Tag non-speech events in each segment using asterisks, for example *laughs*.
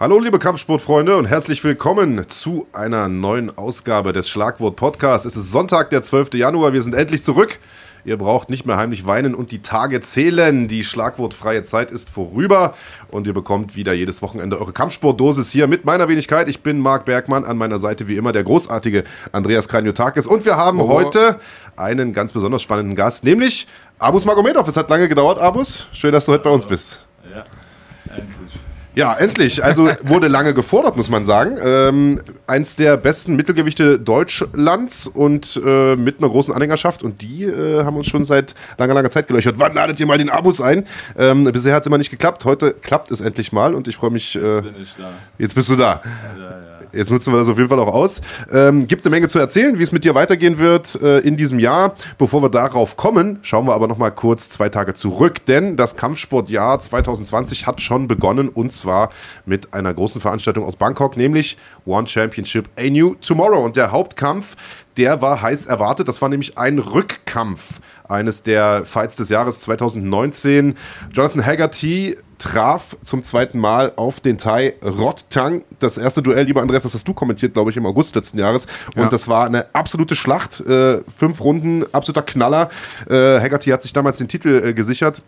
Hallo liebe Kampfsportfreunde und herzlich willkommen zu einer neuen Ausgabe des Schlagwort Podcasts. Es ist Sonntag, der 12. Januar. Wir sind endlich zurück. Ihr braucht nicht mehr heimlich weinen und die Tage zählen. Die schlagwortfreie Zeit ist vorüber und ihr bekommt wieder jedes Wochenende eure Kampfsportdosis hier mit meiner Wenigkeit. Ich bin Marc Bergmann, an meiner Seite wie immer der großartige Andreas Kranjotakis und wir haben oh. heute einen ganz besonders spannenden Gast, nämlich Abus Magomedov. Es hat lange gedauert, Abus. Schön, dass du heute bei uns bist. Ja. Ja, endlich. Also wurde lange gefordert, muss man sagen. Ähm, eins der besten Mittelgewichte Deutschlands und äh, mit einer großen Anhängerschaft. Und die äh, haben uns schon seit langer, langer Zeit gelöchert. Wann ladet ihr mal den Abos ein? Ähm, bisher hat es immer nicht geklappt. Heute klappt es endlich mal und ich freue mich. Äh, jetzt bin ich da. Jetzt bist du da. Ja, ja. Jetzt nutzen wir das auf jeden Fall auch aus. Ähm, gibt eine Menge zu erzählen, wie es mit dir weitergehen wird äh, in diesem Jahr. Bevor wir darauf kommen, schauen wir aber noch mal kurz zwei Tage zurück, denn das Kampfsportjahr 2020 hat schon begonnen und zwar mit einer großen Veranstaltung aus Bangkok, nämlich One Championship A New Tomorrow. Und der Hauptkampf, der war heiß erwartet. Das war nämlich ein Rückkampf eines der Fights des Jahres 2019. Jonathan Haggerty traf zum zweiten Mal auf den Thai Rottang. Das erste Duell, lieber Andreas, das hast du kommentiert, glaube ich, im August letzten Jahres. Und ja. das war eine absolute Schlacht. Äh, fünf Runden, absoluter Knaller. Äh, Haggerty hat sich damals den Titel äh, gesichert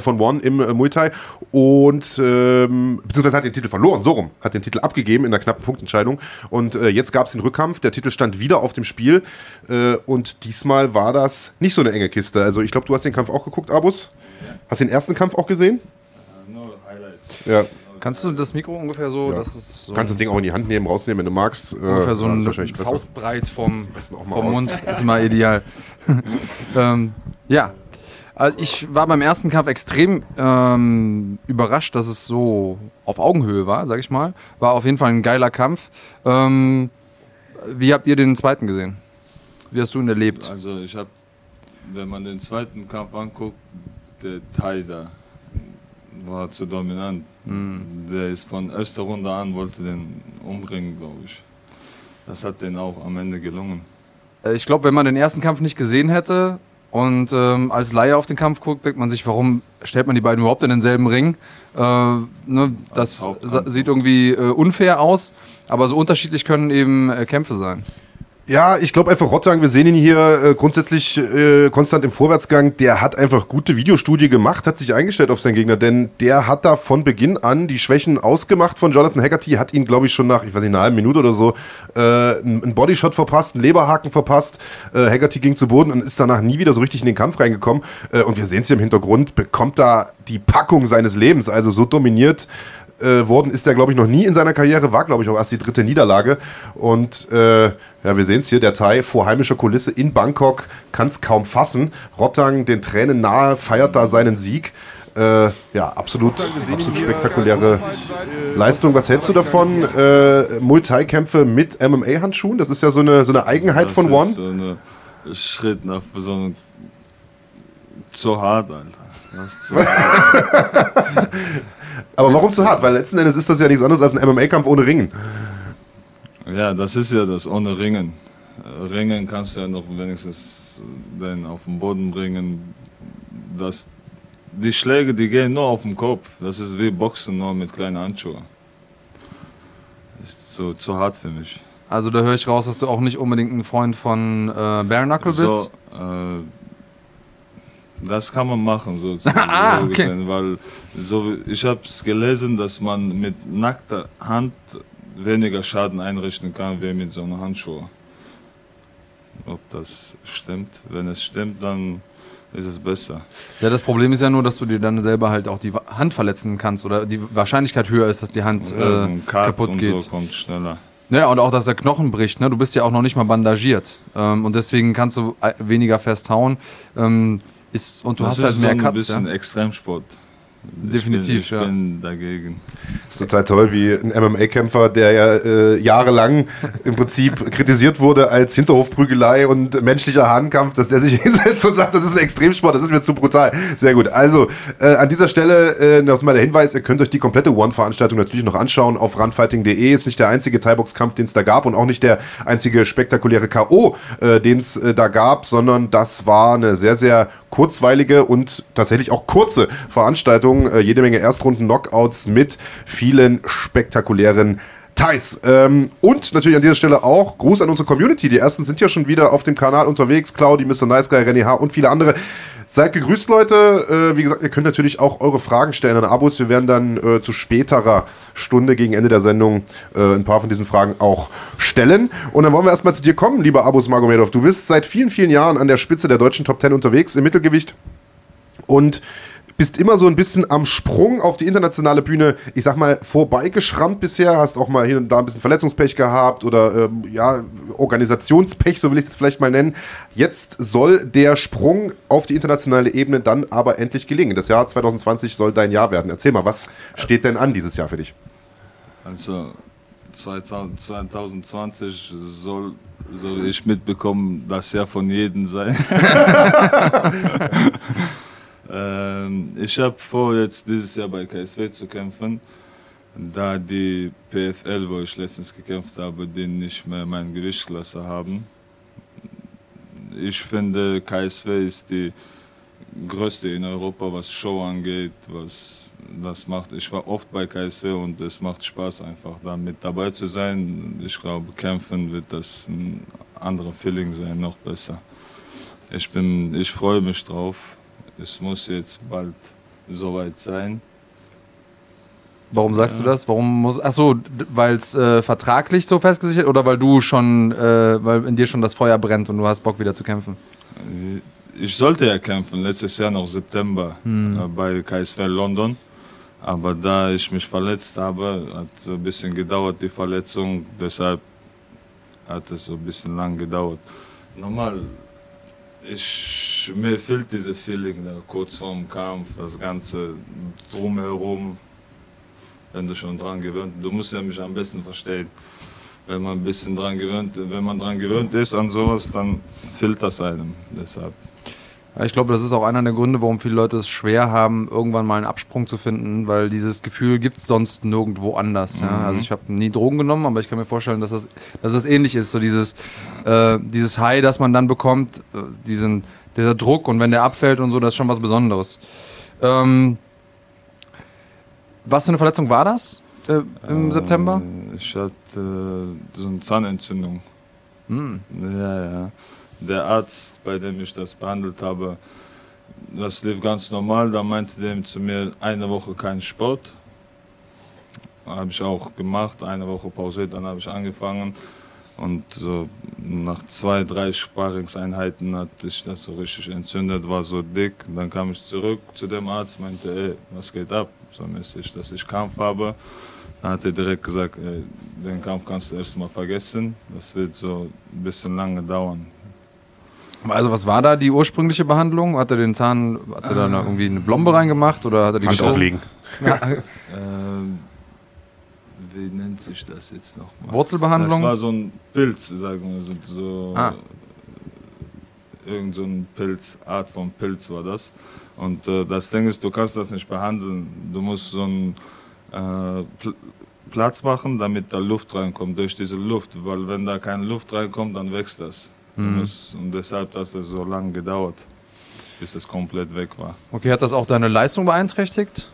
von One im äh, Muay Thai und ähm, beziehungsweise hat den Titel verloren, so rum, hat den Titel abgegeben in der knappen Punktentscheidung und äh, jetzt gab es den Rückkampf, der Titel stand wieder auf dem Spiel äh, und diesmal war das nicht so eine enge Kiste. Also ich glaube, du hast den Kampf auch geguckt, Abus. Hast den ersten Kampf auch gesehen? Ja. Kannst du das Mikro ungefähr so, ja. so Kannst das Ding auch in die Hand nehmen, rausnehmen, wenn du magst. Äh, ungefähr so ein Faustbreit vom, vom Mund ist immer ideal. *laughs* ähm, ja, also ich war beim ersten Kampf extrem ähm, überrascht, dass es so auf Augenhöhe war, sag ich mal. War auf jeden Fall ein geiler Kampf. Ähm, wie habt ihr den zweiten gesehen? Wie hast du ihn erlebt? Also ich habe, wenn man den zweiten Kampf anguckt, der Thai da, war zu dominant. Mhm. Der ist von erster Runde an, wollte den umbringen, glaube ich. Das hat den auch am Ende gelungen. Äh, ich glaube, wenn man den ersten Kampf nicht gesehen hätte und ähm, als Laie auf den Kampf guckt, denkt man sich, warum stellt man die beiden überhaupt in denselben Ring? Äh, ne, das sieht irgendwie äh, unfair aus, aber so unterschiedlich können eben äh, Kämpfe sein. Ja, ich glaube einfach Rottang, wir sehen ihn hier äh, grundsätzlich äh, konstant im Vorwärtsgang. Der hat einfach gute Videostudie gemacht, hat sich eingestellt auf seinen Gegner, denn der hat da von Beginn an die Schwächen ausgemacht von Jonathan Haggerty, hat ihn, glaube ich, schon nach, ich weiß nicht, einer halben Minute oder so, äh, einen Bodyshot verpasst, einen Leberhaken verpasst. Äh, Haggerty ging zu Boden und ist danach nie wieder so richtig in den Kampf reingekommen. Äh, und wir sehen es hier im Hintergrund, bekommt da die Packung seines Lebens, also so dominiert äh, worden ist er, glaube ich, noch nie in seiner Karriere, war, glaube ich, auch erst die dritte Niederlage. Und äh, ja, wir sehen es hier, der Thai vor heimischer Kulisse in Bangkok kann es kaum fassen. Rottang, den Tränen nahe, feiert da seinen Sieg. Äh, ja, absolut, absolut spektakuläre Leistung. Was hältst du davon? Äh, Muay-Thai-Kämpfe mit MMA-Handschuhen? Das ist ja so eine, so eine Eigenheit das von One. So ein Schritt nach so einem zu hart, Alter. Das ist zu hart. *laughs* Aber warum zu hart? Weil letzten Endes ist das ja nichts anderes als ein MMA-Kampf ohne Ringen. Ja, das ist ja das, ohne Ringen. Ringen kannst du ja noch wenigstens dann auf den Boden bringen. Das, die Schläge, die gehen nur auf den Kopf. Das ist wie Boxen, nur mit kleinen Handschuhen. Ist zu, zu hart für mich. Also da höre ich raus, dass du auch nicht unbedingt ein Freund von äh, Bare Knuckle bist. So, äh, das kann man machen, so, *laughs* ah, okay. gesehen, weil so, ich habe es gelesen, dass man mit nackter Hand weniger Schaden einrichten kann, wie mit so einer Handschuhe. Ob das stimmt? Wenn es stimmt, dann ist es besser. Ja, das Problem ist ja nur, dass du dir dann selber halt auch die Hand verletzen kannst oder die Wahrscheinlichkeit höher ist, dass die Hand ja, so äh, kaputt und geht. So kommt schneller. Ja, und auch, dass der Knochen bricht. Ne? Du bist ja auch noch nicht mal bandagiert. Ähm, und deswegen kannst du äh, weniger festhauen. Ähm, ist, und du das hast halt mehr so ein Cuts. bisschen ja? Extremsport. Definitiv, ich bin, ich bin dagegen. Das ist total toll, wie ein MMA-Kämpfer, der ja äh, jahrelang im Prinzip *laughs* kritisiert wurde als Hinterhofprügelei und menschlicher Hahnkampf, dass der sich *laughs* hinsetzt und sagt, das ist ein Extremsport, das ist mir zu brutal. Sehr gut. Also, äh, an dieser Stelle äh, noch mal der Hinweis, ihr könnt euch die komplette One-Veranstaltung natürlich noch anschauen auf runfighting.de. Ist nicht der einzige Thai-Box-Kampf, den es da gab und auch nicht der einzige spektakuläre K.O., äh, den es äh, da gab, sondern das war eine sehr, sehr kurzweilige und tatsächlich auch kurze Veranstaltung Sendung. Äh, jede Menge Erstrunden-Knockouts mit vielen spektakulären Thais. Ähm, und natürlich an dieser Stelle auch Gruß an unsere Community. Die ersten sind ja schon wieder auf dem Kanal unterwegs. Claudi, Mr. Nice Guy, René H. und viele andere. Seid gegrüßt, Leute. Äh, wie gesagt, ihr könnt natürlich auch eure Fragen stellen an Abos. Wir werden dann äh, zu späterer Stunde gegen Ende der Sendung äh, ein paar von diesen Fragen auch stellen. Und dann wollen wir erstmal zu dir kommen, lieber Abos Magomedov. Du bist seit vielen, vielen Jahren an der Spitze der deutschen Top Ten unterwegs im Mittelgewicht. Und bist immer so ein bisschen am Sprung auf die internationale Bühne, ich sag mal, vorbeigeschrammt bisher, hast auch mal hier und da ein bisschen Verletzungspech gehabt oder ähm, ja, Organisationspech, so will ich es vielleicht mal nennen. Jetzt soll der Sprung auf die internationale Ebene dann aber endlich gelingen. Das Jahr 2020 soll dein Jahr werden. Erzähl mal, was steht denn an dieses Jahr für dich? Also 2020 soll, soll ich mitbekommen, das Jahr von jedem sein. *laughs* *laughs* Ähm, ich habe vor, jetzt dieses Jahr bei KSW zu kämpfen, da die PFL, wo ich letztens gekämpft habe, die nicht mehr meine Gewichtsklasse haben. Ich finde, KSW ist die größte in Europa, was Show angeht, was das macht. Ich war oft bei KSW und es macht Spaß einfach da mit dabei zu sein. Ich glaube, kämpfen wird das ein anderer Feeling sein, noch besser. Ich bin, ich freue mich drauf es muss jetzt bald soweit sein. Warum sagst ja. du das? Warum muss. Achso, weil es äh, vertraglich so festgesichert oder weil du schon, äh, weil in dir schon das Feuer brennt und du hast Bock wieder zu kämpfen? Ich sollte ja kämpfen, letztes Jahr noch September hm. äh, bei KSW London. Aber da ich mich verletzt habe, hat es ein bisschen gedauert, die Verletzung. Deshalb hat es so ein bisschen lang gedauert. Normal, ich mir fehlt diese Feeling da, kurz vorm Kampf, das Ganze drumherum, wenn du schon dran gewöhnt Du musst ja mich am besten verstehen. Wenn man ein bisschen dran gewöhnt, wenn man dran gewöhnt ist an sowas, dann fehlt das einem. Deshalb. Ich glaube, das ist auch einer der Gründe, warum viele Leute es schwer haben, irgendwann mal einen Absprung zu finden, weil dieses Gefühl gibt es sonst nirgendwo anders. Mhm. Ja? Also ich habe nie Drogen genommen, aber ich kann mir vorstellen, dass das, dass das ähnlich ist. So dieses, äh, dieses High, das man dann bekommt, äh, diesen, dieser Druck und wenn der abfällt und so, das ist schon was Besonderes. Ähm, was für eine Verletzung war das äh, im äh, September? Ich hatte äh, so eine Zahnentzündung. Hm. Ja, ja. Der Arzt, bei dem ich das behandelt habe, das lief ganz normal. Da meinte der zu mir, eine Woche kein Sport. Habe ich auch gemacht, eine Woche pausiert, dann habe ich angefangen. Und so nach zwei, drei Sparingseinheiten hat sich das so richtig entzündet, war so dick. Dann kam ich zurück zu dem Arzt, meinte, ey, was geht ab? So mäßig, dass ich Kampf habe. Dann hat er direkt gesagt, ey, den Kampf kannst du erstmal vergessen. Das wird so ein bisschen lange dauern. Also was war da die ursprüngliche Behandlung? Hat er den Zahn, hat er da irgendwie eine Blombe reingemacht oder hat er die Hand auflegen? Ja. ähm, wie nennt sich das jetzt nochmal? Wurzelbehandlung? Das war so ein Pilz, sagen wir so. so ah. Irgend so ein Pilz, Art von Pilz war das. Und äh, das Ding ist, du kannst das nicht behandeln. Du musst so einen äh, Pl Platz machen, damit da Luft reinkommt, durch diese Luft. Weil wenn da keine Luft reinkommt, dann wächst das. Mhm. Musst, und deshalb hat das so lange gedauert, bis es komplett weg war. Okay, hat das auch deine Leistung beeinträchtigt?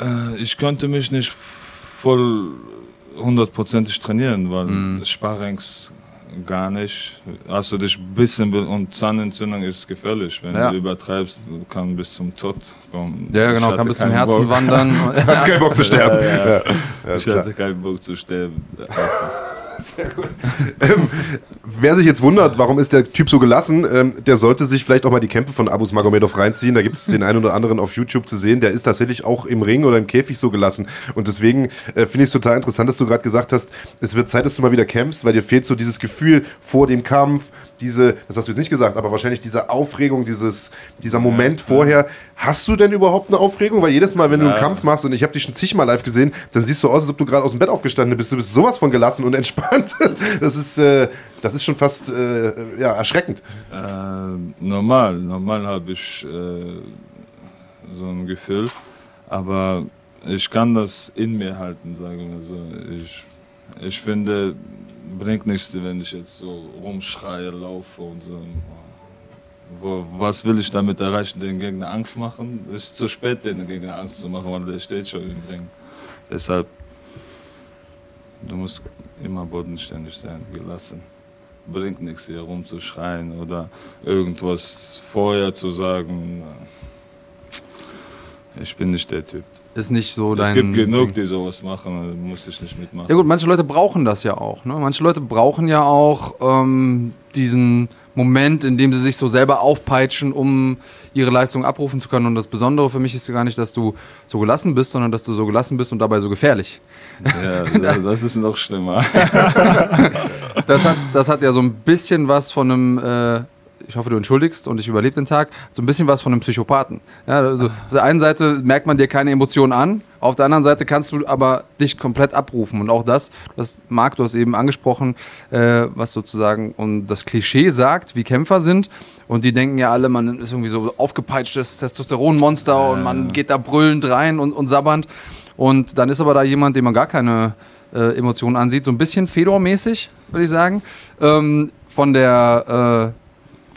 Äh, ich konnte mich nicht voll hundertprozentig trainieren, weil mm. Sparrings gar nicht. Du dich ein bisschen und Zahnentzündung ist gefährlich, wenn ja. du übertreibst, kann bis zum Tod kommen. Ja, genau, kann bis zum Herzen Bock. wandern. *laughs* *laughs* Du hast keinen Bock zu sterben. Ja, ja, ich hatte keinen Bock zu sterben. *laughs* Sehr gut. Ähm, wer sich jetzt wundert, warum ist der Typ so gelassen, ähm, der sollte sich vielleicht auch mal die Kämpfe von Abus Magomedov reinziehen. Da gibt es den einen oder anderen auf YouTube zu sehen. Der ist tatsächlich auch im Ring oder im Käfig so gelassen. Und deswegen äh, finde ich es total interessant, dass du gerade gesagt hast, es wird Zeit, dass du mal wieder kämpfst, weil dir fehlt so dieses Gefühl vor dem Kampf, diese, das hast du jetzt nicht gesagt, aber wahrscheinlich diese Aufregung, dieses, dieser Moment ja, vorher. Hast du denn überhaupt eine Aufregung? Weil jedes Mal, wenn ja. du einen Kampf machst, und ich habe dich schon zigmal live gesehen, dann siehst du aus, als ob du gerade aus dem Bett aufgestanden bist. Du bist sowas von gelassen und *laughs* entspannt. Das ist, äh, das ist schon fast äh, ja, erschreckend. Äh, normal, normal habe ich äh, so ein Gefühl, aber ich kann das in mir halten, sagen wir so. Ich, ich finde, bringt nichts, wenn ich jetzt so rumschreie, laufe und so. Was will ich damit erreichen, den Gegner Angst machen? Es ist zu spät, den Gegner Angst zu machen, weil der steht schon im Ring. Deshalb, du musst immer bodenständig sein, gelassen. Bringt nichts hier rumzuschreien oder irgendwas vorher zu sagen. Ich bin nicht der Typ ist nicht so dein. Es gibt genug, die sowas machen, muss ich nicht mitmachen. Ja gut, manche Leute brauchen das ja auch. Ne? Manche Leute brauchen ja auch ähm, diesen Moment, in dem sie sich so selber aufpeitschen, um ihre Leistung abrufen zu können. Und das Besondere für mich ist ja gar nicht, dass du so gelassen bist, sondern dass du so gelassen bist und dabei so gefährlich. Ja, *laughs* das ist noch schlimmer. das, hat, das hat ja so ein bisschen was von einem äh, ich hoffe, du entschuldigst und ich überlebe den Tag, so ein bisschen was von einem Psychopathen. Ja, also auf der einen Seite merkt man dir keine Emotionen an, auf der anderen Seite kannst du aber dich komplett abrufen. Und auch das, was Marc, du hast eben angesprochen, äh, was sozusagen und das Klischee sagt, wie Kämpfer sind. Und die denken ja alle, man ist irgendwie so aufgepeitschtes Testosteronmonster ja, und man geht da brüllend rein und, und sabbernd. Und dann ist aber da jemand, dem man gar keine äh, Emotionen ansieht, so ein bisschen Fedor-mäßig, würde ich sagen. Ähm, von der äh,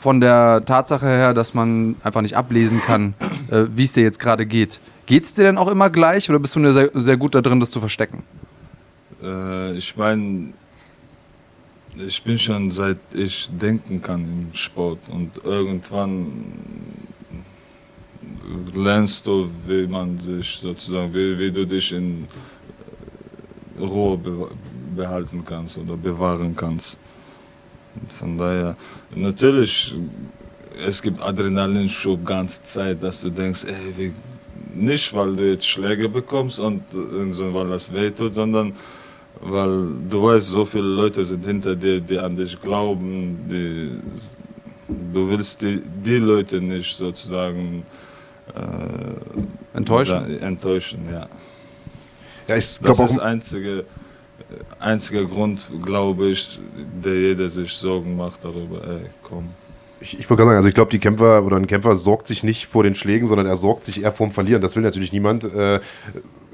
von der Tatsache her, dass man einfach nicht ablesen kann, äh, wie es dir jetzt gerade geht. Geht es dir denn auch immer gleich oder bist du sehr, sehr gut da drin, das zu verstecken? Äh, ich meine, ich bin schon seit ich denken kann im Sport und irgendwann lernst du, wie man sich sozusagen, wie, wie du dich in Ruhe behalten kannst oder bewahren kannst. Von daher, natürlich, es gibt Adrenalinschub ganze Zeit, dass du denkst, ey, wie, nicht weil du jetzt Schläge bekommst und, weil das wehtut, sondern weil du weißt, so viele Leute sind hinter dir, die an dich glauben, die, du willst die, die Leute nicht sozusagen äh, enttäuschen. Da, enttäuschen, ja. Ja, ich glaube auch. Das einzige einziger Grund, glaube ich, der jeder sich Sorgen macht darüber, ey, komm. Ich, ich wollte gerade sagen, also ich glaube, die Kämpfer oder ein Kämpfer sorgt sich nicht vor den Schlägen, sondern er sorgt sich eher vorm Verlieren. Das will natürlich niemand. Äh,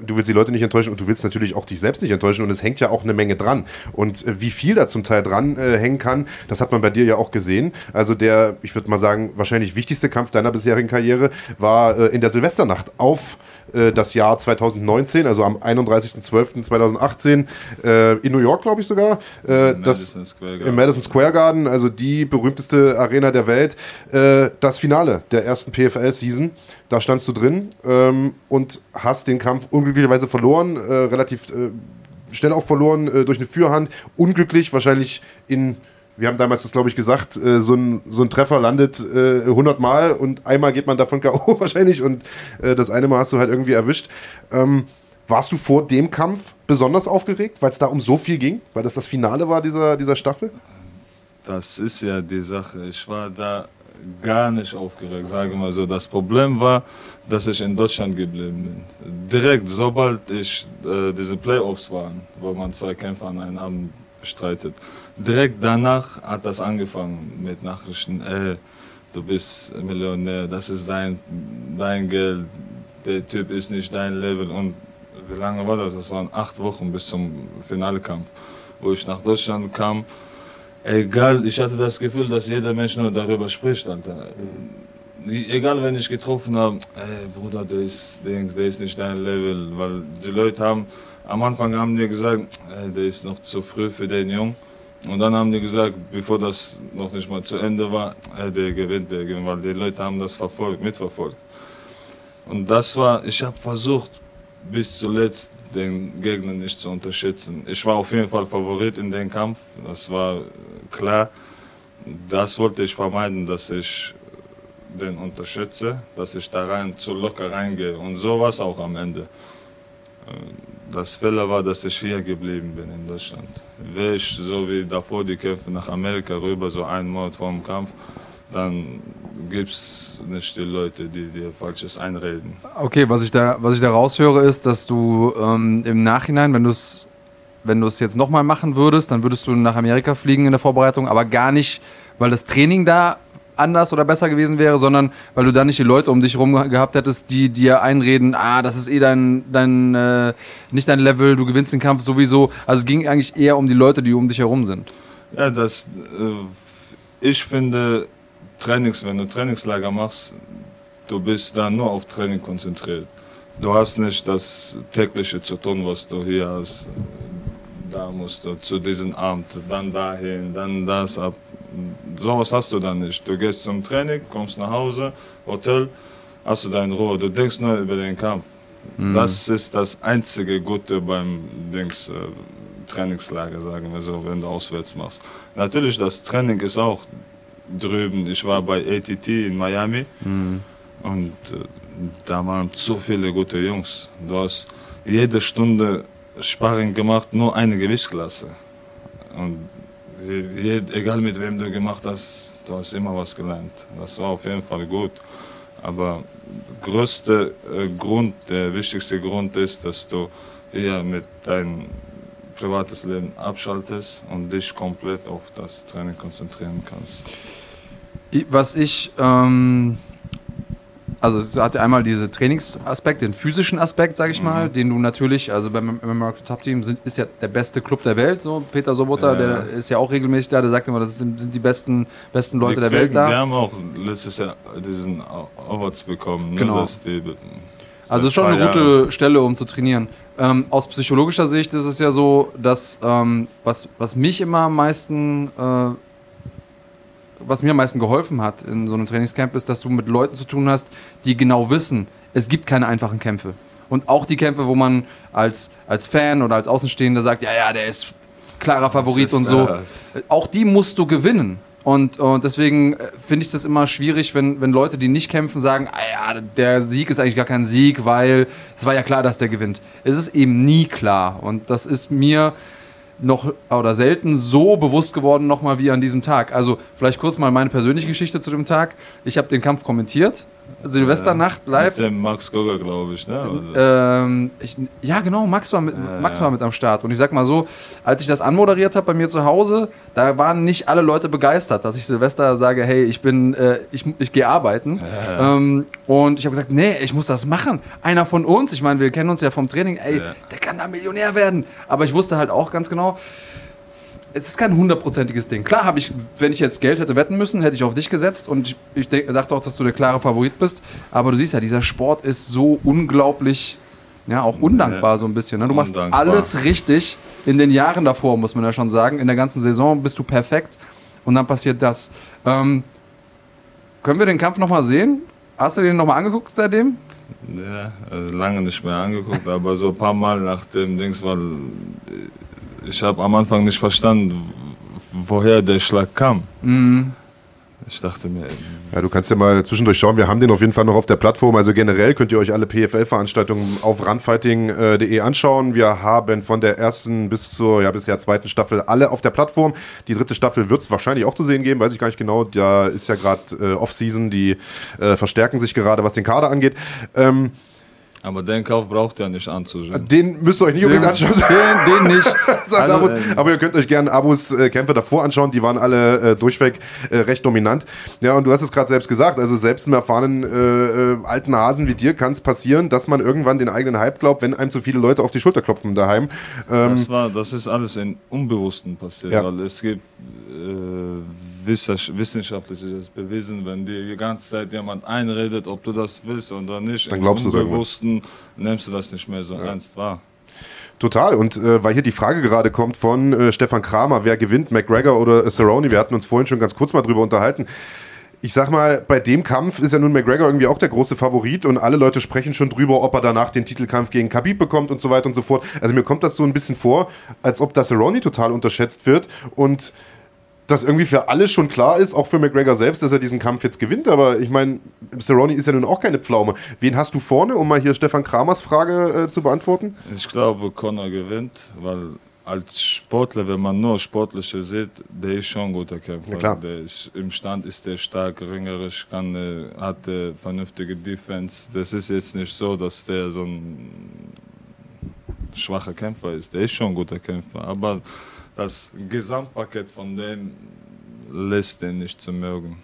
du willst die Leute nicht enttäuschen und du willst natürlich auch dich selbst nicht enttäuschen und es hängt ja auch eine Menge dran. Und äh, wie viel da zum Teil dran äh, hängen kann, das hat man bei dir ja auch gesehen. Also der, ich würde mal sagen, wahrscheinlich wichtigste Kampf deiner bisherigen Karriere war in der Silvesternacht auf äh, das Jahr 2019, also am 31.12.2018 äh, in New York, glaube ich sogar. Äh, Im, das, Madison Im Madison Square Garden, also die berühmteste Arena der Welt. Äh, das Finale der ersten PFL-Season. Da standst du drin ähm, und hast den Kampf unglücklicherweise verloren, äh, relativ äh, schnell auch verloren durch eine Fürhand. Unglücklich, wahrscheinlich in wir haben damals das, glaube ich, gesagt, äh, so, ein, so ein Treffer landet äh, 100 Mal und einmal geht man davon *laughs* K.O. wahrscheinlich und äh, das eine Mal hast du halt irgendwie erwischt. Ähm, warst du vor dem Kampf besonders aufgeregt, weil es da um so viel ging? Weil das das Finale war dieser, dieser Staffel? Das ist ja die Sache. Ich war da gar nicht aufgeregt, sage mal so. Das Problem war, dass ich in Deutschland geblieben bin. Direkt, sobald ich äh, diese Playoffs waren, wo man zwei Kämpfe an einem Abend bestreitet, direkt danach hat das angefangen mit Nachrichten, ey, du bist Millionär, das ist dein, dein Geld, der Typ ist nicht dein Level. Und wie lange war das? Das waren acht Wochen bis zum Finalekampf, wo ich nach Deutschland kam. Egal, ich hatte das Gefühl, dass jeder Mensch nur darüber spricht, Alter. Egal, wenn ich getroffen habe, ey Bruder, der ist, der ist nicht dein Level, weil die Leute haben, am Anfang haben die gesagt, ey, der ist noch zu früh für den Jungen. Und dann haben die gesagt, bevor das noch nicht mal zu Ende war, äh, der gewinnt, der gewinnt, weil die Leute haben das verfolgt, mitverfolgt. Und das war, ich habe versucht, bis zuletzt den Gegner nicht zu unterschätzen. Ich war auf jeden Fall Favorit in dem Kampf, das war klar. Das wollte ich vermeiden, dass ich den unterschätze, dass ich da rein zu locker reingehe. Und so war es auch am Ende. Das Fehler war, dass ich hier geblieben bin in Deutschland. Wäre ich so wie davor die Kämpfe nach Amerika rüber, so einen Monat vor dem Kampf, dann gibt es nicht die Leute, die dir Falsches einreden. Okay, was ich da, was ich da raushöre, ist, dass du ähm, im Nachhinein, wenn du es wenn du es jetzt nochmal machen würdest, dann würdest du nach Amerika fliegen in der Vorbereitung, aber gar nicht, weil das Training da anders oder besser gewesen wäre, sondern weil du da nicht die Leute um dich herum gehabt hättest, die dir einreden, ah, das ist eh dein, dein äh, nicht dein Level, du gewinnst den Kampf sowieso. Also es ging eigentlich eher um die Leute, die um dich herum sind. Ja, das, äh, ich finde, Trainings, wenn du Trainingslager machst, du bist da nur auf Training konzentriert. Du hast nicht das tägliche zu tun, was du hier hast. Da musst du zu diesem Amt, dann dahin, dann das ab. Sowas hast du dann nicht. Du gehst zum Training, kommst nach Hause, Hotel, hast du deine Ruhe. Du denkst nur über den Kampf. Mhm. Das ist das einzige Gute beim Dings, äh, Trainingslager, sagen wir so, wenn du auswärts machst. Natürlich, das Training ist auch drüben. Ich war bei ATT in Miami mhm. und äh, da waren so viele gute Jungs. Du hast jede Stunde Sparring gemacht, nur eine Gewichtsklasse. Und egal mit wem du gemacht hast, du hast immer was gelernt. Das war auf jeden Fall gut. Aber der größte äh, Grund, der wichtigste Grund ist, dass du eher mit deinem privates Leben abschaltest und dich komplett auf das Training konzentrieren kannst. Was ich, ähm, also es hat einmal diese Trainingsaspekt, den physischen Aspekt, sage ich mhm. mal, den du natürlich, also beim American Top Team sind, ist ja der beste Club der Welt, so Peter Sobota, ja. der ist ja auch regelmäßig da, der sagt immer, das sind, die besten, besten Leute der Welt da. Wir haben auch letztes Jahr diesen Awards bekommen, ne, genau. Die, also es ist schon eine gute Jahre. Stelle, um zu trainieren. Ähm, aus psychologischer Sicht ist es ja so, dass ähm, was, was mich immer am meisten äh, was mir am meisten geholfen hat in so einem Trainingscamp, ist, dass du mit Leuten zu tun hast, die genau wissen, es gibt keine einfachen Kämpfe. Und auch die Kämpfe, wo man als, als Fan oder als Außenstehender sagt, ja, ja, der ist klarer Favorit und so. Das? Auch die musst du gewinnen. Und, und deswegen äh, finde ich das immer schwierig, wenn, wenn Leute, die nicht kämpfen, sagen, ah ja, der Sieg ist eigentlich gar kein Sieg, weil es war ja klar, dass der gewinnt. Es ist eben nie klar. Und das ist mir noch oder selten so bewusst geworden nochmal wie an diesem Tag. Also vielleicht kurz mal meine persönliche Geschichte zu dem Tag. Ich habe den Kampf kommentiert. Silvesternacht live. Mit dem Max Gogger, glaube ich, ne? Ähm, ich, ja, genau, Max war, mit, ja, Max war mit am Start. Und ich sag mal so, als ich das anmoderiert habe bei mir zu Hause, da waren nicht alle Leute begeistert, dass ich Silvester sage, hey, ich bin, äh, ich, ich gehe arbeiten. Ja. Ähm, und ich habe gesagt, nee, ich muss das machen. Einer von uns, ich meine, wir kennen uns ja vom Training, ey, der kann da Millionär werden. Aber ich wusste halt auch ganz genau, es ist kein hundertprozentiges Ding. Klar habe ich, wenn ich jetzt Geld hätte wetten müssen, hätte ich auf dich gesetzt und ich, ich dachte auch, dass du der klare Favorit bist. Aber du siehst ja, dieser Sport ist so unglaublich, ja, auch undankbar so ein bisschen. Ne? Du machst undankbar. alles richtig in den Jahren davor, muss man ja schon sagen. In der ganzen Saison bist du perfekt und dann passiert das. Ähm, können wir den Kampf nochmal sehen? Hast du den nochmal angeguckt seitdem? Ja, also lange nicht mehr angeguckt, aber so ein paar Mal nach dem Dings, weil ich habe am Anfang nicht verstanden, woher der Schlag kam. Mhm. Ich dachte mir. Ja, du kannst ja mal zwischendurch schauen. Wir haben den auf jeden Fall noch auf der Plattform. Also generell könnt ihr euch alle PFL-Veranstaltungen auf runfighting.de anschauen. Wir haben von der ersten bis zur ja, bisher zweiten Staffel alle auf der Plattform. Die dritte Staffel wird es wahrscheinlich auch zu sehen geben, weiß ich gar nicht genau. Da ist ja gerade äh, Off-Season, die äh, verstärken sich gerade, was den Kader angeht. Ähm, aber den Kauf braucht ihr nicht anzuschauen. Den müsst ihr euch nicht unbedingt anschauen. Den, den nicht. *laughs* also, Abos. Aber ihr könnt euch gerne Abos äh, Kämpfe davor anschauen. Die waren alle äh, durchweg äh, recht dominant. Ja, und du hast es gerade selbst gesagt. Also selbst einem erfahrenen äh, äh, alten Hasen wie dir kann es passieren, dass man irgendwann den eigenen Hype glaubt, wenn einem zu viele Leute auf die Schulter klopfen daheim. Ähm, das, war, das ist alles in Unbewussten passiert. Ja. Weil es gibt äh, wissenschaftlich ist es bewiesen, wenn dir die ganze Zeit jemand einredet, ob du das willst oder nicht, dann glaubst du Unbewussten nimmst du das nicht mehr so ja. ernst wahr. Total. Und äh, weil hier die Frage gerade kommt von äh, Stefan Kramer, wer gewinnt, McGregor oder äh, Cerrone? Wir hatten uns vorhin schon ganz kurz mal drüber unterhalten. Ich sag mal, bei dem Kampf ist ja nun McGregor irgendwie auch der große Favorit und alle Leute sprechen schon drüber, ob er danach den Titelkampf gegen Khabib bekommt und so weiter und so fort. Also mir kommt das so ein bisschen vor, als ob das Cerrone total unterschätzt wird und dass irgendwie für alle schon klar ist, auch für McGregor selbst, dass er diesen Kampf jetzt gewinnt. Aber ich meine, Cerrone ist ja nun auch keine Pflaume. Wen hast du vorne, um mal hier Stefan Kramers Frage äh, zu beantworten? Ich glaube, Conor gewinnt, weil als Sportler, wenn man nur Sportliche sieht, der ist schon ein guter Kämpfer. Ja. Der ist, Im Stand ist der stark, ringerisch, kann, äh, hat eine vernünftige Defense. Das ist jetzt nicht so, dass der so ein schwacher Kämpfer ist. Der ist schon ein guter Kämpfer. Aber das Gesamtpaket von dem lässt den nicht zu mögen.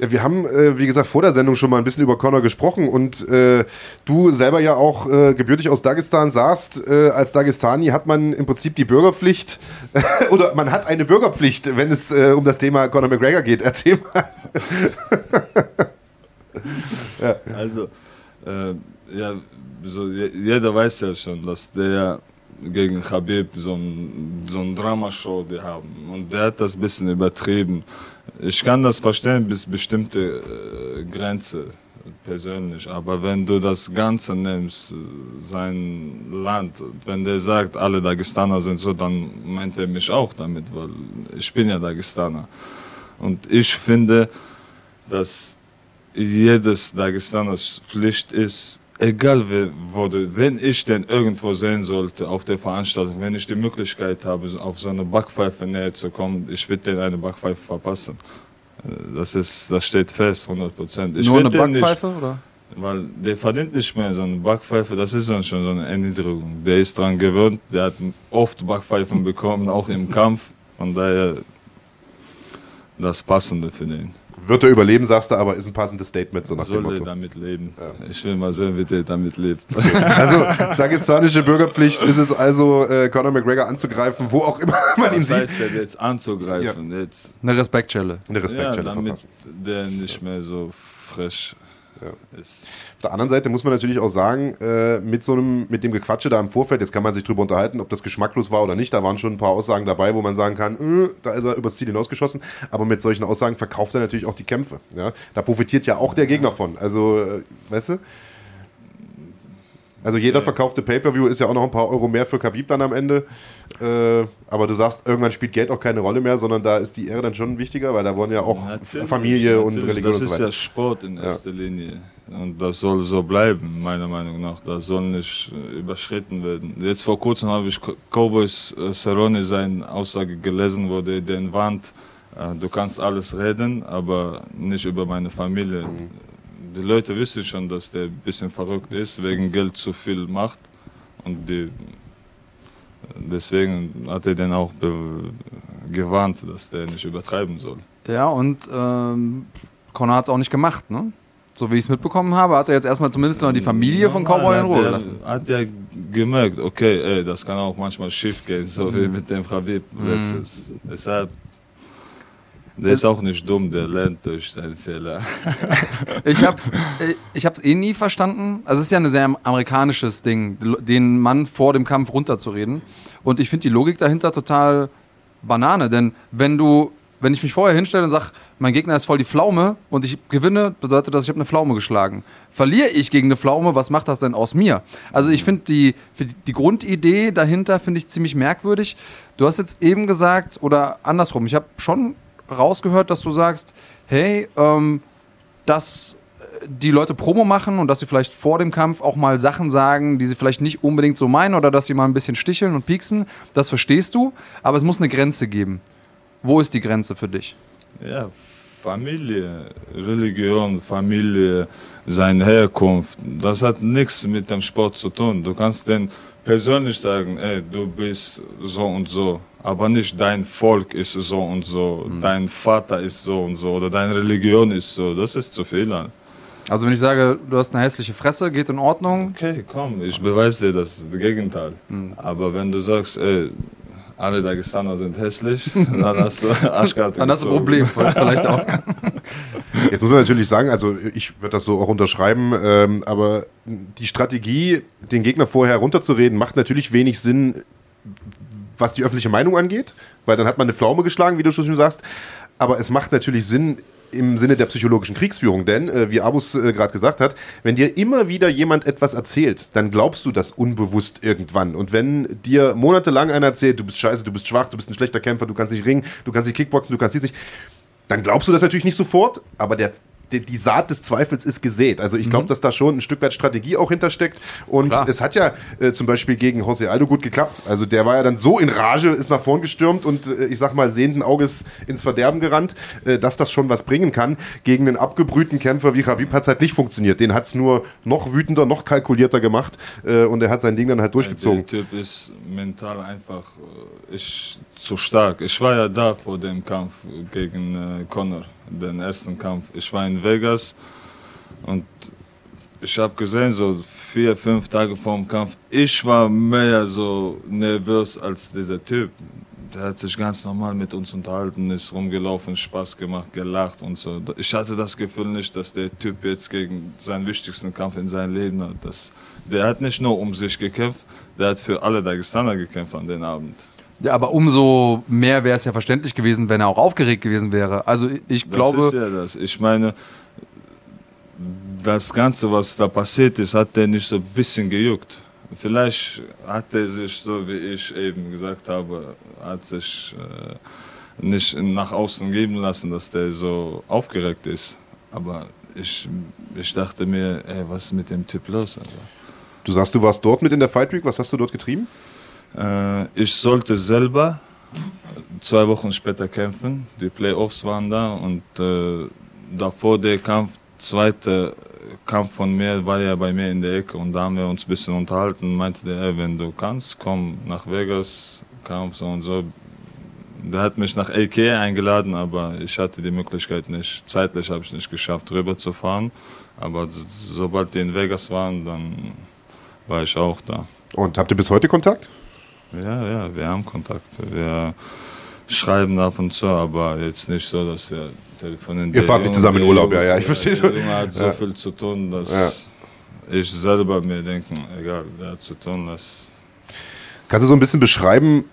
Ja, wir haben, äh, wie gesagt, vor der Sendung schon mal ein bisschen über Conor gesprochen und äh, du selber ja auch äh, gebürtig aus Dagestan sagst, äh, als Dagestani hat man im Prinzip die Bürgerpflicht *laughs* oder man hat eine Bürgerpflicht, wenn es äh, um das Thema Conor McGregor geht. Erzähl mal. *laughs* ja. Also, äh, ja, so, jeder weiß ja schon, dass der gegen Habib so ein, so ein Dramashow die haben. Und der hat das ein bisschen übertrieben. Ich kann das verstehen bis bestimmte äh, Grenze persönlich, aber wenn du das Ganze nimmst, sein Land, wenn der sagt, alle Dagestaner sind so, dann meint er mich auch damit, weil ich bin ja Dagestaner. Und ich finde, dass jedes Dagestaners Pflicht ist, egal du, wenn ich denn irgendwo sehen sollte auf der Veranstaltung, wenn ich die Möglichkeit habe, auf so eine Backpfeife näher zu kommen, ich würde den eine Backpfeife verpassen. Das, ist, das steht fest, 100 Prozent. Nur eine Backpfeife, nicht, oder? Weil der verdient nicht mehr so eine Backpfeife, das ist dann schon so eine Erniedrigung. Der ist daran gewöhnt, der hat oft Backpfeifen bekommen, auch im Kampf. Von daher das Passende für den. Wird er überleben, sagst du, aber ist ein passendes Statement, so nach Soll dem Motto. er damit leben? Ja. Ich will mal sehen, wie der damit lebt. Also, dagestanische Bürgerpflicht ist es also, äh, Conor McGregor anzugreifen, wo auch immer man ihn sieht. Was heißt der jetzt anzugreifen? Ja. Jetzt, Eine Respektschelle. Eine Respektschelle ja, damit verpassen. der nicht mehr so frisch ja. ist. Auf der anderen Seite muss man natürlich auch sagen, äh, mit so einem, mit dem Gequatsche da im Vorfeld, jetzt kann man sich drüber unterhalten, ob das geschmacklos war oder nicht. Da waren schon ein paar Aussagen dabei, wo man sagen kann, äh, da ist er übers Ziel hinausgeschossen. Aber mit solchen Aussagen verkauft er natürlich auch die Kämpfe. Ja? Da profitiert ja auch der Gegner von. Also, äh, weißt du? Also jeder verkaufte Pay-Per-View ist ja auch noch ein paar Euro mehr für Khabib dann am Ende. Äh, aber du sagst, irgendwann spielt Geld auch keine Rolle mehr, sondern da ist die Ehre dann schon wichtiger, weil da wollen ja auch natürlich, Familie natürlich. und Religion Das und so ist ja Sport in erster. Linie. Und das soll so bleiben, meiner Meinung nach. Das soll nicht äh, überschritten werden. Jetzt vor kurzem habe ich Cowboys äh, Cerrone seine Aussage gelesen, wo der den warnt, äh, du kannst alles reden, aber nicht über meine Familie. Mhm die Leute wissen schon, dass der ein bisschen verrückt ist, wegen Geld zu viel macht. Und die, deswegen hat er den auch gewarnt, dass der nicht übertreiben soll. Ja, und ähm, Connor hat es auch nicht gemacht, ne? So wie ich es mitbekommen habe, hat er jetzt erstmal zumindest mal die Familie von Cowboy in Ruhe gelassen. Hat ja gemerkt, okay, ey, das kann auch manchmal schief gehen, so mhm. wie mit dem Khabib mhm. letztes. Deshalb der ist auch nicht dumm, der lernt durch seine Fehler. *laughs* ich hab's, ich hab's eh nie verstanden. Also es ist ja ein sehr amerikanisches Ding, den Mann vor dem Kampf runterzureden. Und ich finde die Logik dahinter total Banane, denn wenn du, wenn ich mich vorher hinstelle und sage, mein Gegner ist voll die Pflaume und ich gewinne, bedeutet das, ich habe eine Pflaume geschlagen. Verliere ich gegen eine Pflaume, was macht das denn aus mir? Also ich finde die, die Grundidee dahinter finde ich ziemlich merkwürdig. Du hast jetzt eben gesagt, oder andersrum, ich habe schon rausgehört, dass du sagst, hey, ähm, dass die Leute Promo machen und dass sie vielleicht vor dem Kampf auch mal Sachen sagen, die sie vielleicht nicht unbedingt so meinen oder dass sie mal ein bisschen sticheln und pieksen. Das verstehst du, aber es muss eine Grenze geben. Wo ist die Grenze für dich? Ja, Familie, Religion, Familie, seine Herkunft, das hat nichts mit dem Sport zu tun. Du kannst den persönlich sagen, ey, du bist so und so aber nicht dein Volk ist so und so, mhm. dein Vater ist so und so oder deine Religion ist so. Das ist zu viel. Also wenn ich sage, du hast eine hässliche Fresse, geht in Ordnung? Okay, komm, ich beweise dir das, das Gegenteil. Mhm. Aber wenn du sagst, ey, alle Dagestaner sind hässlich, *laughs* dann hast du *laughs* Arschkarte Dann hast du ein Problem, vielleicht auch. *laughs* Jetzt muss man natürlich sagen, also ich würde das so auch unterschreiben, ähm, aber die Strategie, den Gegner vorher runterzureden, macht natürlich wenig Sinn, was die öffentliche Meinung angeht, weil dann hat man eine Pflaume geschlagen, wie du schon sagst. Aber es macht natürlich Sinn im Sinne der psychologischen Kriegsführung, denn äh, wie Abus äh, gerade gesagt hat, wenn dir immer wieder jemand etwas erzählt, dann glaubst du das unbewusst irgendwann. Und wenn dir monatelang einer erzählt, du bist scheiße, du bist schwach, du bist ein schlechter Kämpfer, du kannst nicht ringen, du kannst nicht Kickboxen, du kannst nicht, dann glaubst du das natürlich nicht sofort, aber der die, die, Saat des Zweifels ist gesät. Also ich glaube, mhm. dass da schon ein Stück weit Strategie auch hintersteckt. Und Klar. es hat ja äh, zum Beispiel gegen José Aldo gut geklappt. Also der war ja dann so in Rage, ist nach vorn gestürmt und äh, ich sag mal sehenden Auges ins Verderben gerannt, äh, dass das schon was bringen kann. Gegen einen abgebrühten Kämpfer wie Khabib hat es halt nicht funktioniert. Den hat es nur noch wütender, noch kalkulierter gemacht äh, und er hat sein Ding dann halt durchgezogen. Der Typ ist mental einfach äh, ist zu stark. Ich war ja da vor dem Kampf gegen äh, Conor den ersten Kampf. Ich war in Vegas und ich habe gesehen, so vier, fünf Tage vor dem Kampf, ich war mehr so nervös als dieser Typ. Der hat sich ganz normal mit uns unterhalten, ist rumgelaufen, Spaß gemacht, gelacht und so. Ich hatte das Gefühl nicht, dass der Typ jetzt gegen seinen wichtigsten Kampf in seinem Leben hat. Das, der hat nicht nur um sich gekämpft, der hat für alle Dagestaner gekämpft an den Abend. Ja, aber umso mehr wäre es ja verständlich gewesen, wenn er auch aufgeregt gewesen wäre. Also ich glaube. Das ist ja das. Ich meine, das Ganze, was da passiert ist, hat der nicht so ein bisschen gejuckt. Vielleicht hat er sich, so wie ich eben gesagt habe, hat sich äh, nicht nach außen geben lassen, dass der so aufgeregt ist. Aber ich, ich dachte mir, ey, was ist mit dem Typ los? Also. Du sagst, du warst dort mit in der Fight Week. Was hast du dort getrieben? Äh, ich sollte selber zwei Wochen später kämpfen. Die Playoffs waren da und äh, davor der Kampf, zweite Kampf von mir, war ja bei mir in der Ecke und da haben wir uns ein bisschen unterhalten. Meinte der, wenn du kannst, komm nach Vegas, Kampf so und so. Der hat mich nach AK eingeladen, aber ich hatte die Möglichkeit nicht. Zeitlich habe ich nicht geschafft, rüber zu fahren. Aber sobald die in Vegas waren, dann war ich auch da. Und habt ihr bis heute Kontakt? Ja, ja, wir haben Kontakt. Wir schreiben ab und zu, aber jetzt nicht so, dass wir telefonieren. Ihr fahrt nicht zusammen in Urlaub, ja, ja, ich verstehe. Der Junge hat so ja. viel zu tun, dass ja. ich selber mir denke, egal, der hat zu tun, dass. Kannst du so ein bisschen beschreiben,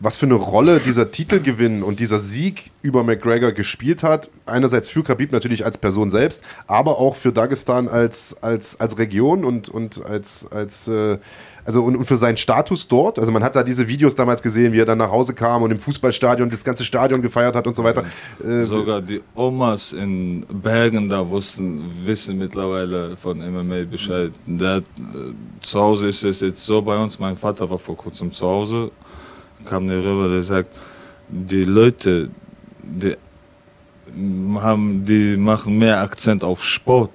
was für eine Rolle dieser Titelgewinn und dieser Sieg über McGregor gespielt hat. Einerseits für Khabib natürlich als Person selbst, aber auch für Dagestan als, als, als Region und, und als, als äh, also und, und, für seinen Status dort. Also man hat da diese Videos damals gesehen, wie er dann nach Hause kam und im Fußballstadion das ganze Stadion gefeiert hat und so weiter. Äh, Sogar die Omas in Bergen da wussten, wissen mittlerweile von MMA Bescheid. Der, äh, zu Hause ist es jetzt so bei uns, mein Vater war vor kurzem zu Hause, kam der rüber, der sagt, die Leute, die haben, die machen mehr Akzent auf Sport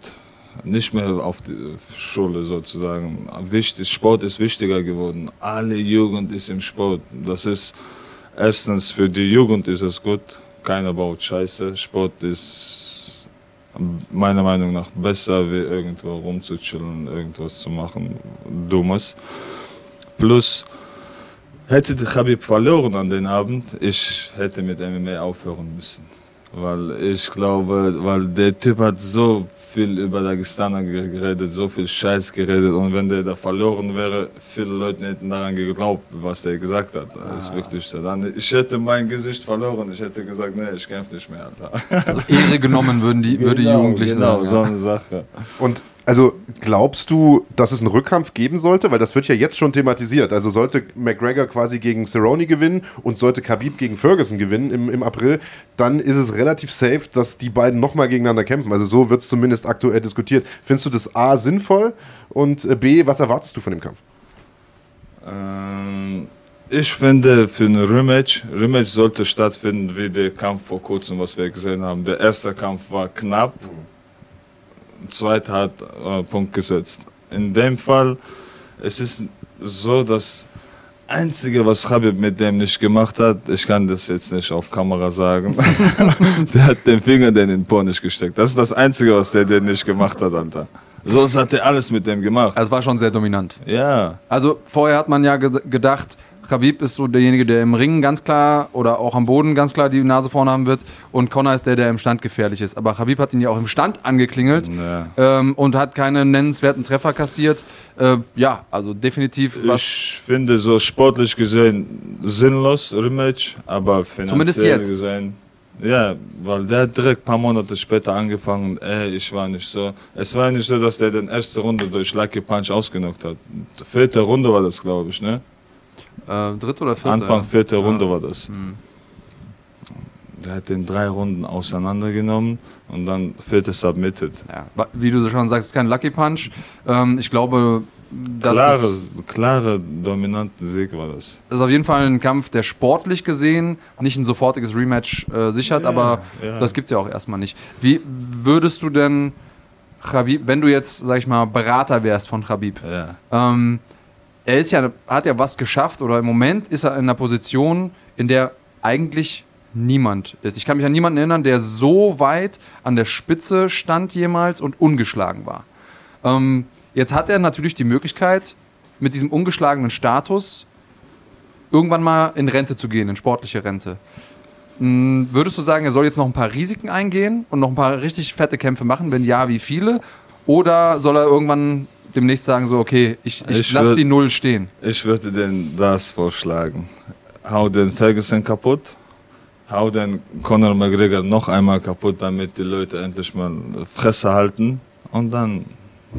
nicht mehr auf die Schule sozusagen. Wichtig, Sport ist wichtiger geworden. Alle Jugend ist im Sport. Das ist erstens für die Jugend ist es gut. Keiner baut Scheiße. Sport ist meiner Meinung nach besser, wie irgendwo rumzuchillen, irgendwas zu machen, Dummes. Plus, hätte die Khabib verloren an den Abend, ich hätte mit MMA aufhören müssen. Weil ich glaube, weil der Typ hat so viel über Dagestaner geredet, so viel Scheiß geredet und wenn der da verloren wäre, viele Leute hätten daran geglaubt, was der gesagt hat. Das ah. ist wirklich so. Dann, ich hätte mein Gesicht verloren, ich hätte gesagt, nee, ich kämpfe nicht mehr. Alter. Also Ehre genommen würden die, genau, *laughs* würde die genau, Jugendlichen genau, sagen. Genau, so eine Sache. Und also glaubst du, dass es einen Rückkampf geben sollte? Weil das wird ja jetzt schon thematisiert. Also sollte McGregor quasi gegen Cerrone gewinnen und sollte Khabib gegen Ferguson gewinnen im, im April, dann ist es relativ safe, dass die beiden nochmal gegeneinander kämpfen. Also so wird es zumindest aktuell diskutiert. Findest du das A sinnvoll und äh, B, was erwartest du von dem Kampf? Ähm, ich finde für ein Rematch, Rematch sollte stattfinden wie der Kampf vor kurzem, was wir gesehen haben. Der erste Kampf war knapp. Mhm zweiter hat äh, Punkt gesetzt. In dem Fall, es ist so, dass Einzige, was Khabib mit dem nicht gemacht hat, ich kann das jetzt nicht auf Kamera sagen, *laughs* der hat den Finger in den Po nicht gesteckt. Das ist das Einzige, was der denn nicht gemacht hat, Alter. Sonst hat er alles mit dem gemacht. Also es war schon sehr dominant. Ja. Also vorher hat man ja gedacht, Khabib ist so derjenige, der im Ring ganz klar oder auch am Boden ganz klar die Nase vorne haben wird und Connor ist der, der im Stand gefährlich ist. Aber Khabib hat ihn ja auch im Stand angeklingelt ähm, und hat keine nennenswerten Treffer kassiert. Äh, ja, also definitiv. ich finde so sportlich gesehen sinnlos Rematch, aber finanziell gesehen. Ja, weil der hat direkt ein paar Monate später angefangen, ey, ich war nicht so. Es war nicht so, dass der den erste Runde durch Lucky Punch ausgenockt hat. Die vierte Runde war das, glaube ich, ne? Äh, dritte oder vierte? Anfang vierte ja. Runde war das. Mhm. Der hat den drei Runden auseinandergenommen und dann vierte submitted. Ja, wie du schon sagst, ist kein Lucky Punch. Ähm, ich glaube, das klare, ist, klare, dominante Sieg war das. Das ist auf jeden Fall ein Kampf, der sportlich gesehen nicht ein sofortiges Rematch äh, sichert, ja, aber ja. das gibt es ja auch erstmal nicht. Wie würdest du denn Khabib, wenn du jetzt, sag ich mal, Berater wärst von Khabib, ja. ähm, er ist ja, hat ja was geschafft oder im Moment ist er in einer Position, in der eigentlich niemand ist. Ich kann mich an niemanden erinnern, der so weit an der Spitze stand jemals und ungeschlagen war. Ähm, jetzt hat er natürlich die Möglichkeit, mit diesem ungeschlagenen Status irgendwann mal in Rente zu gehen, in sportliche Rente. Hm, würdest du sagen, er soll jetzt noch ein paar Risiken eingehen und noch ein paar richtig fette Kämpfe machen? Wenn ja, wie viele? Oder soll er irgendwann demnächst sagen, so, okay, ich, ich, ich lasse die Null stehen? Ich würde den das vorschlagen. Hau den Ferguson kaputt, hau den Conor McGregor noch einmal kaputt, damit die Leute endlich mal Fresse halten und dann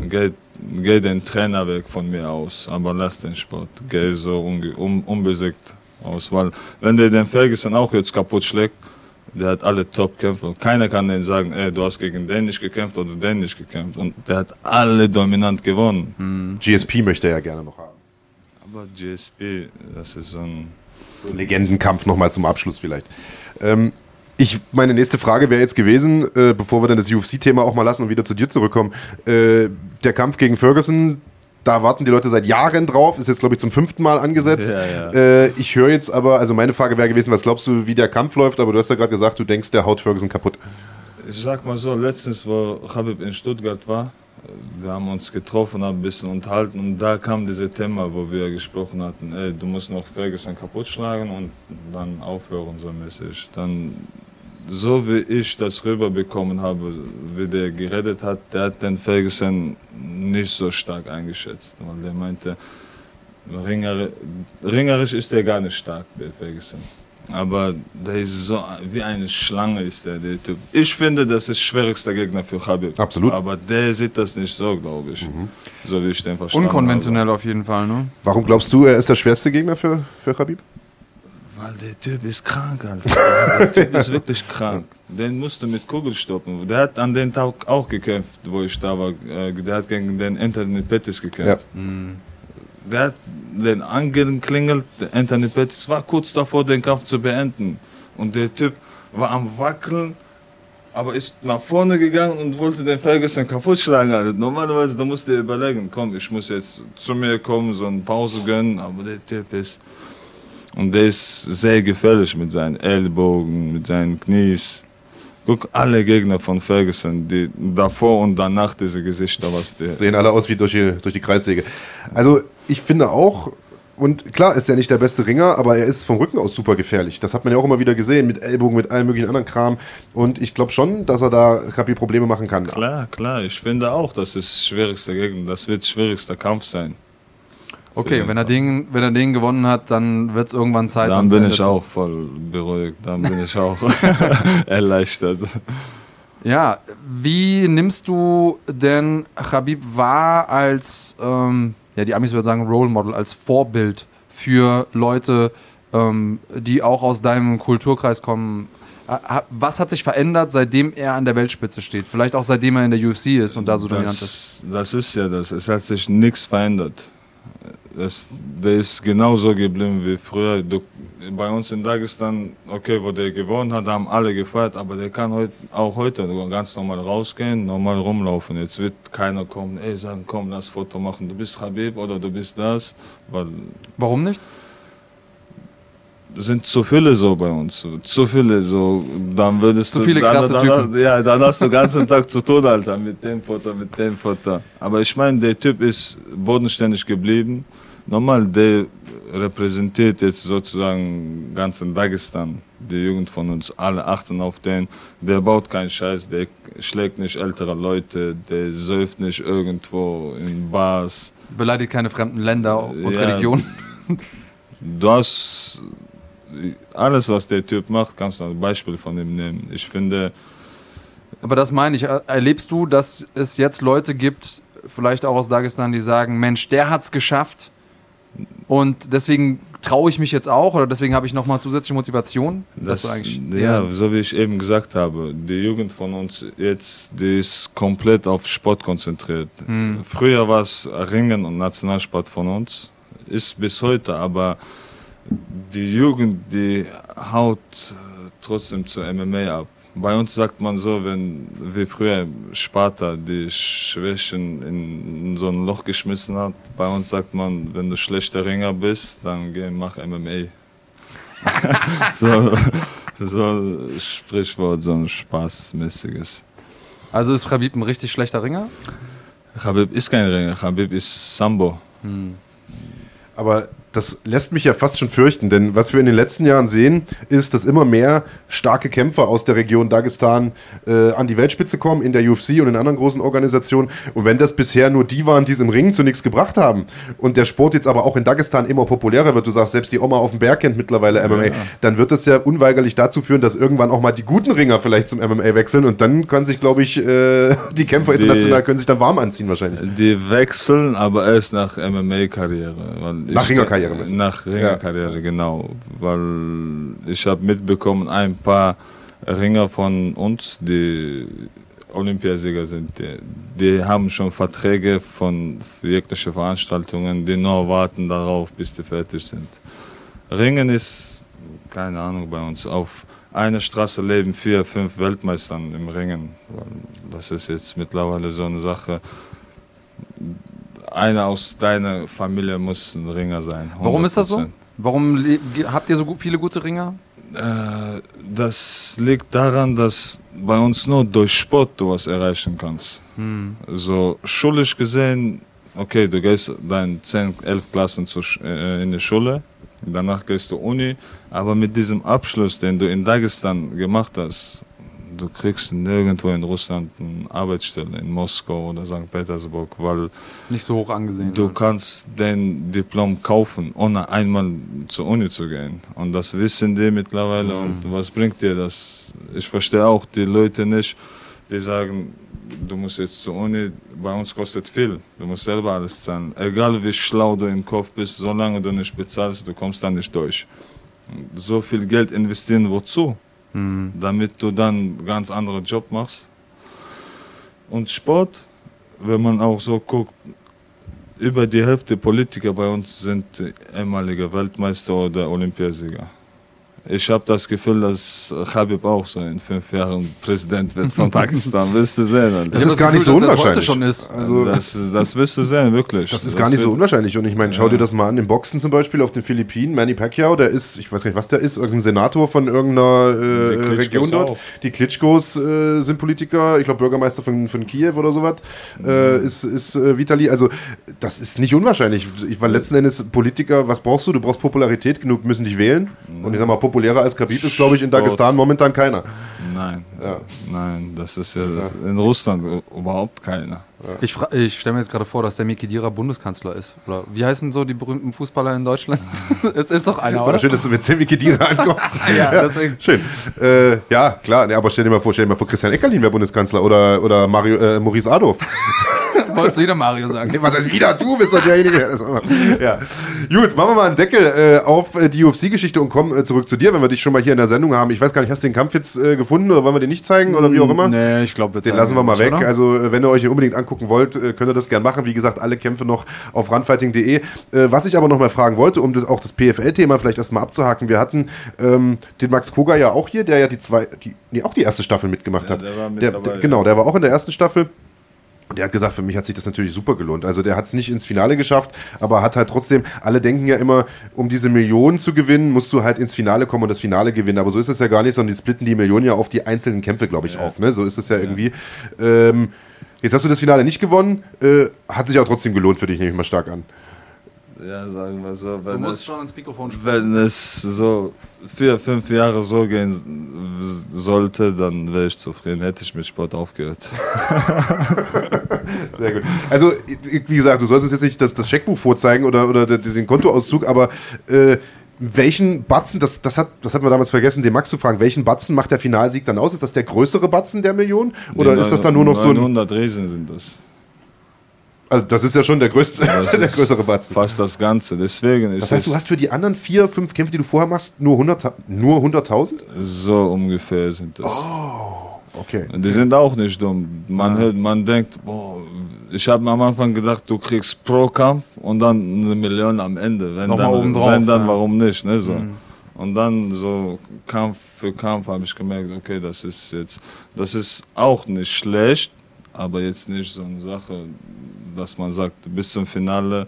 geht, geht den Trainer weg von mir aus, aber lass den Sport, geh so un, unbesiegt aus, weil wenn der den Ferguson auch jetzt kaputt schlägt, der hat alle Top-Kämpfer. Und keiner kann denen sagen, ey, du hast gegen den nicht gekämpft oder den nicht gekämpft. Und der hat alle dominant gewonnen. Mhm. GSP möchte er ja gerne noch haben. Aber GSP, das ist so ein... Legendenkampf nochmal zum Abschluss vielleicht. Ähm, ich, meine nächste Frage wäre jetzt gewesen, äh, bevor wir dann das UFC-Thema auch mal lassen und wieder zu dir zurückkommen. Äh, der Kampf gegen Ferguson, da warten die Leute seit Jahren drauf, ist jetzt, glaube ich, zum fünften Mal angesetzt. Ja, ja. Äh, ich höre jetzt aber, also meine Frage wäre gewesen, was glaubst du, wie der Kampf läuft, aber du hast ja gerade gesagt, du denkst, der haut Ferguson kaputt. Ich sag mal so, letztens, wo Habib in Stuttgart war, wir haben uns getroffen, haben ein bisschen unterhalten und da kam dieses Thema, wo wir gesprochen hatten, ey, du musst noch Ferguson kaputt schlagen und dann aufhören so mäßig. Dann so wie ich das rüberbekommen habe, wie der geredet hat, der hat den Ferguson nicht so stark eingeschätzt. Weil der meinte, ringerisch ist der gar nicht stark, der Ferguson. Aber der ist so, wie eine Schlange ist der, der Typ. Ich finde, das ist der schwierigste Gegner für Khabib. Absolut. Aber der sieht das nicht so, glaube ich. Mhm. So wie ich den verstanden Unkonventionell habe. auf jeden Fall, ne? Warum glaubst du, er ist der schwerste Gegner für, für Khabib? Weil der Typ ist krank, Alter. Der Typ ist wirklich krank. Den musste mit Kugel stoppen. Der hat an den Tag auch gekämpft, wo ich da war. Äh, der hat gegen den Anthony Pettis gekämpft. Ja. Mhm. Der hat den angeklingelt, Anthony Pettis war kurz davor, den Kampf zu beenden. Und der Typ war am Wackeln, aber ist nach vorne gegangen und wollte den Ferguson kaputt schlagen. Also normalerweise, da musste er überlegen, komm, ich muss jetzt zu mir kommen, so eine Pause gönnen, aber der Typ ist und der ist sehr gefährlich mit seinen Ellbogen, mit seinen Knies. Guck, alle Gegner von Ferguson, die davor und danach diese Gesichter, was der. Sehen alle aus wie durch die, durch die Kreissäge. Also, ich finde auch, und klar ist er nicht der beste Ringer, aber er ist vom Rücken aus super gefährlich. Das hat man ja auch immer wieder gesehen, mit Ellbogen, mit allem möglichen anderen Kram. Und ich glaube schon, dass er da Kapi Probleme machen kann. Klar, klar. Ich finde auch, das ist das schwierigste Gegner. Das wird schwierigster Kampf sein. Okay, wenn er, den, wenn er den gewonnen hat, dann wird es irgendwann Zeit. Dann bin ich auch voll beruhigt, dann bin ich auch *laughs* erleichtert. Ja, wie nimmst du denn Habib wahr als, ähm, ja, die Amis würden sagen Role Model, als Vorbild für Leute, ähm, die auch aus deinem Kulturkreis kommen? Was hat sich verändert, seitdem er an der Weltspitze steht? Vielleicht auch seitdem er in der UFC ist und da so dominant ist? Das ist ja das. Es hat sich nichts verändert das, der ist genauso geblieben wie früher. Du, bei uns in Dagestan, okay, wo der gewonnen hat, haben alle gefeiert, aber der kann heut, auch heute ganz normal rausgehen, normal rumlaufen. Jetzt wird keiner kommen, ey, sagen, komm, lass Foto machen, du bist Habib oder du bist das. Weil Warum nicht? sind zu viele so bei uns, zu viele so, dann würdest zu du, viele dann, dann, dann, ja, dann hast du den ganzen Tag zu tun, Alter, mit dem Foto, mit dem Foto. Aber ich meine, der Typ ist bodenständig geblieben Normal, der repräsentiert jetzt sozusagen ganzen Dagestan. Die Jugend von uns, alle achten auf den. Der baut keinen Scheiß, der schlägt nicht ältere Leute, der säuft nicht irgendwo in Bars. Beleidigt keine fremden Länder und ja, Religionen. *laughs* Du hast alles, was der Typ macht, kannst du ein Beispiel von ihm nehmen. Ich finde. Aber das meine ich. Erlebst du, dass es jetzt Leute gibt, vielleicht auch aus Dagestan, die sagen: Mensch, der hat es geschafft und deswegen traue ich mich jetzt auch oder deswegen habe ich nochmal zusätzliche Motivation? Das, ja, so wie ich eben gesagt habe, die Jugend von uns jetzt, die ist komplett auf Sport konzentriert. Hm. Früher war es Ringen und Nationalsport von uns, ist bis heute, aber die Jugend, die haut trotzdem zu MMA ab. Bei uns sagt man so, wenn wie früher Sparta die Schwächen in, so ein Loch geschmissen hat, bei uns sagt man, wenn du schlechter Ringer bist, dann geh, mach MMA. *laughs* so, so ein Sprichwort, so ein Spaßmäßiges. Also ist Khabib ein richtig schlechter Ringer? Khabib ist kein Ringer, Khabib ist Sambo. Hm. Aber das lässt mich ja fast schon fürchten, denn was wir in den letzten Jahren sehen, ist, dass immer mehr starke Kämpfer aus der Region Dagestan äh, an die Weltspitze kommen, in der UFC und in anderen großen Organisationen. Und wenn das bisher nur die waren, die es im Ring zu nichts gebracht haben und der Sport jetzt aber auch in Dagestan immer populärer wird, du sagst, selbst die Oma auf dem Berg kennt mittlerweile MMA, ja. dann wird das ja unweigerlich dazu führen, dass irgendwann auch mal die guten Ringer vielleicht zum MMA wechseln und dann kann sich, glaube ich, äh, *laughs* die Kämpfer international können sich dann warm anziehen wahrscheinlich. Die wechseln, aber erst nach MMA-Karriere. Nach Ringerkarriere. Ringerkarriere. Nach Ringerkarriere, ja. genau. Weil ich habe mitbekommen, ein paar Ringer von uns, die Olympiasieger sind, die, die, haben schon Verträge von jeglichen Veranstaltungen, die nur warten darauf, bis die fertig sind. Ringen ist, keine Ahnung, bei uns auf einer Straße leben vier, fünf Weltmeistern im Ringen. Das ist jetzt mittlerweile so eine Sache einer aus deiner Familie muss ein Ringer sein. 100%. Warum ist das so? Warum habt ihr so viele gute Ringer? Äh, das liegt daran, dass bei uns nur durch Sport du was erreichen kannst. Hm. So schulisch gesehen, okay, du gehst deine 10, 11 Klassen zu, äh, in die Schule, danach gehst du Uni, aber mit diesem Abschluss, den du in Dagestan gemacht hast, du kriegst nirgendwo in Russland eine Arbeitsstelle, in Moskau oder St. Petersburg, weil nicht so hoch angesehen. Du wird. kannst den Diplom kaufen, ohne einmal zur Uni zu gehen. Und das wissen die mittlerweile. Mhm. Und was bringt dir das? Ich verstehe auch die Leute nicht, die sagen, du musst jetzt zur Uni, bei uns kostet viel, du musst selber alles zahlen. Egal wie schlau du im Kopf bist, solange du nicht bezahlst, du kommst da nicht durch. So viel Geld investieren, wozu? Mhm. damit du dann einen ganz anderen Job machst. Und Sport, wenn man auch so guckt, über die Hälfte Politiker bei uns sind ehemalige Weltmeister oder Olympiasieger. Ich habe das Gefühl, dass Habib auch so in fünf Jahren Präsident wird von *laughs* Pakistan. wirst du sehen. Das, das ist gar Gefühl, nicht so unwahrscheinlich. ist. Also das, das wirst du sehen, wirklich. Das ist das gar nicht so unwahrscheinlich. Und ich meine, schau ja. dir das mal an. Im Boxen zum Beispiel auf den Philippinen, Manny Pacquiao, der ist, ich weiß gar nicht, was der ist, irgendein Senator von irgendeiner äh, Region dort. Auch. Die Klitschkos äh, sind Politiker, ich glaube Bürgermeister von, von Kiew oder sowas, äh, mhm. ist, ist äh, Vitali. Also das ist nicht unwahrscheinlich. Ich war letzten Endes Politiker, was brauchst du? Du brauchst Popularität genug, müssen dich wählen. Mhm. Und ich sag mal, populärer als Khabib ist, glaube ich, in Dagestan momentan keiner. Nein, ja. nein, das ist ja das in Russland überhaupt keiner. Ja. Ich, ich stelle mir jetzt gerade vor, dass der Mikidira Bundeskanzler ist. Oder wie heißen so die berühmten Fußballer in Deutschland? *laughs* es ist doch einer, oder? Schön, dass du mit Sam Mikidira ankommst. *laughs* ja, ja, deswegen. Schön. Äh, ja, klar, nee, aber stell dir mal vor, stell dir mal vor, Christian Eckerlin wäre Bundeskanzler oder, oder Mario, äh, Maurice Adolf. *laughs* *laughs* Wolltest du wieder Mario sagen? Was heißt wieder? Du bist doch derjenige. ja. Gut, machen wir mal einen Deckel äh, auf äh, die UFC-Geschichte und kommen äh, zurück zu dir, wenn wir dich schon mal hier in der Sendung haben. Ich weiß gar nicht, hast du den Kampf jetzt äh, gefunden oder wollen wir den nicht zeigen oder wie auch immer? Nee, ich glaube, den lassen wir mal weg. Oder? Also, äh, wenn ihr euch den unbedingt angucken wollt, äh, könnt ihr das gerne machen. Wie gesagt, alle Kämpfe noch auf runfighting.de. was ich aber noch mal fragen wollte, um das, auch das PFL-Thema vielleicht erstmal abzuhaken. Wir hatten ähm, den Max Koga ja auch hier, der ja die zwei, die, nee, auch die erste Staffel mitgemacht ja, hat. Der war mit der, dabei, der, genau, der war auch in der ersten Staffel. Und der hat gesagt, für mich hat sich das natürlich super gelohnt. Also der hat es nicht ins Finale geschafft, aber hat halt trotzdem, alle denken ja immer, um diese Millionen zu gewinnen, musst du halt ins Finale kommen und das Finale gewinnen. Aber so ist es ja gar nicht, sondern die splitten die Millionen ja auf die einzelnen Kämpfe, glaube ich, ja. auf. Ne? So ist es ja, ja. irgendwie. Ähm, jetzt hast du das Finale nicht gewonnen, äh, hat sich auch trotzdem gelohnt für dich, nehme ich mal stark an ja, sagen wir so, wenn, es, wenn es so vier, fünf Jahre so gehen sollte, dann wäre ich zufrieden. Hätte ich mit Sport aufgehört. *laughs* Sehr gut. Also, wie gesagt, du sollst uns jetzt nicht das, das Scheckbuch vorzeigen oder, oder den Kontoauszug, aber äh, welchen Batzen, das, das, hat, das hatten wir damals vergessen, den Max zu fragen, welchen Batzen macht der Finalsieg dann aus? Ist das der größere Batzen der Million? Oder nee, ist das dann nur noch so ein. 100 Riesen sind das. Also das ist ja schon der größte, *laughs* der größere Batzen. Fast das Ganze. Deswegen ist das heißt, du hast für die anderen vier, fünf Kämpfe, die du vorher machst, nur 100.000? Nur 100 so ungefähr sind das. Oh, okay. Und die sind auch nicht dumm. Man, ja. hört, man denkt, boah, ich habe am Anfang gedacht, du kriegst pro Kampf und dann eine Million am Ende. Wenn Nochmal dann, drauf, wenn dann ja. warum nicht? Ne, so. Mhm. Und dann so Kampf für Kampf habe ich gemerkt, okay, das ist jetzt, das ist auch nicht schlecht, aber jetzt nicht so eine Sache, dass man sagt, bis zum Finale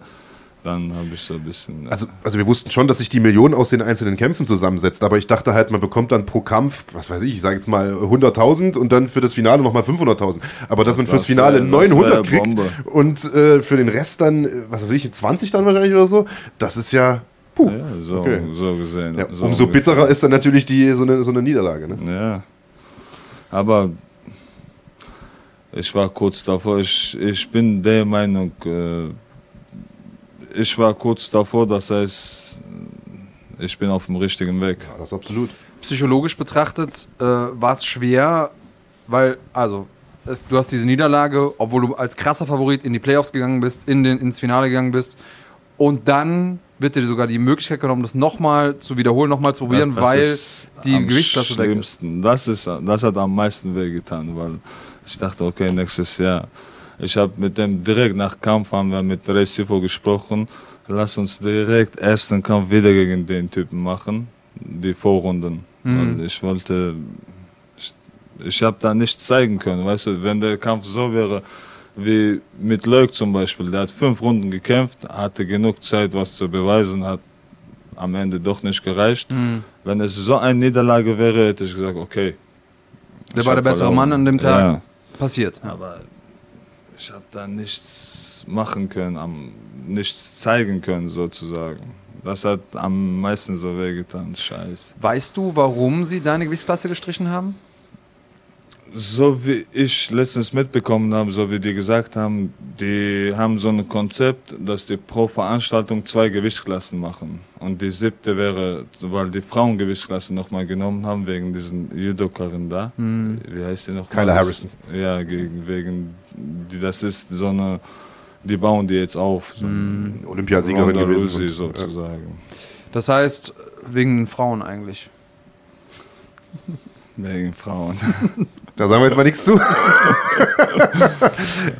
dann habe ich so ein bisschen. Also, also wir wussten schon, dass sich die Million aus den einzelnen Kämpfen zusammensetzt, aber ich dachte halt, man bekommt dann pro Kampf, was weiß ich, ich sage jetzt mal 100.000 und dann für das Finale nochmal 500.000. Aber dass das man fürs Finale wär, 900 kriegt und äh, für den Rest dann, äh, was weiß ich, 20 dann wahrscheinlich oder so, das ist ja. Puh. Ja, so, okay. so gesehen. Ja, so umso bitterer ist dann natürlich die, so, eine, so eine Niederlage. Ne? Ja. Aber ich war kurz davor, ich, ich bin der Meinung, äh, ich war kurz davor, das heißt, ich bin auf dem richtigen Weg. Ja, das absolut. Psychologisch betrachtet äh, war es schwer, weil, also, es, du hast diese Niederlage, obwohl du als krasser Favorit in die Playoffs gegangen bist, in den, ins Finale gegangen bist. Und dann wird dir sogar die Möglichkeit genommen, das nochmal zu wiederholen, nochmal zu probieren, das, das weil die Gewichtsklasse weg ist. Das, ist. das hat am meisten wehgetan, weil ich dachte, okay, nächstes Jahr ich habe mit dem direkt nach Kampf haben wir mit Recife gesprochen. Lass uns direkt ersten Kampf wieder gegen den Typen machen, die Vorrunden. Mhm. ich wollte, ich, ich habe da nichts zeigen können, weißt du, wenn der Kampf so wäre wie mit Leuk zum Beispiel, der hat fünf Runden gekämpft, hatte genug Zeit, was zu beweisen, hat am Ende doch nicht gereicht. Mhm. Wenn es so eine Niederlage wäre, hätte ich gesagt, okay. Der war der bessere verloren. Mann an dem Tag. Ja. Passiert. Aber ich habe da nichts machen können, nichts zeigen können sozusagen. Das hat am meisten so wehgetan, scheiße. Weißt du, warum sie deine Gewichtsklasse gestrichen haben? So wie ich letztens mitbekommen habe, so wie die gesagt haben, die haben so ein Konzept, dass die pro Veranstaltung zwei Gewichtsklassen machen. Und die siebte wäre, weil die Frauengewichtsklasse nochmal genommen haben, wegen diesen Judokarin da. Mhm. Wie heißt die noch? Kyla Harrison. Ja, gegen, wegen, die, das ist so eine, die bauen die jetzt auf. So mhm. Olympiasiegerin gewesen. sozusagen. Ja. Das heißt, wegen den Frauen eigentlich. Wegen Frauen. *laughs* Da sagen wir jetzt mal nichts zu. *laughs*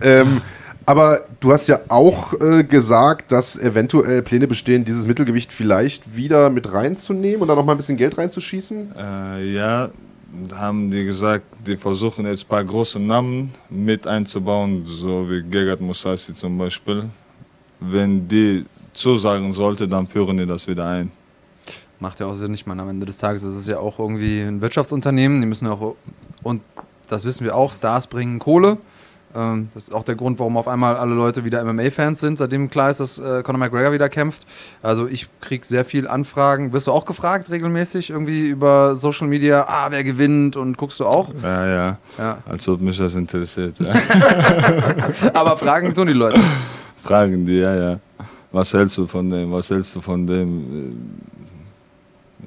ähm, aber du hast ja auch äh, gesagt, dass eventuell Pläne bestehen, dieses Mittelgewicht vielleicht wieder mit reinzunehmen und da noch mal ein bisschen Geld reinzuschießen? Äh, ja, haben die gesagt, die versuchen jetzt ein paar große Namen mit einzubauen, so wie Gegard Mousasi zum Beispiel. Wenn die zusagen sollte, dann führen die das wieder ein. Macht ja auch Sinn, ich meine, am Ende des Tages ist es ja auch irgendwie ein Wirtschaftsunternehmen, die müssen auch, und das wissen wir auch, Stars bringen Kohle. Ähm, das ist auch der Grund, warum auf einmal alle Leute wieder MMA-Fans sind, seitdem klar ist, dass äh, Conor McGregor wieder kämpft. Also ich kriege sehr viel Anfragen. Wirst du auch gefragt regelmäßig irgendwie über Social Media, ah, wer gewinnt und guckst du auch? Ja, ja. ja. Als ob mich das interessiert. Ja. *laughs* Aber Fragen tun die Leute. Fragen die, ja, ja. Was hältst du von dem? Was hältst du von dem?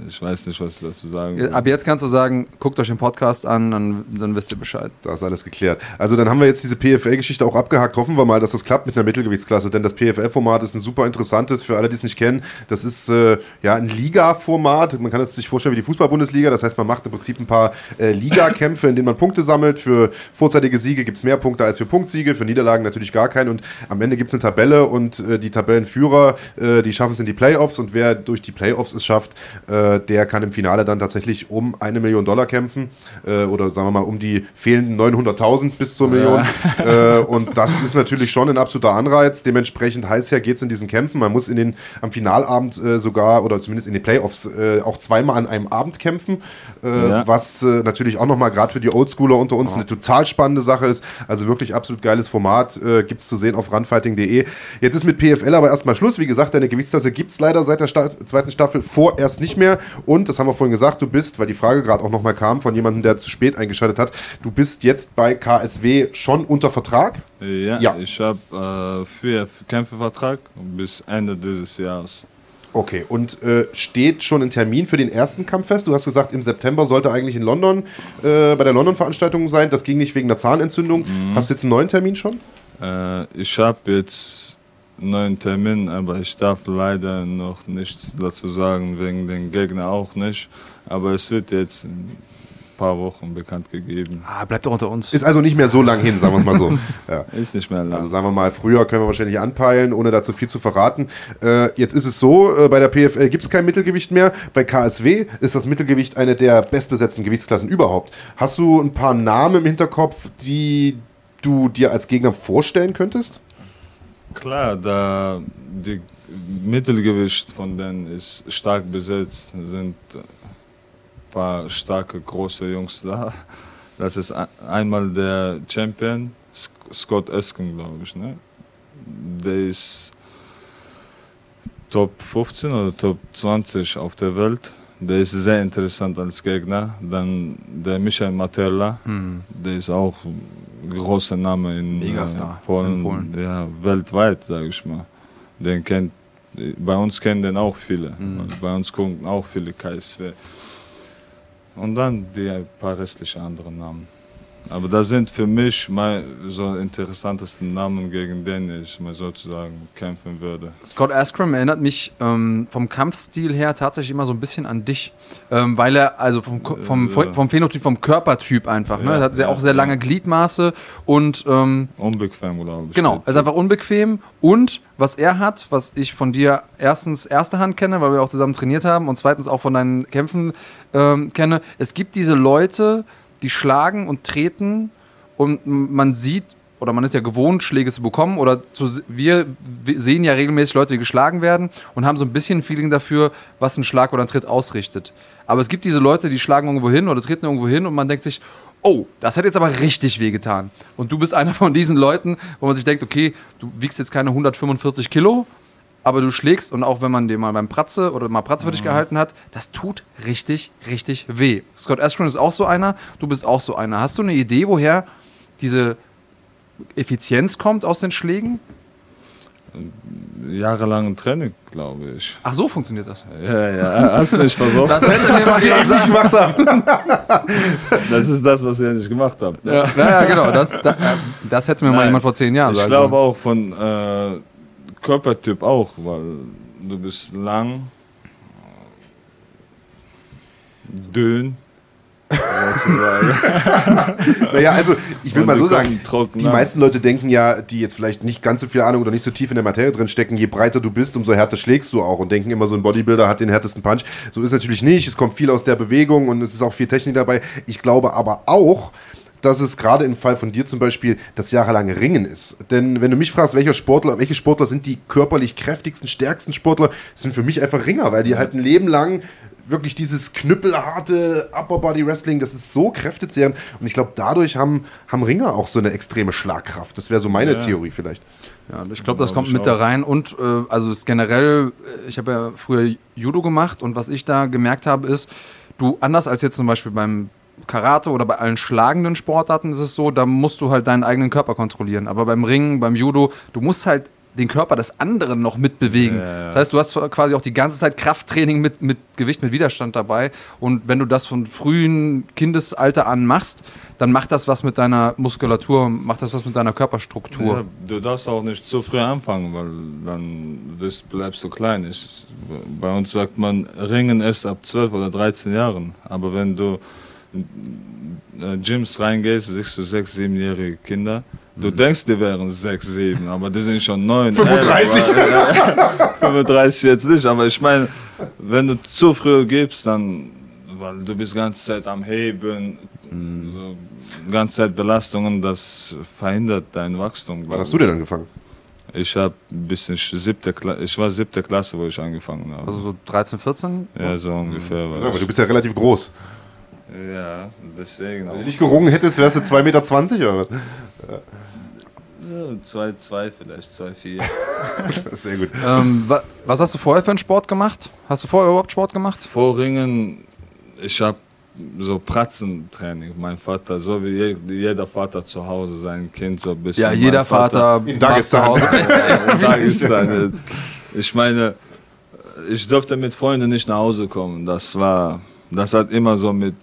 Ich weiß nicht, was ich dazu sagen will. Ab jetzt kannst du sagen, guckt euch den Podcast an, dann, dann wisst ihr Bescheid. Da ist alles geklärt. Also dann haben wir jetzt diese PFL-Geschichte auch abgehakt. Hoffen wir mal, dass das klappt mit einer Mittelgewichtsklasse, denn das PFL-Format ist ein super interessantes, für alle, die es nicht kennen. Das ist äh, ja ein Liga-Format. Man kann es sich vorstellen wie die Fußball-Bundesliga. Das heißt, man macht im Prinzip ein paar äh, Liga-Kämpfe, in denen man Punkte sammelt. Für vorzeitige Siege gibt es mehr Punkte als für Punktsiege, für Niederlagen natürlich gar keinen. Und am Ende gibt es eine Tabelle und äh, die Tabellenführer, äh, die schaffen es in die Playoffs und wer durch die Playoffs es schafft, äh, der kann im Finale dann tatsächlich um eine Million Dollar kämpfen äh, oder sagen wir mal um die fehlenden 900.000 bis zur Million. Ja. Äh, und das ist natürlich schon ein absoluter Anreiz. Dementsprechend heiß her geht es in diesen Kämpfen. Man muss in den, am Finalabend äh, sogar oder zumindest in den Playoffs äh, auch zweimal an einem Abend kämpfen, äh, ja. was äh, natürlich auch nochmal gerade für die Oldschooler unter uns ja. eine total spannende Sache ist. Also wirklich absolut geiles Format. Äh, gibt es zu sehen auf runfighting.de. Jetzt ist mit PFL aber erstmal Schluss. Wie gesagt, deine Gewichtsklasse gibt es leider seit der Sta zweiten Staffel vorerst nicht mehr. Und das haben wir vorhin gesagt, du bist, weil die Frage gerade auch nochmal kam von jemandem, der zu spät eingeschaltet hat, du bist jetzt bei KSW schon unter Vertrag? Ja, ja. ich habe äh, vier Kämpfervertrag bis Ende dieses Jahres. Okay, und äh, steht schon ein Termin für den ersten Kampf fest? Du hast gesagt, im September sollte eigentlich in London äh, bei der London-Veranstaltung sein. Das ging nicht wegen der Zahnentzündung. Mhm. Hast du jetzt einen neuen Termin schon? Äh, ich habe jetzt neuen Termin, aber ich darf leider noch nichts dazu sagen, wegen den Gegner auch nicht. Aber es wird jetzt in ein paar Wochen bekannt gegeben. Ah, bleibt doch unter uns. Ist also nicht mehr so lang hin, sagen wir es mal so. *laughs* Ja. Ist nicht mehr lang. Also sagen wir mal, früher können wir wahrscheinlich anpeilen, ohne dazu viel zu verraten. Äh, jetzt ist es so, äh, bei der PFL gibt es kein Mittelgewicht mehr. Bei KSW ist das Mittelgewicht eine der bestbesetzten Gewichtsklassen überhaupt. Hast du ein paar Namen im Hinterkopf, die du dir als Gegner vorstellen könntest? Klar, da die Mittelgewicht von denen ist stark besetzt. Sind ein paar starke, große Jungs da. Das ist einmal der Champion, Scott Esken, glaube ich. Ne? Der ist Top 15 oder Top 20 auf der Welt. Der ist sehr interessant als Gegner. Dann der Michael Matella, hm. der ist auch ein großer Name in, äh, Polen, in Polen. Ja, weltweit, sage ich mal. Den kennt, bei uns kennen den auch viele. Hm. Bei uns gucken auch viele KSW. Und dann die paar restliche andere Namen. Aber das sind für mich mal so interessantesten Namen, gegen den ich mal sozusagen kämpfen würde. Scott Askram erinnert mich ähm, vom Kampfstil her tatsächlich immer so ein bisschen an dich, ähm, weil er also vom, vom, vom, vom, Phänotyp, vom Körpertyp einfach, ne? er hat sehr, auch sehr lange Gliedmaße und ähm, unbequem glaube ich. Genau, er ist einfach unbequem und was er hat, was ich von dir erstens erste Hand kenne, weil wir auch zusammen trainiert haben und zweitens auch von deinen Kämpfen ähm, kenne. Es gibt diese Leute, die schlagen und treten und man sieht oder man ist ja gewohnt, Schläge zu bekommen oder zu, wir, sehen ja regelmäßig Leute, die geschlagen werden und haben so ein bisschen ein Feeling dafür, was ein Schlag oder ein Tritt ausrichtet. Aber es gibt diese Leute, die schlagen irgendwo hin oder treten irgendwo hin und man denkt sich, oh, das hat jetzt aber richtig wehgetan. Und du bist einer von diesen Leuten, wo man sich denkt, okay, du wiegst jetzt keine 145 Kilo, aber du schlägst und auch wenn man dir mal beim Pratze oder mal Pratze für dich mhm. gehalten hat, das tut richtig, richtig weh. Scott Askren ist auch so einer, du bist auch so einer. Hast du eine Idee, woher diese Effizienz kommt aus den Schlägen? Jahrelangen Training, glaube ich. Ach so funktioniert das. Ja, ja, hast du nicht versucht. Das hätte mir mal nicht gemacht haben. Das ist das, was ihr nicht gemacht habt. Ja, ja, genau. Das, das, das hätte mir Nein, mal jemand vor zehn Jahren sagen Ich glaube auch von äh, Körpertyp auch, weil du bist lang, dünn. *laughs* naja, also ich will mal so sagen, die meisten Leute denken ja, die jetzt vielleicht nicht ganz so viel Ahnung oder nicht so tief in der Materie drin stecken, je breiter du bist, umso härter schlägst du auch und denken immer, so ein Bodybuilder hat den härtesten Punch. So ist es natürlich nicht. Es kommt viel aus der Bewegung und es ist auch viel Technik dabei. Ich glaube aber auch, dass es gerade im Fall von dir zum Beispiel das jahrelange Ringen ist. Denn wenn du mich fragst, welcher Sportler, welche Sportler sind die körperlich kräftigsten, stärksten Sportler, sind für mich einfach Ringer, weil die halt ein Leben lang wirklich dieses knüppelharte Upper Body Wrestling, das ist so kräftezehrend. Und ich glaube, dadurch haben, haben Ringer auch so eine extreme Schlagkraft. Das wäre so meine ja. Theorie vielleicht. Ja, ich glaube, das kommt mit da rein. Und äh, also ist generell, äh, ich habe ja früher Judo gemacht und was ich da gemerkt habe, ist, du anders als jetzt zum Beispiel beim Karate oder bei allen schlagenden Sportarten ist es so, da musst du halt deinen eigenen Körper kontrollieren. Aber beim Ringen, beim Judo, du musst halt den Körper des anderen noch mitbewegen. Ja, ja. Das heißt, du hast quasi auch die ganze Zeit Krafttraining mit, mit Gewicht, mit Widerstand dabei. Und wenn du das von frühen Kindesalter an machst, dann macht das was mit deiner Muskulatur, macht das was mit deiner Körperstruktur. Ja, du darfst auch nicht zu früh anfangen, weil dann bist, bleibst du klein. Ich, bei uns sagt man, Ringen erst ab 12 oder 13 Jahren. Aber wenn du Gyms reingehst, siehst du sechs, siebenjährige Kinder. Du mhm. denkst, die wären sechs, sieben, aber die sind schon neun. *laughs* 35? 35 *laughs* jetzt nicht, aber ich meine, wenn du zu früh gibst, dann, weil du bist die ganze Zeit am Heben, mhm. so, die ganze Zeit Belastungen, das verhindert dein Wachstum. Wann hast du denn angefangen? Ich habe bis ich siebte Klasse, ich war siebte Klasse, wo ich angefangen habe. Also so 13, 14? Ja, so ungefähr. Mhm. Ja, aber du bist ja relativ groß. Ja, deswegen. Wenn du nicht gerungen hättest, wärst du 2,20 Meter oder was? 2,2 vielleicht, 2,4. *laughs* Sehr gut. Ähm, wa was hast du vorher für einen Sport gemacht? Hast du vorher überhaupt Sport gemacht? Vorringen, ich habe so Pratzentraining. Mein Vater, so wie jeder Vater zu Hause sein Kind so ein bisschen. Ja, jeder Vater, Vater in Dagestan. Zu Hause. *laughs* ja, in Dagestan jetzt. Ich meine, ich durfte mit Freunden nicht nach Hause kommen. Das war das hat immer so mit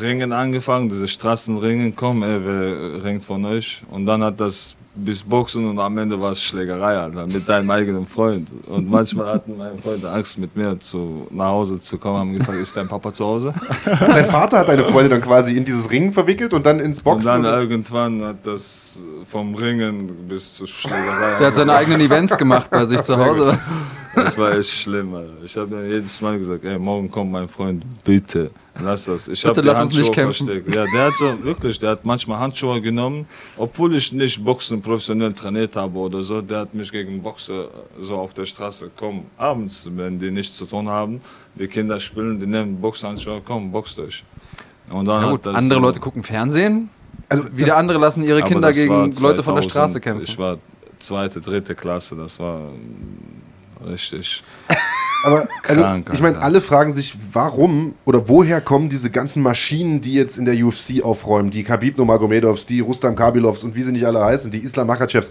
Ringen angefangen, diese Straßenringen, komm, ey, wer ringt von euch? Und dann hat das bis Boxen und am Ende war es Schlägerei, Alter, mit deinem eigenen Freund. Und manchmal hatten meine Freunde Angst, mit mir zu, nach Hause zu kommen, haben gefragt, ist dein Papa zu Hause? *laughs* Dein Vater hat deine Freunde dann quasi in dieses Ringen verwickelt und dann ins Boxen? Und dann irgendwann hat das vom Ringen bis zur Schlägerei. Der hat seine eigenen Events gemacht bei sich zu Hause. Das war echt schlimm, Alter. Ich habe mir jedes Mal gesagt, ey, morgen kommt mein Freund, bitte, lass das. Ich habe die Handschuhe versteckt. Ja, der hat so, wirklich, der hat manchmal Handschuhe genommen, obwohl ich nicht Boxen professionell trainiert habe oder so, der hat mich gegen Boxer so auf der Straße, komm, abends, wenn die nichts zu tun haben, die Kinder spielen, die nehmen Boxhandschuhe, komm, box durch. Und dann ja, gut, andere so, Leute gucken Fernsehen, also wieder andere lassen ihre Kinder gegen Leute von der Straße kämpfen. Ich war zweite, dritte Klasse, das war richtig. Aber also, Krank, ich meine, alle fragen sich, warum oder woher kommen diese ganzen Maschinen, die jetzt in der UFC aufräumen, die Khabib Nurmagomedovs, die Rustam Kabilovs und wie sie nicht alle heißen, die Islam Makachevs.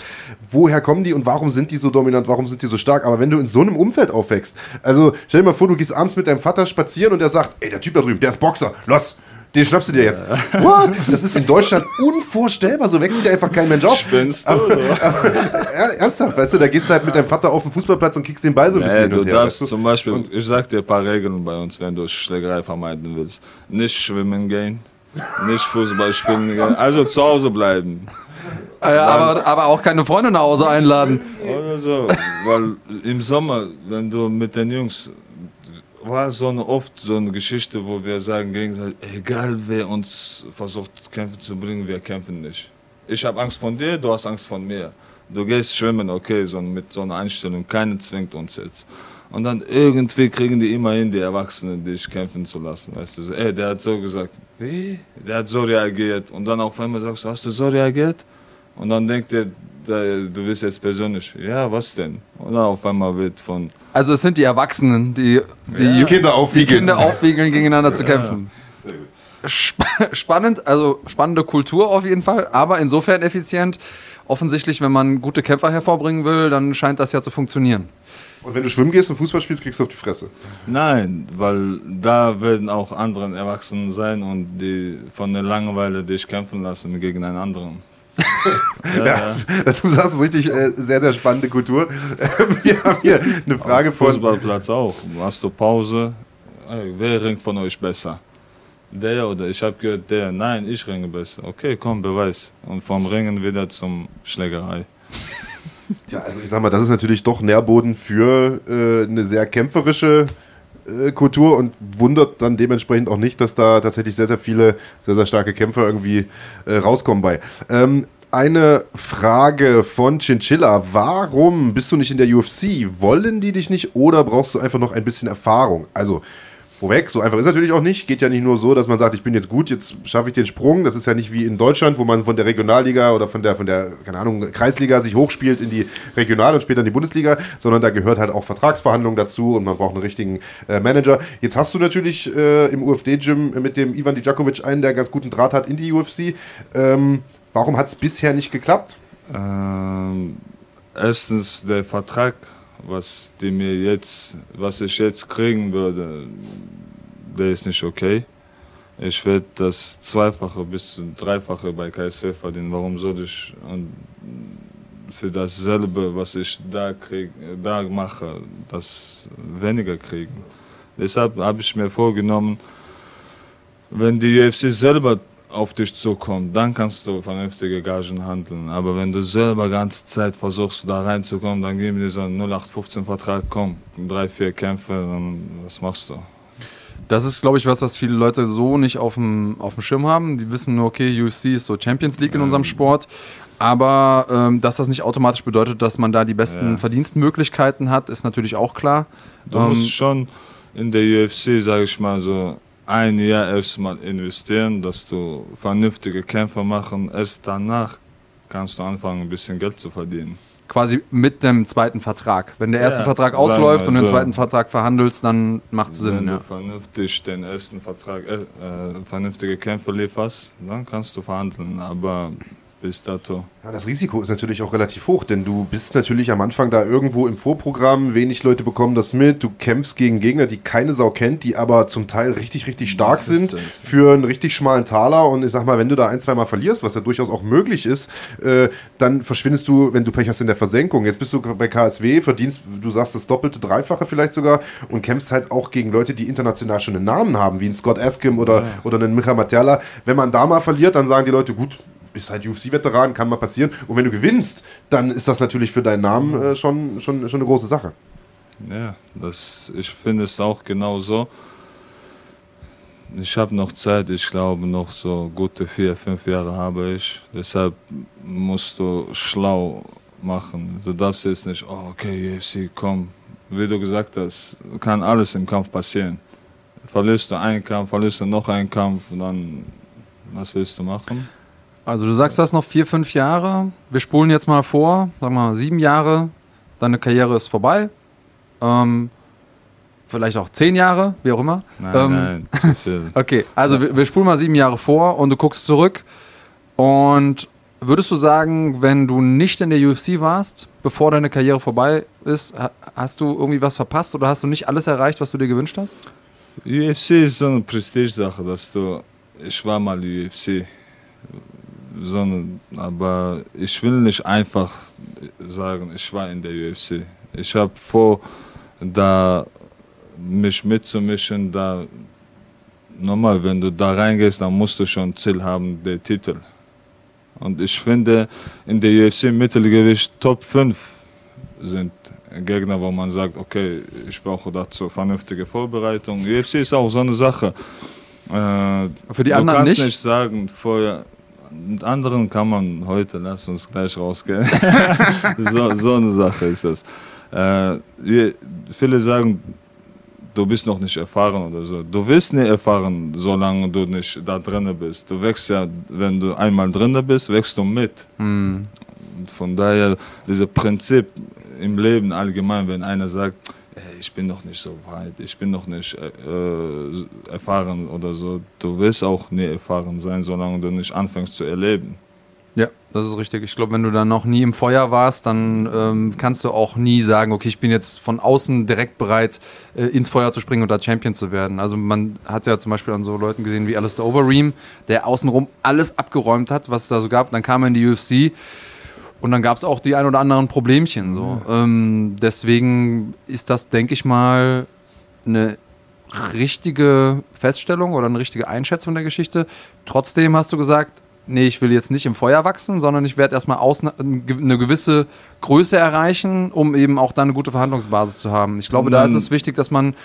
Woher kommen die und warum sind die so dominant, warum sind die so stark? Aber wenn du in so einem Umfeld aufwächst, also stell dir mal vor, du gehst abends mit deinem Vater spazieren und er sagt, ey, der Typ da drüben, der ist Boxer, los, den schnappst du dir jetzt. *laughs* What? Das ist in Deutschland unvorstellbar. So wächst ja einfach kein Mensch auf. Spinnst du? Aber, aber, ja, *laughs* ernsthaft, weißt du, da gehst du halt mit deinem Vater auf den Fußballplatz und kickst den Ball so ein bisschen nee, du her, darfst weißt du? zum Beispiel, und ich sag dir ein paar Regeln bei uns, wenn du Schlägerei vermeiden willst. Nicht schwimmen gehen, nicht Fußball spielen gehen, also zu Hause bleiben. Ja, aber, aber auch keine Freunde nach Hause einladen. Oder so, weil im Sommer, wenn du mit den Jungs war so eine, oft so eine Geschichte, wo wir sagen gegenseitig, egal wer uns versucht kämpfen zu bringen, wir kämpfen nicht. Ich habe Angst von dir, du hast Angst von mir. Du gehst schwimmen, okay, so mit so einer Einstellung, keiner zwingt uns jetzt. Und dann irgendwie kriegen die immerhin die Erwachsenen, dich kämpfen zu lassen. Weißt du, so, ey, der hat so gesagt, wie? Der hat so reagiert. Und dann auf einmal sagst du, hast du so reagiert? Und dann denkt er, du bist jetzt persönlich. Ja, was denn? Und dann auf einmal wird von also es sind die Erwachsenen, die die, ja. Kinder, aufwiegeln. die Kinder aufwiegeln, gegeneinander ja. zu kämpfen. Sp spannend, also spannende Kultur auf jeden Fall, aber insofern effizient. Offensichtlich, wenn man gute Kämpfer hervorbringen will, dann scheint das ja zu funktionieren. Und wenn du schwimmen gehst und Fußball spielst, kriegst du auf die Fresse. Nein, weil da werden auch andere Erwachsene sein und die von der Langeweile dich kämpfen lassen gegen einen anderen ja, *laughs* ja, Das, du sagst es richtig, äh, sehr, sehr spannende Kultur. *laughs* Wir haben hier eine Frage von. Fußballplatz auch. Hast du Pause? Wer ringt von euch besser? Der oder ich habe gehört, der. Nein, ich ringe besser. Okay, komm, Beweis. Und vom Ringen wieder zum Schlägerei. Tja, also ich sag mal, das ist natürlich doch Nährboden für äh, eine sehr kämpferische äh, Kultur und wundert dann dementsprechend auch nicht, dass da tatsächlich sehr, sehr viele, sehr, sehr starke Kämpfer irgendwie äh, rauskommen bei. Ähm, eine Frage von Chinchilla. Warum bist du nicht in der UFC? Wollen die dich nicht oder brauchst du einfach noch ein bisschen Erfahrung? Also, vorweg. So einfach ist natürlich auch nicht. Geht ja nicht nur so, dass man sagt, ich bin jetzt gut, jetzt schaffe ich den Sprung. Das ist ja nicht wie in Deutschland, wo man von der Regionalliga oder von der, von der, keine Ahnung, Kreisliga sich hochspielt in die Regional- und später in die Bundesliga, sondern da gehört halt auch Vertragsverhandlungen dazu und man braucht einen richtigen äh, Manager. Jetzt hast du natürlich äh, im UFD-Gym mit dem Ivan Dijakovic einen, der ganz guten Draht hat in die UFC. Ähm, warum hat es bisher nicht geklappt? Ähm, erstens der Vertrag was die mir jetzt, was ich jetzt kriegen würde, der ist nicht okay. Ich werde das Zweifache bis Dreifache bei KSW verdienen. Warum soll ich für dasselbe, was ich da, krieg, da mache, das weniger kriegen? Deshalb habe ich mir vorgenommen, wenn die UFC selber auf dich zukommt, dann kannst du vernünftige Gagen handeln. Aber wenn du selber ganze Zeit versuchst, da reinzukommen, dann geben die so einen 0815-Vertrag, komm, drei, vier Kämpfe, dann was machst du? Das ist, glaube ich, was, was viele Leute so nicht auf dem, auf dem Schirm haben. Die wissen nur, okay, UFC ist so Champions League in ähm. unserem Sport. Aber ähm, dass das nicht automatisch bedeutet, dass man da die besten ja. Verdienstmöglichkeiten hat, ist natürlich auch klar. Du ähm, musst schon in der UFC, sage ich mal so, ein Jahr erstmal investieren, dass du vernünftige Kämpfe machen. Erst danach kannst du anfangen, ein bisschen Geld zu verdienen. Quasi mit dem zweiten Vertrag. Wenn der erste ja, Vertrag ausläuft und den zweiten Vertrag verhandelst, dann macht es Sinn. Wenn ja. du vernünftig den ersten Vertrag, äh, äh, vernünftige Kämpfe lieferst, dann kannst du verhandeln. Aber bis dato. Ja, das Risiko ist natürlich auch relativ hoch, denn du bist natürlich am Anfang da irgendwo im Vorprogramm, wenig Leute bekommen das mit, du kämpfst gegen Gegner, die keine Sau kennt, die aber zum Teil richtig, richtig stark sind für einen richtig schmalen Taler und ich sag mal, wenn du da ein, zwei Mal verlierst, was ja durchaus auch möglich ist, äh, dann verschwindest du, wenn du Pech hast, in der Versenkung. Jetzt bist du bei KSW, verdienst, du sagst das doppelte, dreifache vielleicht sogar und kämpfst halt auch gegen Leute, die international schon einen Namen haben, wie ein Scott Askim oder, ja. oder einen Micha Matjala. Wenn man da mal verliert, dann sagen die Leute, gut, bist halt UFC-Veteran, kann mal passieren. Und wenn du gewinnst, dann ist das natürlich für deinen Namen äh, schon, schon, schon eine große Sache. Ja, das, ich finde es auch genau so. Ich habe noch Zeit, ich glaube noch so gute vier, fünf Jahre habe ich. Deshalb musst du schlau machen. Du darfst jetzt nicht, oh, okay, UFC, komm. Wie du gesagt hast, kann alles im Kampf passieren. Verlierst du einen Kampf, verlierst du noch einen Kampf dann, was willst du machen? Also du sagst das noch vier, fünf Jahre. Wir spulen jetzt mal vor, sagen wir mal sieben Jahre. Deine Karriere ist vorbei. Ähm, vielleicht auch zehn Jahre, wie auch immer. Nein, ähm, nein, *laughs* zu viel. okay, also wir, wir spulen mal sieben Jahre vor und du guckst zurück. Und würdest du sagen, wenn du nicht in der UFC warst, bevor deine Karriere vorbei ist, hast du irgendwie was verpasst oder hast du nicht alles erreicht, was du dir gewünscht hast? UFC ist so eine Prestige-Sache, dass du, ich war mal UFC, so eine, aber ich will nicht einfach sagen, ich war in der UFC. Ich habe vor, da mich mitzumischen, da nochmal, wenn du da reingehst, dann musst du schon Ziel haben, der Titel. Und ich finde, in der UFC Mittelgewicht Top 5 sind Gegner, wo man sagt, okay, ich brauche dazu vernünftige Vorbereitung. UFC ist auch so eine Sache. Äh, Für die anderen nicht? Du kannst nicht sagen, vorher, mit anderen kann man heute, lass uns gleich rausgehen. *laughs* so, so eine Sache ist das. Äh, viele sagen, du bist noch nicht erfahren oder so. Du wirst nicht erfahren, solange du nicht da drin bist. Du wächst ja, wenn du einmal drin bist, wächst du mit. Mhm. Von daher, dieses Prinzip im Leben allgemein, wenn einer sagt, ich bin noch nicht so weit, ich bin noch nicht äh, äh, erfahren oder so, du wirst auch nie erfahren sein, solange du nicht anfängst zu erleben. Ja, das ist richtig. Ich glaube, wenn du dann noch nie im Feuer warst, dann ähm, kannst du auch nie sagen, okay, ich bin jetzt von außen direkt bereit, äh, ins Feuer zu springen da Champion zu werden. Also man hat ja zum Beispiel an so Leuten gesehen wie Alistair Overeem, der außenrum alles abgeräumt hat, was es da so gab. Dann kam er in die UFC und dann gab es auch die ein oder anderen Problemchen. So. Mhm. Ähm, deswegen ist das, denke ich mal, eine richtige Feststellung oder eine richtige Einschätzung der Geschichte. Trotzdem hast du gesagt, nee, ich will jetzt nicht im Feuer wachsen, sondern ich werde erstmal eine gewisse Größe erreichen, um eben auch dann eine gute Verhandlungsbasis zu haben. Ich glaube, da ist es wichtig, dass man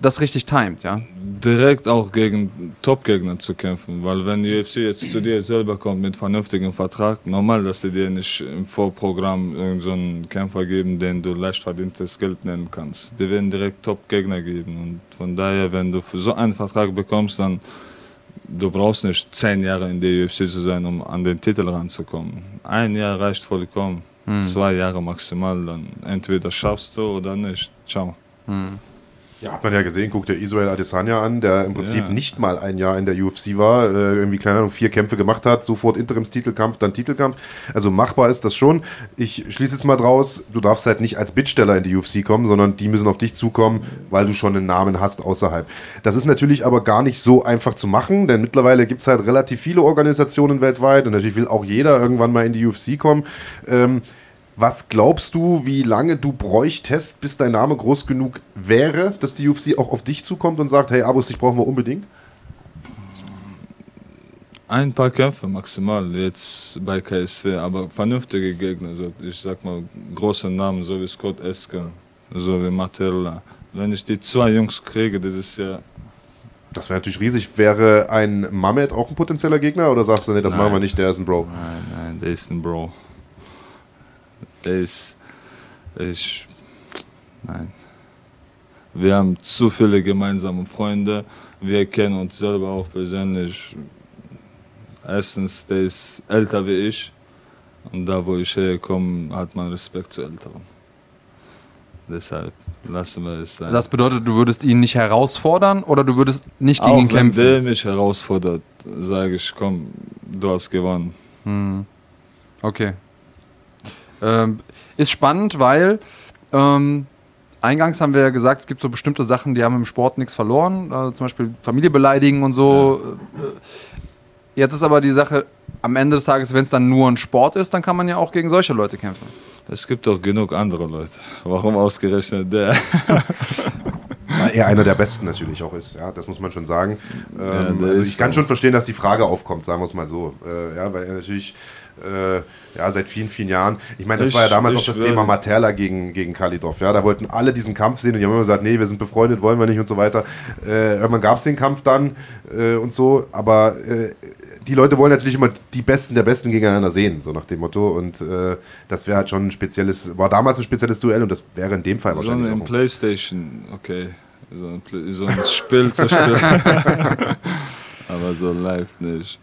das richtig timet, ja. Direkt auch gegen Top-Gegner zu kämpfen, weil wenn die UFC jetzt zu dir selber kommt mit vernünftigem Vertrag, normal, dass sie dir nicht im Vorprogramm irgendeinen so Kämpfer geben, den du leicht verdientes Geld nennen kannst. Die werden direkt Top-Gegner geben und von daher, wenn du für so einen Vertrag bekommst, dann du brauchst nicht zehn Jahre in der UFC zu sein, um an den Titel ranzukommen. Ein Jahr reicht vollkommen. Hm. Zwei Jahre maximal, dann entweder schaffst du oder nicht. Ciao. Hm. Ja, hat man ja gesehen, guckt der Israel Adesanya an, der im Prinzip ja. nicht mal ein Jahr in der UFC war, äh, irgendwie, keine Ahnung, vier Kämpfe gemacht hat, sofort Interimstitelkampf, dann Titelkampf. Also machbar ist das schon. Ich schließe jetzt mal draus, du darfst halt nicht als Bittsteller in die UFC kommen, sondern die müssen auf dich zukommen, weil du schon einen Namen hast außerhalb. Das ist natürlich aber gar nicht so einfach zu machen, denn mittlerweile gibt es halt relativ viele Organisationen weltweit und natürlich will auch jeder irgendwann mal in die UFC kommen. Ähm, was glaubst du, wie lange du bräuchtest, bis dein Name groß genug wäre, dass die UFC auch auf dich zukommt und sagt, hey Abus, dich brauchen wir unbedingt? Ein paar Kämpfe maximal jetzt bei KSW, aber vernünftige Gegner. Also ich sag mal große Namen, so wie Scott Esker, so wie Matella. Wenn ich die zwei Jungs kriege, das ist ja. Das wäre natürlich riesig. Wäre ein Mamet auch ein potenzieller Gegner oder sagst du, nee, das nein. machen wir nicht, der ist ein Bro? Nein, nein, der ist ein Bro. Ist, ich, nein. Wir haben zu viele gemeinsame Freunde. Wir kennen uns selber auch persönlich. Erstens, der ist älter wie ich. Und da, wo ich herkomme, hat man Respekt zu Älteren. Deshalb lassen wir es sein. Das bedeutet, du würdest ihn nicht herausfordern oder du würdest nicht gegen auch ihn kämpfen? Wenn der mich herausfordert, sage ich, komm, du hast gewonnen. Hm. Okay. Ähm, ist spannend, weil ähm, eingangs haben wir ja gesagt, es gibt so bestimmte Sachen, die haben im Sport nichts verloren, also zum Beispiel Familie beleidigen und so. Ja. Äh, jetzt ist aber die Sache, am Ende des Tages, wenn es dann nur ein Sport ist, dann kann man ja auch gegen solche Leute kämpfen. Es gibt doch genug andere Leute. Warum ausgerechnet der? *laughs* er einer der Besten natürlich auch ist, ja, das muss man schon sagen. Ähm, ja, also ich kann schon verstehen, dass die Frage aufkommt, sagen wir es mal so. Äh, ja, weil er natürlich äh, ja, seit vielen, vielen Jahren. Ich meine, das ich, war ja damals auch das Thema Materla gegen, gegen Kalidov. Ja, da wollten alle diesen Kampf sehen und die haben immer gesagt, nee, wir sind befreundet, wollen wir nicht und so weiter. Äh, irgendwann gab es den Kampf dann äh, und so, aber äh, die Leute wollen natürlich immer die Besten der Besten gegeneinander sehen, so nach dem Motto. Und äh, das wäre halt schon ein spezielles, war damals ein spezielles Duell und das wäre in dem Fall wahrscheinlich. So ein Playstation, okay. So ein, so ein Spiel zu spielen. *laughs* *laughs* aber so live nicht.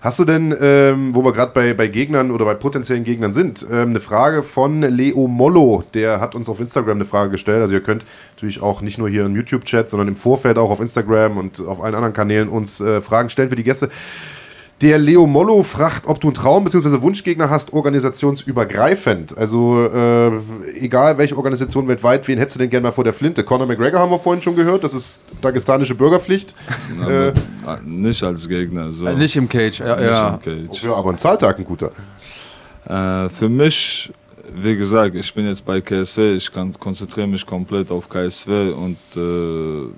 Hast du denn, ähm, wo wir gerade bei, bei Gegnern oder bei potenziellen Gegnern sind, ähm, eine Frage von Leo Mollo, der hat uns auf Instagram eine Frage gestellt. Also ihr könnt natürlich auch nicht nur hier im YouTube-Chat, sondern im Vorfeld auch auf Instagram und auf allen anderen Kanälen uns äh, Fragen stellen für die Gäste. Der Leo Mollo fragt, ob du einen Traum bzw. Wunschgegner hast, organisationsübergreifend. Also äh, egal welche Organisation weltweit, wen hättest du denn gerne mal vor der Flinte? Conor McGregor haben wir vorhin schon gehört, das ist dagestanische Bürgerpflicht. Na, äh, nicht als Gegner. So. Äh, nicht im Cage, ja. ja. Im Cage. ja aber ein Zahltag ein guter. Äh, für mich, wie gesagt, ich bin jetzt bei KSW, ich konzentriere mich komplett auf KSW und äh,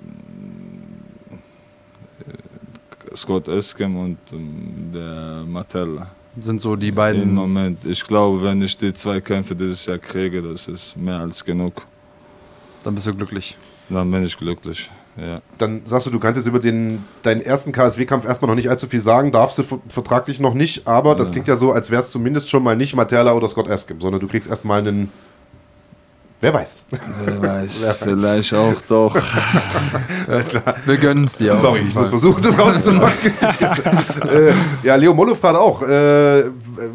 Scott Eskem und ähm, der Matella. Sind so die beiden. Im Moment. Ich glaube, wenn ich die zwei Kämpfe dieses Jahr kriege, das ist mehr als genug. Dann bist du glücklich. Dann bin ich glücklich. Ja. Dann sagst du, du kannst jetzt über den, deinen ersten KSW-Kampf erstmal noch nicht allzu viel sagen, darfst du vertraglich noch nicht, aber das ja. klingt ja so, als wäre es zumindest schon mal nicht Matella oder Scott Eskem, sondern du kriegst erstmal einen Wer weiß. Wer weiß, vielleicht auch doch. *laughs* Alles klar. Wir gönnen es dir. Sorry, ich muss versuchen, das rauszumachen. *laughs* äh, ja, Leo Mollo fragt auch, äh,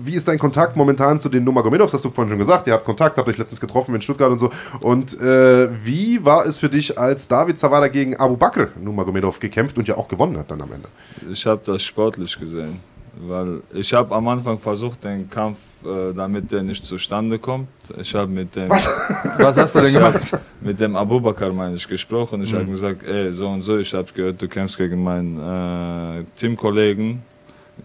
wie ist dein Kontakt momentan zu den Nomagomedovs? Hast du vorhin schon gesagt, ihr habt Kontakt, habt euch letztens getroffen in Stuttgart und so. Und äh, wie war es für dich, als David Zawada gegen Abu Bakr Nomagomedov gekämpft und ja auch gewonnen hat dann am Ende? Ich habe das sportlich gesehen, weil ich habe am Anfang versucht, den Kampf äh, damit der nicht zustande kommt. Ich habe mit dem. Was? *laughs* Was hast du denn gemacht? Mit dem Abubakar meine ich gesprochen. Ich mhm. habe gesagt, ey, so und so, ich habe gehört, du kämpfst gegen meinen äh, Teamkollegen.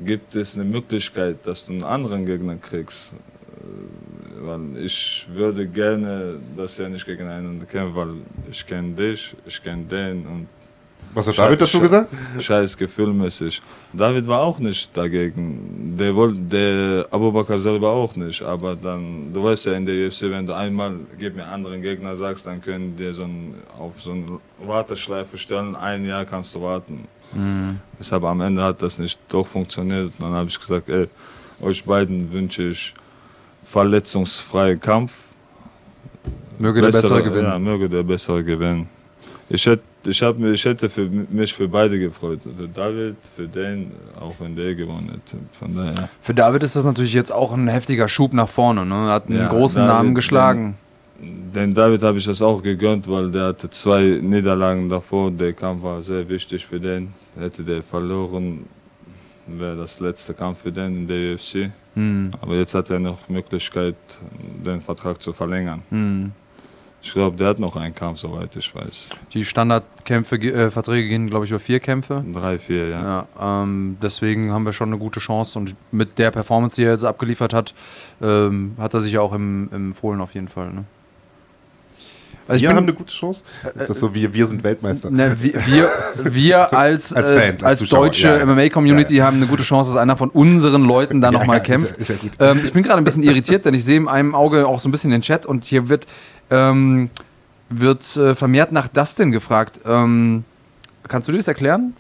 Gibt es eine Möglichkeit, dass du einen anderen Gegner kriegst? Äh, weil ich würde gerne, dass er nicht gegen einen kämpft, weil ich kenne dich, ich kenne den und was hat David dazu gesagt? Scheiß gefühlmäßig. David war auch nicht dagegen. Der wollte, der Abubakar selber auch nicht. Aber dann, du weißt ja in der UFC, wenn du einmal, gib mir anderen Gegner sagst, dann können die so ein, auf so eine Warteschleife stellen. Ein Jahr kannst du warten. Mhm. Deshalb am Ende hat das nicht doch funktioniert. Dann habe ich gesagt, ey, euch beiden wünsche ich verletzungsfreien Kampf. Möge bessere, der bessere gewinnen. Ja, möge der bessere gewinnen. Ich hätte ich, hab, ich hätte für, mich für beide gefreut. Für David, für den, auch wenn der gewonnen hätte. Von daher. Für David ist das natürlich jetzt auch ein heftiger Schub nach vorne. Ne? Er hat einen ja, großen David, Namen geschlagen. Den, den David habe ich das auch gegönnt, weil der hatte zwei Niederlagen davor. Der Kampf war sehr wichtig für den. Hätte der verloren, wäre das letzte Kampf für den in der UFC. Mhm. Aber jetzt hat er noch Möglichkeit, den Vertrag zu verlängern. Mhm. Ich glaube, der hat noch einen Kampf, soweit ich weiß. Die Standardkämpfe, äh, Verträge gehen, glaube ich, über vier Kämpfe. Drei, vier, ja. ja ähm, deswegen haben wir schon eine gute Chance und mit der Performance, die er jetzt abgeliefert hat, ähm, hat er sich auch im, im Fohlen auf jeden Fall. Ne? Also wir bin, haben eine gute Chance. Ist das so, wir, wir sind Weltmeister? Ne, wir, wir, wir *laughs* als, als, Fans, als, als deutsche ja, MMA-Community ja, ja. haben eine gute Chance, dass einer von unseren Leuten da *laughs* nochmal kämpft. Ist ist ähm, ich bin gerade ein bisschen irritiert, denn ich sehe in einem Auge auch so ein bisschen den Chat und hier wird ähm, wird äh, vermehrt nach Dustin gefragt. Ähm, kannst du dir das erklären?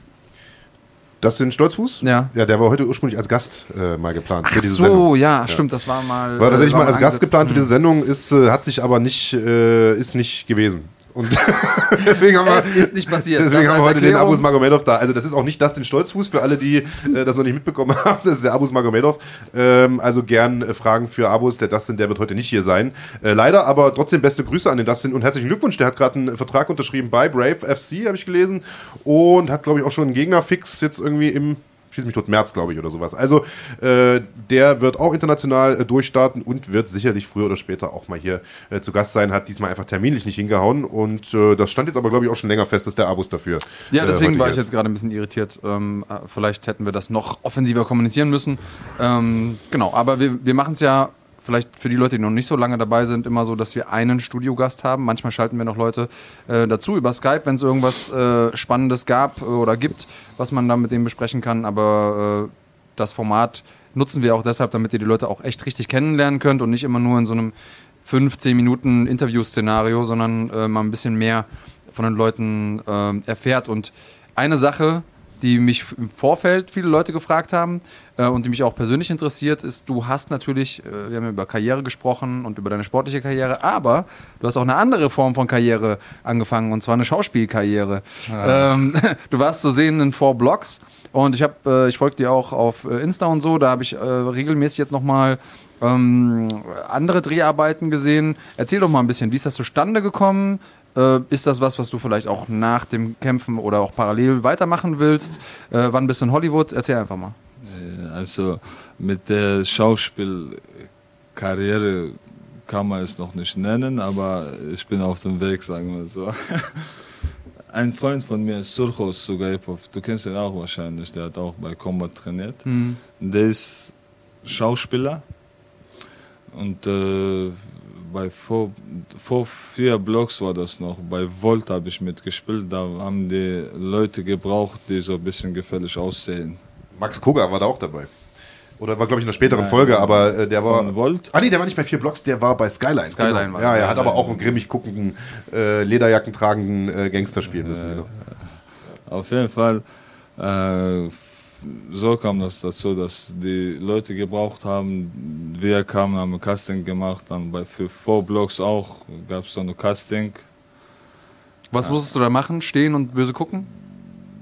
Dustin Stolzfuß? Ja. Ja, der war heute ursprünglich als Gast äh, mal geplant Ach für diese so, Sendung. Ja, ja, stimmt, das war mal. War tatsächlich äh, mal als Gast geplant für diese mhm. Sendung, ist, äh, hat sich aber nicht, äh, ist nicht gewesen. Und *laughs* deswegen haben wir, es ist nicht passiert. Deswegen haben wir heute Erklärung. den Abus Magomedov da. Also das ist auch nicht das den Stolzfuß für alle, die äh, das noch nicht mitbekommen *laughs* haben. Das ist der Abus Magomedov. Ähm, also gern äh, Fragen für Abus. Der Dustin, der wird heute nicht hier sein. Äh, leider, aber trotzdem beste Grüße an den Dustin und herzlichen Glückwunsch. Der hat gerade einen Vertrag unterschrieben bei Brave FC, habe ich gelesen, und hat glaube ich auch schon einen Gegner fix jetzt irgendwie im schieß mich tot März, glaube ich, oder sowas. Also äh, der wird auch international äh, durchstarten und wird sicherlich früher oder später auch mal hier äh, zu Gast sein. Hat diesmal einfach terminlich nicht hingehauen und äh, das stand jetzt aber, glaube ich, auch schon länger fest, dass der Abus dafür. Ja, äh, deswegen war ich jetzt gerade ein bisschen irritiert. Ähm, äh, vielleicht hätten wir das noch offensiver kommunizieren müssen. Ähm, genau, aber wir, wir machen es ja vielleicht für die Leute, die noch nicht so lange dabei sind, immer so, dass wir einen Studiogast haben. Manchmal schalten wir noch Leute äh, dazu über Skype, wenn es irgendwas äh, Spannendes gab äh, oder gibt, was man da mit denen besprechen kann. Aber äh, das Format nutzen wir auch deshalb, damit ihr die Leute auch echt richtig kennenlernen könnt und nicht immer nur in so einem 15 Minuten Interview-Szenario, sondern äh, mal ein bisschen mehr von den Leuten äh, erfährt. Und eine Sache, die mich im Vorfeld viele Leute gefragt haben äh, und die mich auch persönlich interessiert, ist, du hast natürlich, äh, wir haben ja über Karriere gesprochen und über deine sportliche Karriere, aber du hast auch eine andere Form von Karriere angefangen und zwar eine Schauspielkarriere. Ja. Ähm, *laughs* du warst zu sehen in Four Blocks und ich äh, ich folge dir auch auf äh, Insta und so, da habe ich äh, regelmäßig jetzt nochmal ähm, andere Dreharbeiten gesehen. Erzähl doch mal ein bisschen, wie ist das zustande gekommen? Äh, ist das was, was du vielleicht auch nach dem Kämpfen oder auch parallel weitermachen willst? Äh, wann bist du in Hollywood? Erzähl einfach mal. Äh, also mit der Schauspielkarriere kann man es noch nicht nennen, aber ich bin auf dem Weg, sagen wir so. *laughs* Ein Freund von mir ist Surchos Sugaipov, du kennst ihn auch wahrscheinlich, der hat auch bei Combat trainiert. Mhm. Der ist Schauspieler und äh, bei vor, vor vier Blocks war das noch. Bei Volt habe ich mitgespielt. Da haben die Leute gebraucht, die so ein bisschen gefällig aussehen. Max Koga war da auch dabei. Oder war, glaube ich, in einer späteren Nein, Folge, aber äh, der war. Volt? Ah, nee, der war nicht bei vier Blocks, der war bei Skyline. Skyline genau. war Ja, er hat aber auch einen grimmig guckenden, äh, Lederjacken tragenden äh, Gangster spielen müssen. Genau. Auf jeden Fall. Äh, so kam das dazu, dass die Leute gebraucht haben. Wir kamen, haben ein Casting gemacht, dann bei, für Four Blocks auch gab es so ein Casting. Was musstest du da machen? Stehen und böse gucken?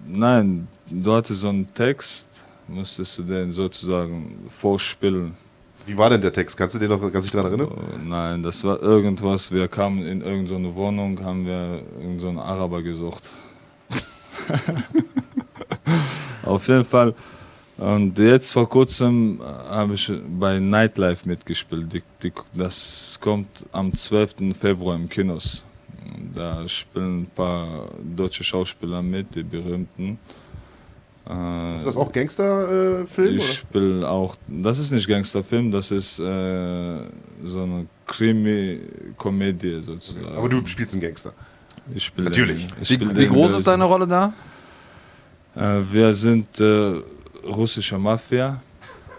Nein, du hattest so einen Text, musstest du den sozusagen vorspielen. Wie war denn der Text? Kannst du dir noch ganz daran erinnern? Oh, nein, das war irgendwas. Wir kamen in irgendeine Wohnung, haben wir irgendeinen so Araber gesucht. *laughs* Auf jeden Fall. Und jetzt vor kurzem äh, habe ich bei Nightlife mitgespielt. Die, die, das kommt am 12. Februar im Kinos. Da spielen ein paar deutsche Schauspieler mit, die berühmten. Äh, ist das auch Gangsterfilm? Äh, ich spiele auch. Das ist nicht Gangsterfilm, das ist äh, so eine Krimi-Komödie sozusagen. Aber du spielst einen Gangster. Ich spiele. Natürlich. Den, ich wie, wie groß ist deine Rolle da? Äh, wir sind äh, russische Mafia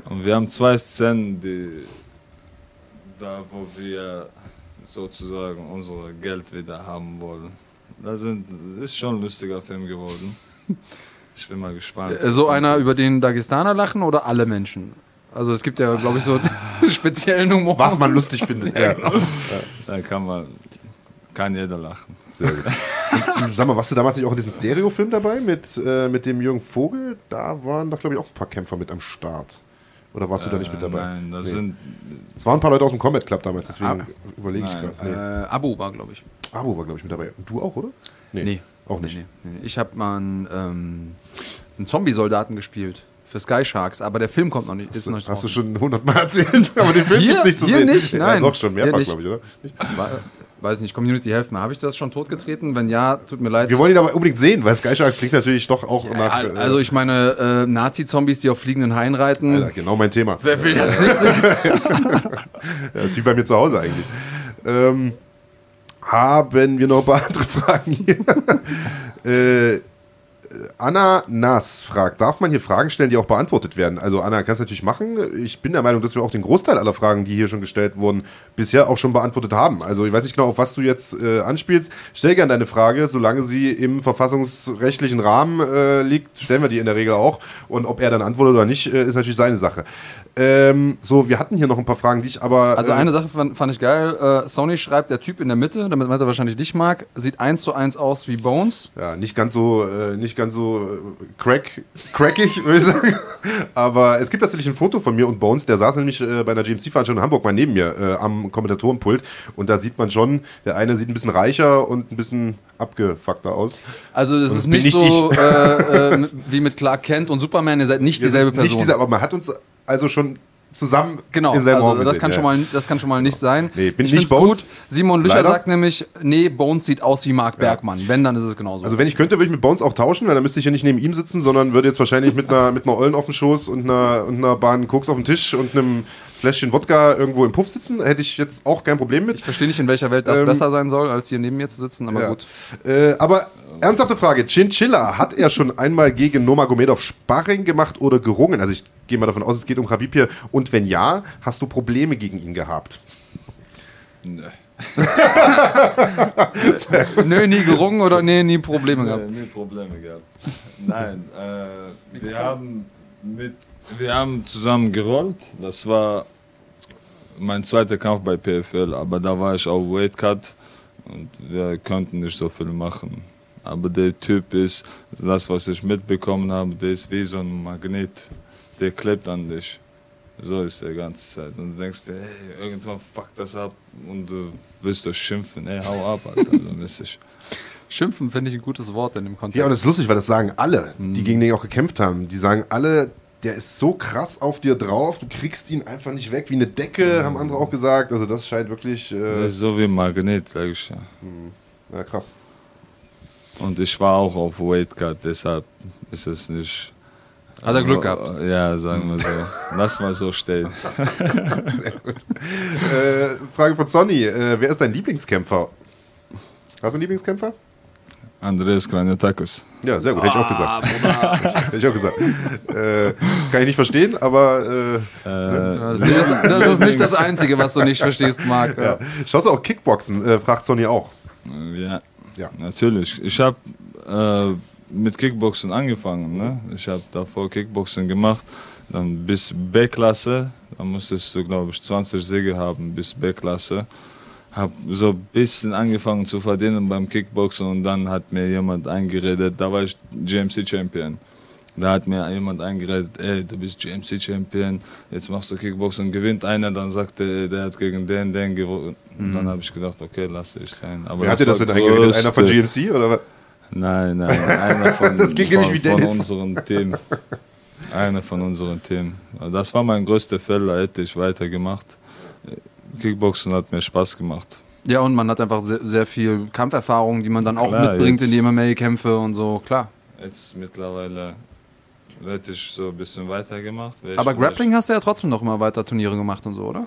und wir haben zwei Szenen, die, da wo wir sozusagen unser Geld wieder haben wollen. Das sind, ist schon ein lustiger Film geworden. Ich bin mal gespannt. Äh, so einer, über den Dagestaner lachen oder alle Menschen? Also es gibt ja, glaube ich, so *laughs* speziellen Humor. Was man lustig findet. ja, *laughs* genau. ja. Da kann man, kann jeder lachen. Sehr gut. Sag mal, warst du damals nicht auch in diesem Stereo-Film dabei mit, äh, mit dem Jürgen Vogel? Da waren doch, glaube ich, auch ein paar Kämpfer mit am Start. Oder warst du da nicht mit dabei? Nein, das nee. sind. Es waren ein paar Leute aus dem Combat Club damals, deswegen überlege ich gerade. Nee. Äh, Abo war, glaube ich. Abo war, glaube ich, mit dabei. Und du auch, oder? Nee. nee. Auch nicht. Nee, ich habe mal einen, ähm, einen Zombie-Soldaten gespielt für Sky Sharks, aber der Film kommt noch nicht. Ist hast, noch nicht hast du schon hundertmal *laughs* erzählt, aber den Film gibt nicht zu hier sehen. nicht, nein. Ja, doch schon mehrfach, glaube ich, oder? Nicht? War, weiß nicht, Community helft mir. Habe ich das schon totgetreten? Wenn ja, tut mir leid. Wir wollen ihn aber unbedingt sehen, weil Sky Sharks klingt natürlich doch auch ja, nach. Äh, also ich meine, äh, Nazi-Zombies, die auf fliegenden Haien reiten. Alter, genau mein Thema. Wer will das nicht sehen? *laughs* ja, ist wie bei mir zu Hause eigentlich. Ähm, haben wir noch ein paar andere *laughs* Fragen hier? *laughs* äh, Anna Nass fragt, darf man hier Fragen stellen, die auch beantwortet werden? Also Anna, kannst du natürlich machen. Ich bin der Meinung, dass wir auch den Großteil aller Fragen, die hier schon gestellt wurden, bisher auch schon beantwortet haben. Also ich weiß nicht genau, auf was du jetzt äh, anspielst. Stell gerne deine Frage, solange sie im verfassungsrechtlichen Rahmen äh, liegt, stellen wir die in der Regel auch. Und ob er dann antwortet oder nicht, äh, ist natürlich seine Sache. Ähm, so, wir hatten hier noch ein paar Fragen, die ich aber. Also äh, eine Sache fand, fand ich geil. Äh, Sony schreibt, der Typ in der Mitte, damit man er wahrscheinlich dich mag, sieht eins zu eins aus wie Bones. Ja, nicht ganz so, äh, nicht ganz so äh, crack, crackig, würde ich sagen. *laughs* aber es gibt tatsächlich ein Foto von mir und Bones, der saß nämlich äh, bei einer GMC-Veranstaltung in Hamburg mal neben mir äh, am Kommentatorenpult. Und da sieht man schon, der eine sieht ein bisschen reicher und ein bisschen abgefuckter aus. Also es ist nicht, nicht so wie mit Clark Kent und Superman, ihr seid nicht dieselbe Person. Nicht diese, aber man hat uns also schon zusammen genau, im selben also Raum das kann ja. schon mal das kann schon mal nicht sein. Nee, bin ich nicht Bones. Gut. Simon Lücher Leider. sagt nämlich, nee, Bones sieht aus wie Mark Bergmann. Ja. Wenn dann ist es genauso. Also wenn ich könnte, würde ich mit Bones auch tauschen, weil dann müsste ich ja nicht neben ihm sitzen, sondern würde jetzt wahrscheinlich mit einer mit einer Ollen auf dem Schoß und einer und einer Bahn Koks auf dem Tisch und einem Fläschchen Wodka irgendwo im Puff sitzen. Hätte ich jetzt auch kein Problem mit. Ich verstehe nicht, in welcher Welt das ähm, besser sein soll, als hier neben mir zu sitzen, aber ja. gut. Äh, aber ernsthafte Frage: Chinchilla, hat er schon einmal gegen Nomagomedov Sparring gemacht oder gerungen? Also ich gehe mal davon aus, es geht um Khabib hier. Und wenn ja, hast du Probleme gegen ihn gehabt? Nee. *laughs* Nö, nie gerungen oder nee, nie Probleme gehabt? Nee, nie Probleme gehabt. Nein, äh, wir, haben mit, wir haben zusammen gerollt. Das war mein zweiter Kampf bei PFL, aber da war ich auf Weightcut und wir konnten nicht so viel machen. Aber der Typ ist, das was ich mitbekommen habe, der ist wie so ein Magnet. Der klebt an dich. So ist der ganze Zeit. Und du denkst dir, hey, irgendwann fuck das ab und du willst doch schimpfen. Ey, hau ab, Alter, so *laughs* mäßig. Schimpfen finde ich ein gutes Wort in dem Kontext. Ja, und das ist lustig, weil das sagen alle, die mhm. gegen den auch gekämpft haben. Die sagen alle, der ist so krass auf dir drauf, du kriegst ihn einfach nicht weg wie eine Decke, mhm. haben andere auch gesagt. Also das scheint wirklich. Äh so wie ein Magnet, sag ich ja. Mhm. Ja, krass. Und ich war auch auf Weightcut, deshalb ist es nicht hat er Glück gehabt? Ja, sagen wir so. Lass mal so stehen. *laughs* Sehr gut. Äh, Frage von Sonny. Äh, wer ist dein Lieblingskämpfer? Hast du einen Lieblingskämpfer? Andreas Kranjotakis. Ja, sehr gut, hätte ich auch gesagt. Ah, hätte ich auch gesagt. Äh, kann ich nicht verstehen, aber. Äh, äh das, ist das, das, ist nicht das Einzige, was du nicht verstehst, Marc. Ja. Schaust du auch Kickboxen? Äh, fragt Sonny auch. Ja, ja. natürlich. Ich habe äh, mit Kickboxen angefangen. Ne? Ich habe davor Kickboxen gemacht, dann bis B-Klasse, da musstest du, glaube ich, 20 Siege haben bis B-Klasse. Habe so ein bisschen angefangen zu verdienen beim Kickboxen und dann hat mir jemand eingeredet, da war ich GMC-Champion. Da hat mir jemand eingeredet, ey, du bist GMC-Champion, jetzt machst du Kickboxen, gewinnt einer, dann sagt er, der hat gegen den, den gewonnen. Mhm. Dann habe ich gedacht, okay, lass dich sein. Aber Wer hat dir das denn eingeredet? Einer von GMC oder was? Nein, nein, einer *laughs* von, das klingt von, nämlich wie von unseren Team. Einer von unseren Team. Das war mein größter Fehler, hätte ich weitergemacht. Kickboxen hat mir Spaß gemacht. Ja, und man hat einfach sehr, sehr viel Kampferfahrung, die man dann auch klar, mitbringt in die MMA-Kämpfe und so, klar. Jetzt mittlerweile hätte ich so ein bisschen weitergemacht. Aber Grappling hast du ja trotzdem noch immer weiter Turniere gemacht und so, oder?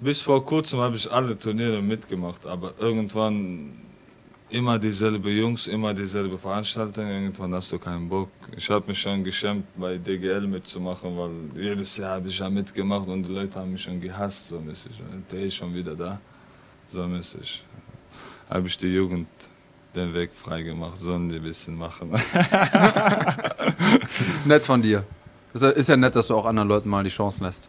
Bis vor kurzem habe ich alle Turniere mitgemacht, aber irgendwann immer dieselbe Jungs, immer dieselbe Veranstaltung. Irgendwann hast du keinen Bock. Ich habe mich schon geschämt, bei DGL mitzumachen, weil jedes Jahr habe ich ja mitgemacht und die Leute haben mich schon gehasst, so mäßig. Der ist schon wieder da, so mäßig. Habe ich die Jugend den Weg frei gemacht, sollen die ein bisschen machen. *laughs* nett von dir. Ist ja nett, dass du auch anderen Leuten mal die Chance lässt.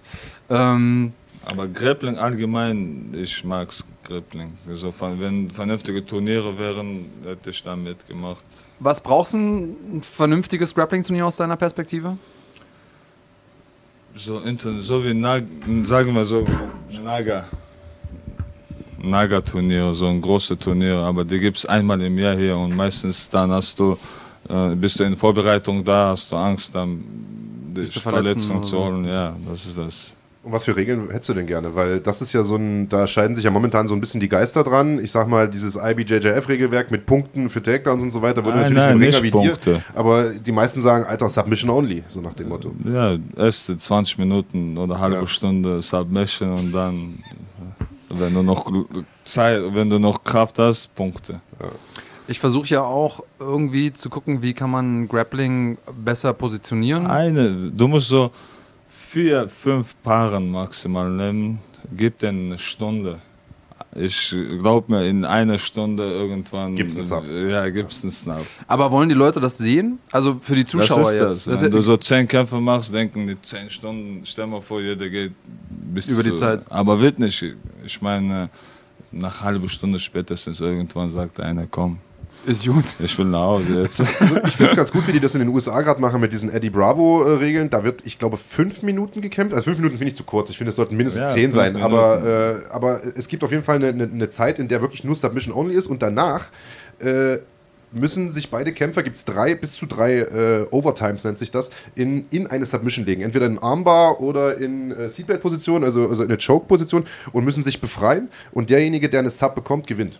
Ähm, aber Grappling allgemein, ich mag Grappling. Also, wenn vernünftige Turniere wären, hätte ich da mitgemacht. Was brauchst du ein vernünftiges Grappling-Turnier aus deiner Perspektive? So, so wie, Nag, sagen wir so, Naga. Naga-Turnier, so ein großes Turnier, aber die gibt es einmal im Jahr hier und meistens dann hast du, äh, bist du in Vorbereitung da, hast du Angst, dann dich, dich Verletzung zu holen. Ja, das ist das. Und was für Regeln hättest du denn gerne? Weil das ist ja so ein, da scheiden sich ja momentan so ein bisschen die Geister dran. Ich sag mal, dieses IBJJF-Regelwerk mit Punkten für Takedowns und so weiter würde natürlich nein, Ringer wie Punkte. dir. Aber die meisten sagen, Alter, Submission only, so nach dem Motto. Ja, erste 20 Minuten oder halbe ja. Stunde Submission und dann, wenn du noch Zeit, wenn du noch Kraft hast, Punkte. Ja. Ich versuche ja auch irgendwie zu gucken, wie kann man Grappling besser positionieren. Eine, du musst so vier, fünf Paaren maximal nehmen, gibt eine Stunde. Ich glaube mir, in einer Stunde irgendwann. Gibt es einen Snap? Ja, gibt es einen Snap. Aber wollen die Leute das sehen? Also für die Zuschauer das jetzt? Das. Wenn du so zehn Kämpfe machst, denken die zehn Stunden, stell mal vor, jeder geht bis Über die zu, Zeit. Aber wird nicht. Ich meine, nach halbe Stunde spätestens irgendwann sagt einer, komm, ist gut. Ich will nach Hause jetzt. Also ich finde es ganz gut, wie die das in den USA gerade machen mit diesen Eddie Bravo-Regeln. Da wird, ich glaube, fünf Minuten gekämpft. Also fünf Minuten finde ich zu kurz. Ich finde, es sollten mindestens ja, zehn sein. Aber, äh, aber es gibt auf jeden Fall eine, eine, eine, Zeit, in der wirklich nur Submission only ist und danach. Äh, müssen sich beide Kämpfer, gibt es drei bis zu drei äh, Overtimes, nennt sich das, in, in eine Submission legen. Entweder in Armbar oder in äh, Seatbelt-Position, also, also in eine Choke-Position und müssen sich befreien. Und derjenige, der eine Sub bekommt, gewinnt.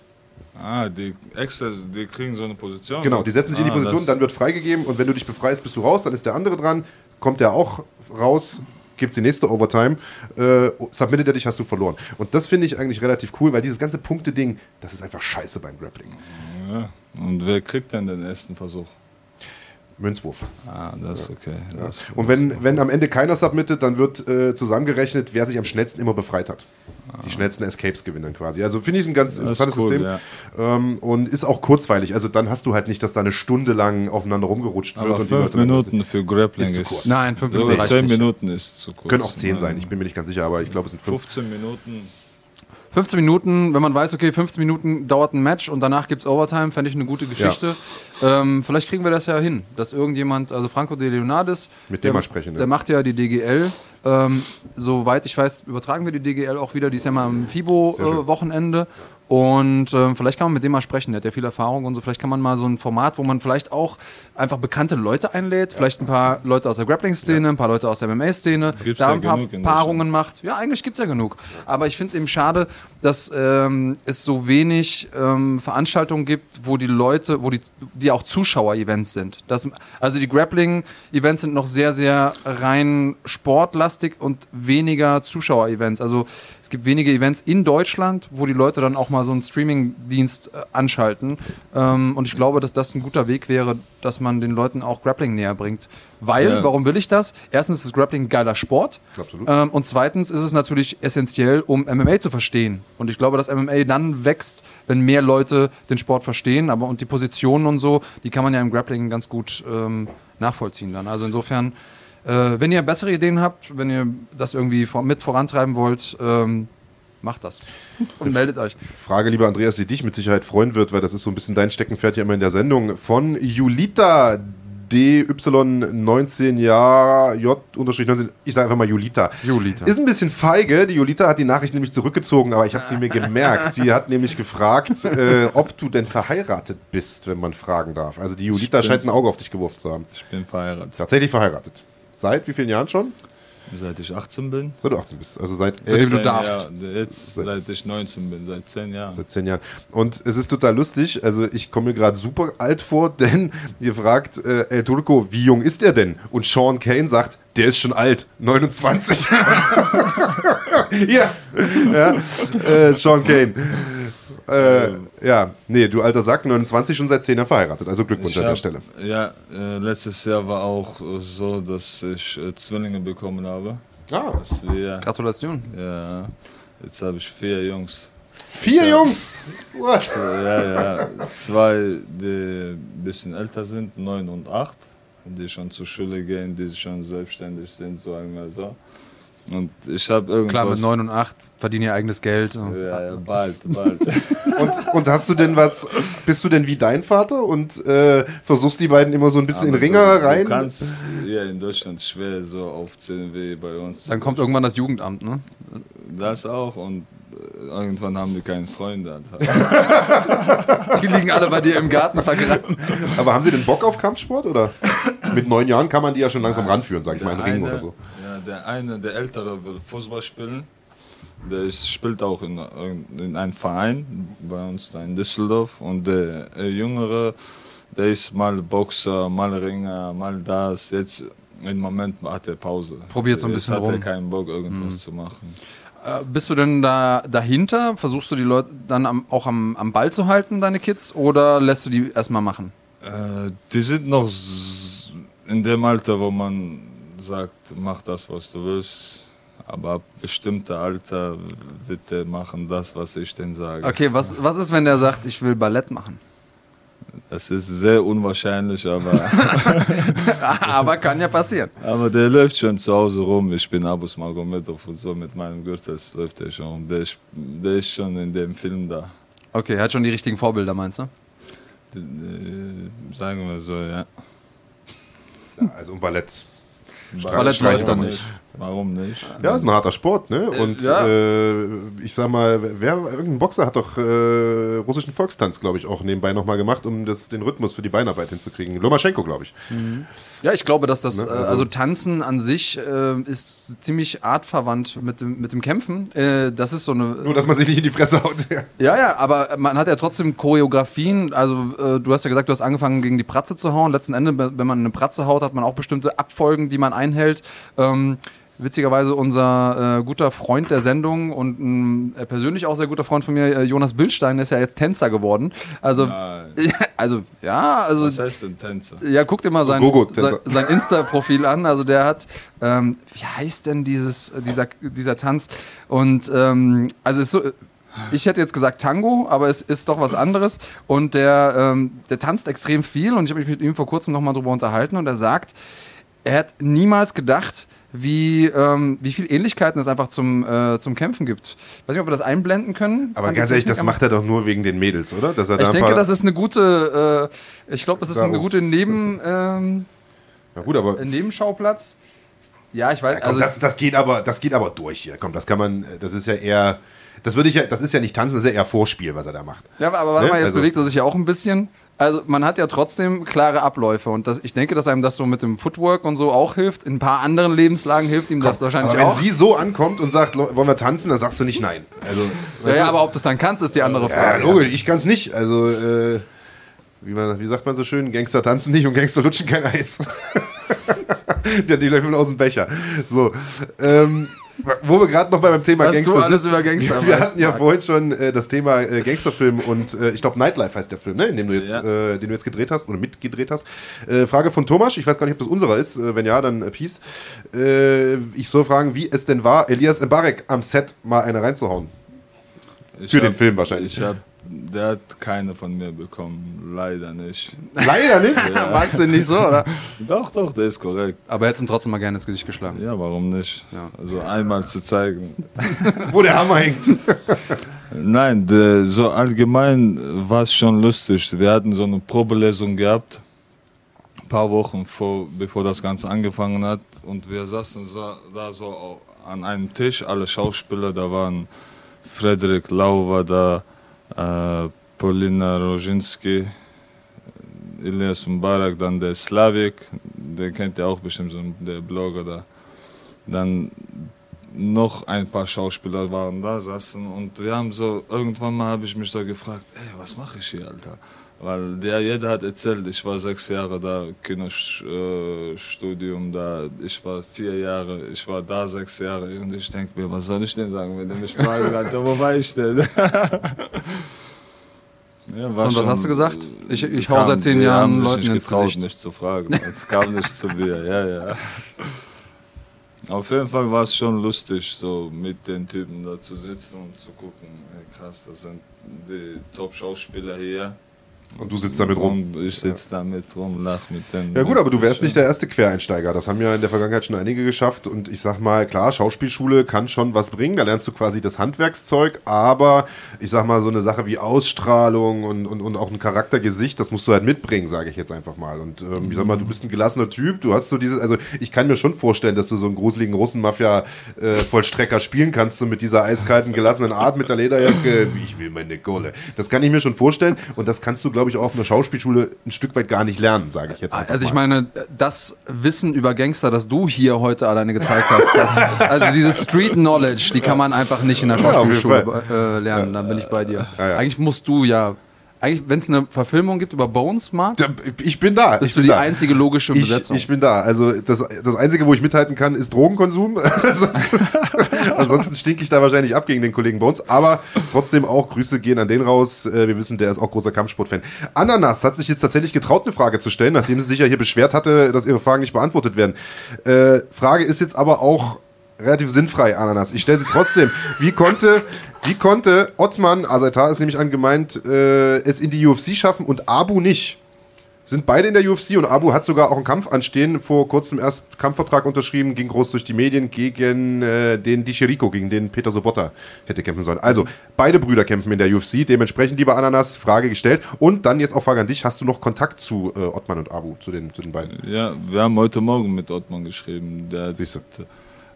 Ah, die extra, die kriegen so eine Position. Genau, die setzen sich ah, in die Position, dann wird freigegeben und wenn du dich befreist, bist du raus, dann ist der andere dran, kommt der auch raus, gibt die nächste Overtime, äh, submittet er dich, hast du verloren. Und das finde ich eigentlich relativ cool, weil dieses ganze Punkte-Ding, das ist einfach scheiße beim Grappling. Ja. Und wer kriegt denn den ersten Versuch? Münzwurf. Ah, das ist okay. Ja. Das und wenn, wenn am Ende keiner submittet, dann wird äh, zusammengerechnet, wer sich am schnellsten immer befreit hat. Ah. Die schnellsten Escapes gewinnen quasi. Also finde ich ein ganz interessantes cool, System. Ja. Ähm, und ist auch kurzweilig. Also dann hast du halt nicht, dass da eine Stunde lang aufeinander rumgerutscht wird. Aber fünf Minuten für Grappling ist, zu kurz. Nein, fünf Minuten. So, zehn Minuten ist zu kurz. Können auch zehn sein, ich bin mir nicht ganz sicher, aber ich glaube, es sind fünf. 15 Minuten 15 Minuten, wenn man weiß, okay, 15 Minuten dauert ein Match und danach gibt es Overtime, fände ich eine gute Geschichte. Ja. Ähm, vielleicht kriegen wir das ja hin, dass irgendjemand, also Franco de Leonardis, mit dem der, sprechen, ne? der macht ja die DGL. Ähm, soweit ich weiß, übertragen wir die DGL auch wieder. Die ist ja mal am FIBO-Wochenende. Äh, und äh, vielleicht kann man mit dem mal sprechen, der hat ja viel Erfahrung und so. Vielleicht kann man mal so ein Format, wo man vielleicht auch einfach bekannte Leute einlädt, vielleicht ein paar Leute aus der Grappling-Szene, ein paar Leute aus der MMA-Szene, da ein paar Paarungen macht. Ja, eigentlich gibt es ja genug. Aber ich finde es eben schade, dass ähm, es so wenig ähm, Veranstaltungen gibt, wo die Leute, wo die, die auch Zuschauer-Events sind. Das, also die Grappling-Events sind noch sehr, sehr rein sportlastig und weniger Zuschauer-Events. Also es gibt wenige Events in Deutschland, wo die Leute dann auch mal so einen Streaming-Dienst äh, anschalten. Ähm, und ich glaube, dass das ein guter Weg wäre, dass man den Leuten auch Grappling näher bringt. Weil, ja. warum will ich das? Erstens ist Grappling ein geiler Sport. Absolut. Ähm, und zweitens ist es natürlich essentiell, um MMA zu verstehen. Und ich glaube, dass MMA dann wächst, wenn mehr Leute den Sport verstehen. Aber und die Positionen und so, die kann man ja im Grappling ganz gut ähm, nachvollziehen dann. Also insofern äh, wenn ihr bessere Ideen habt, wenn ihr das irgendwie mit vorantreiben wollt, ähm, macht das *laughs* und meldet euch. Frage, lieber Andreas, die dich mit Sicherheit freuen wird, weil das ist so ein bisschen dein Steckenpferd ja immer in der Sendung. Von Julita DY19 Jahr J-19, ich sage einfach mal Julita. Julita. Ist ein bisschen feige. Die Julita hat die Nachricht nämlich zurückgezogen, aber ich habe sie mir gemerkt. Sie hat nämlich gefragt, äh, ob du denn verheiratet bist, wenn man fragen darf. Also die Julita scheint ein Auge auf dich geworfen zu haben. Ich bin verheiratet. Tatsächlich verheiratet. Seit wie vielen Jahren schon? Seit ich 18 bin. Seit du 18 bist. Also seit seitdem du darfst. Ja, jetzt, seit, seit ich 19 bin, seit 10 Jahren. Seit 10 Jahren. Und es ist total lustig. Also ich komme mir gerade super alt vor, *laughs* denn ihr fragt äh, El Turco, wie jung ist er denn? Und Sean Kane sagt, der ist schon alt, 29. *laughs* ja, ja. Äh, Sean Kane. Äh, ja, nee, du alter Sack, 29 schon seit 10 Jahren verheiratet. Also Glückwunsch hab, an der Stelle. Ja, äh, letztes Jahr war auch so, dass ich äh, Zwillinge bekommen habe. Ah. Wir, Gratulation. Ja, jetzt habe ich vier Jungs. Vier Jungs? What? Ja, ja. Zwei, die ein bisschen älter sind, neun und acht, die schon zur Schule gehen, die schon selbstständig sind, sagen wir so. Und ich habe irgendwas... Klar, mit 9 und 8 verdienen ihr eigenes Geld. Ja, ja, bald, bald. *laughs* und, und hast du denn was, bist du denn wie dein Vater und äh, versuchst die beiden immer so ein bisschen Aber in Ringer du, rein? Du kannst ja in Deutschland schwer so aufzählen wie bei uns. Dann kommt irgendwann das Jugendamt, ne? Das auch und äh, irgendwann haben die keine Freunde. *laughs* die liegen alle bei dir im Garten vergraben. Aber haben sie denn Bock auf Kampfsport oder? Mit neun Jahren kann man die ja schon langsam ranführen, sag ich mal, in Ring oder so. Der eine, der Ältere will Fußball spielen. Der ist, spielt auch in, in einem Verein bei uns da in Düsseldorf. Und der, Jüngere, der ist mal Boxer, mal Ringer, mal das. Jetzt im Moment hat er Pause. Probiert so ein bisschen Jetzt hat er keinen Bock, irgendwas mhm. zu machen. Äh, bist du denn da dahinter? Versuchst du die Leute dann am, auch am, am Ball zu halten, deine Kids, oder lässt du die erstmal machen? Äh, die sind noch in dem Alter, wo man sagt, mach das, was du willst. Aber ab bestimmter Alter wird er machen das, was ich denn sage. Okay, was, was ist, wenn der sagt, ich will Ballett machen? Das ist sehr unwahrscheinlich, aber. *laughs* aber kann ja passieren. Aber der läuft schon zu Hause rum. Ich bin Abus Magomedov und so mit meinem Gürtel läuft er schon. Der ist, der ist schon in dem Film da. Okay, er hat schon die richtigen Vorbilder, meinst du? Sagen wir so, ja. ja also um Ballett Ballett läuft dann nicht. Warum nicht? Ja, ist ein harter Sport, ne? Äh, Und ja. äh, ich sag mal, wer, irgendein Boxer hat doch äh, russischen Volkstanz, glaube ich, auch nebenbei nochmal gemacht, um das, den Rhythmus für die Beinarbeit hinzukriegen. Lomaschenko, glaube ich. Mhm. Ja, ich glaube, dass das, ne? also, also, Tanzen an sich äh, ist ziemlich artverwandt mit dem, mit dem Kämpfen. Äh, das ist so eine. Nur, dass man sich nicht in die Fresse haut. Ja, ja, ja aber man hat ja trotzdem Choreografien. Also, äh, du hast ja gesagt, du hast angefangen, gegen die Pratze zu hauen. Letzten Endes, wenn man eine Pratze haut, hat man auch bestimmte Abfolgen, die man einhält. Ähm, witzigerweise unser äh, guter Freund der Sendung und ein äh, persönlich auch sehr guter Freund von mir, äh, Jonas Bildstein, ist ja jetzt Tänzer geworden. Also, *laughs* also ja, also. Was heißt denn Tänzer? Ja, guck dir mal sein, sein, sein Insta-Profil an. Also der hat, ähm, wie heißt denn dieses, dieser, dieser Tanz? Und ähm, also ist so. Ich hätte jetzt gesagt Tango, aber es ist doch was anderes. Und der, ähm, der tanzt extrem viel und ich habe mich mit ihm vor kurzem nochmal drüber unterhalten und er sagt, er hat niemals gedacht, wie, ähm, wie viel Ähnlichkeiten es einfach zum, äh, zum Kämpfen gibt. Ich weiß nicht, ob wir das einblenden können. Aber ganz ehrlich, das macht er doch nur wegen den Mädels, oder? Dass er ich da denke, das ist eine gute, äh, ich glaube, das ist eine gute Neben, ähm, ja, gut, aber Nebenschauplatz. Ja, ich weiß. Ja, komm, also das, das, geht aber, das geht aber durch hier. Komm, das kann man, das ist ja eher, das würde ich ja, das ist ja nicht tanzen, das ist ja eher Vorspiel, was er da macht. Ja, aber warte ne? mal, jetzt also, bewegt er sich ja auch ein bisschen also man hat ja trotzdem klare Abläufe und das, ich denke, dass einem das so mit dem Footwork und so auch hilft. In ein paar anderen Lebenslagen hilft ihm Komm, das wahrscheinlich aber wenn auch. Wenn sie so ankommt und sagt, wollen wir tanzen, dann sagst du nicht nein. Also, ja, ja, aber ob du es dann kannst, ist die andere Frage. Ja, logisch, ich kann es nicht. Also, äh, wie, man, wie sagt man so schön, Gangster tanzen nicht und Gangster lutschen kein Eis. *laughs* die, die läuft aus dem Becher. So, ähm, wo wir gerade noch beim Thema Was Gangster sind. Über Gangster wir hatten ja vorhin schon äh, das Thema äh, Gangsterfilm und äh, ich glaube Nightlife heißt der Film, ne? in dem du jetzt, ja. Äh, den du jetzt gedreht hast oder mitgedreht hast. Äh, Frage von Thomas, ich weiß gar nicht, ob das unserer ist. Äh, wenn ja, dann Peace. ich soll fragen, wie es denn war, Elias Mbarek am Set mal eine reinzuhauen. Ich Für hab, den Film wahrscheinlich. Ich habe der hat keine von mir bekommen, leider nicht. *laughs* Leider nicht? Ja. *laughs* Magst du ihn nicht so, oder? Doch, doch, der ist korrekt. Aber hättest ihm trotzdem mal gerne ins Gesicht geschlagen. Ja, warum nicht? Ja. Also einmal zu zeigen. *laughs* Wo der Hammer hängt. Nein, de, so allgemein war es schon lustig. Wir hatten so eine Probelesung gehabt, ein paar Wochen vor, bevor das Ganze angefangen hat. Und wir saßen da so an einem Tisch, alle Schauspieler, da waren Frederik Lau war da, äh, Polina Roginski, Elias Mbarak, dann der Slavik, den kennt ihr auch bestimmt, so der Blogger da. Dann noch ein paar Schauspieler waren da, saßen und wir haben so, irgendwann mal habe ich mich so gefragt, ey, was mache ich hier, Alter? Weil der, jeder hat erzählt, ich war sechs Jahre da, Kinostudium da, ich war vier Jahre, ich war da sechs Jahre und ich denke mir, was soll ich denn sagen, wenn der mich fragen hat, wo war ich denn? *laughs* Ja, und was hast du gesagt? Ich, ich hau seit zehn Jahren Leuten nicht ins getraut, nicht zu fragen. Es kam nicht zu mir, ja, ja. Auf jeden Fall war es schon lustig, so mit den Typen da zu sitzen und zu gucken. Hey, krass, das sind die Top-Schauspieler hier. Und du sitzt damit rum. Ich sitze ja. damit rum, lach mit dem. Ja gut, aber du wärst nicht der erste Quereinsteiger. Das haben ja in der Vergangenheit schon einige geschafft. Und ich sag mal, klar, Schauspielschule kann schon was bringen. Da lernst du quasi das Handwerkszeug. Aber ich sag mal, so eine Sache wie Ausstrahlung und, und, und auch ein Charaktergesicht, das musst du halt mitbringen, sage ich jetzt einfach mal. Und ähm, ich sag mal, du bist ein gelassener Typ. Du hast so dieses, also ich kann mir schon vorstellen, dass du so einen gruseligen Russenmafia-Vollstrecker äh, spielen kannst, so mit dieser eiskalten, gelassenen Art, mit der Lederjacke. Ich will meine Kohle. Das kann ich mir schon vorstellen. Und das kannst du, glaube ich, auch auf einer Schauspielschule ein Stück weit gar nicht lernen, sage ich jetzt einfach Also ich mal. meine, das Wissen über Gangster, das du hier heute alleine gezeigt hast, das, also diese Street Knowledge, die kann man einfach nicht in der Schauspielschule äh, lernen, da bin ich bei dir. Eigentlich musst du ja eigentlich, wenn es eine Verfilmung gibt über Bones, Mark? Ich bin da. Bist du die da. einzige logische Besetzung? Ich, ich, bin da. Also das, das Einzige, wo ich mithalten kann, ist Drogenkonsum. *laughs* *laughs* ansonsten stinke ich da wahrscheinlich ab gegen den Kollegen Bones. Aber trotzdem auch Grüße gehen an den raus. Äh, wir wissen, der ist auch großer Kampfsportfan. Ananas hat sich jetzt tatsächlich getraut, eine Frage zu stellen, nachdem sie sich ja hier beschwert hatte, dass ihre Fragen nicht beantwortet werden. Äh, Frage ist jetzt aber auch relativ sinnfrei, Ananas. Ich stelle sie trotzdem. Wie konnte, wie konnte Ottmann, Azaitar ist nämlich angemeint, äh, es in die UFC schaffen und Abu nicht? Sind beide in der UFC und Abu hat sogar auch einen Kampf anstehen, vor kurzem erst Kampfvertrag unterschrieben, ging groß durch die Medien gegen äh, den Dicherico, gegen den Peter Sobotta hätte kämpfen sollen. Also, beide Brüder kämpfen in der UFC, dementsprechend, lieber Ananas, Frage gestellt. Und dann jetzt auch Frage an dich, hast du noch Kontakt zu äh, Ottmann und Abu, zu den, zu den beiden? Ja, wir haben heute Morgen mit Ottmann geschrieben. Der Siehst du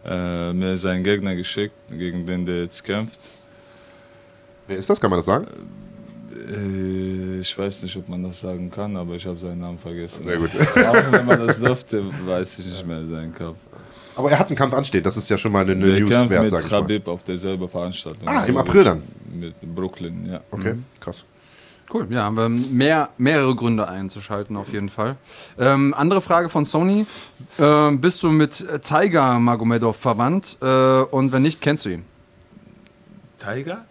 äh, mir seinen Gegner geschickt, gegen den der jetzt kämpft. Wer ist das? Kann man das sagen? Äh, ich weiß nicht, ob man das sagen kann, aber ich habe seinen Namen vergessen. Sehr gut. Auch wenn man das durfte, weiß ich nicht mehr seinen Kampf. Aber er hat einen Kampf anstehen, das ist ja schon mal eine, eine News wert, sag ich Khabib mal. auf derselben Veranstaltung. Ah, im April dann? Mit Brooklyn, ja. Okay, mhm. krass. Cool, ja, haben wir mehr, mehrere Gründe einzuschalten auf jeden Fall. Ähm, andere Frage von Sony. Äh, bist du mit Tiger Magomedov verwandt? Äh, und wenn nicht, kennst du ihn? Tiger?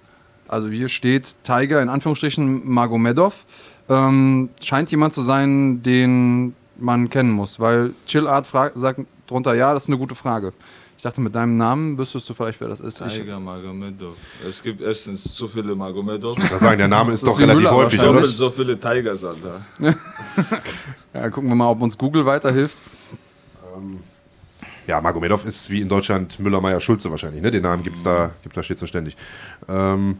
Also hier steht Tiger in Anführungsstrichen Magomedov. Ähm, scheint jemand zu sein, den man kennen muss, weil Chill Art sagt drunter, ja, das ist eine gute Frage. Ich dachte, mit deinem Namen wüsstest du vielleicht, wer das ist. Tiger Magomedov. Es gibt erstens zu viele Magomedov. Ich sagen, der Name ist doch relativ Müller häufig, oder? so viele Tigers da. *laughs* ja, gucken wir mal, ob uns Google weiterhilft. Ähm, ja, Magomedov ist wie in Deutschland Müller-Meyer-Schulze wahrscheinlich. Ne? Den Namen gibt es da, gibt's da stets und ständig. Ähm,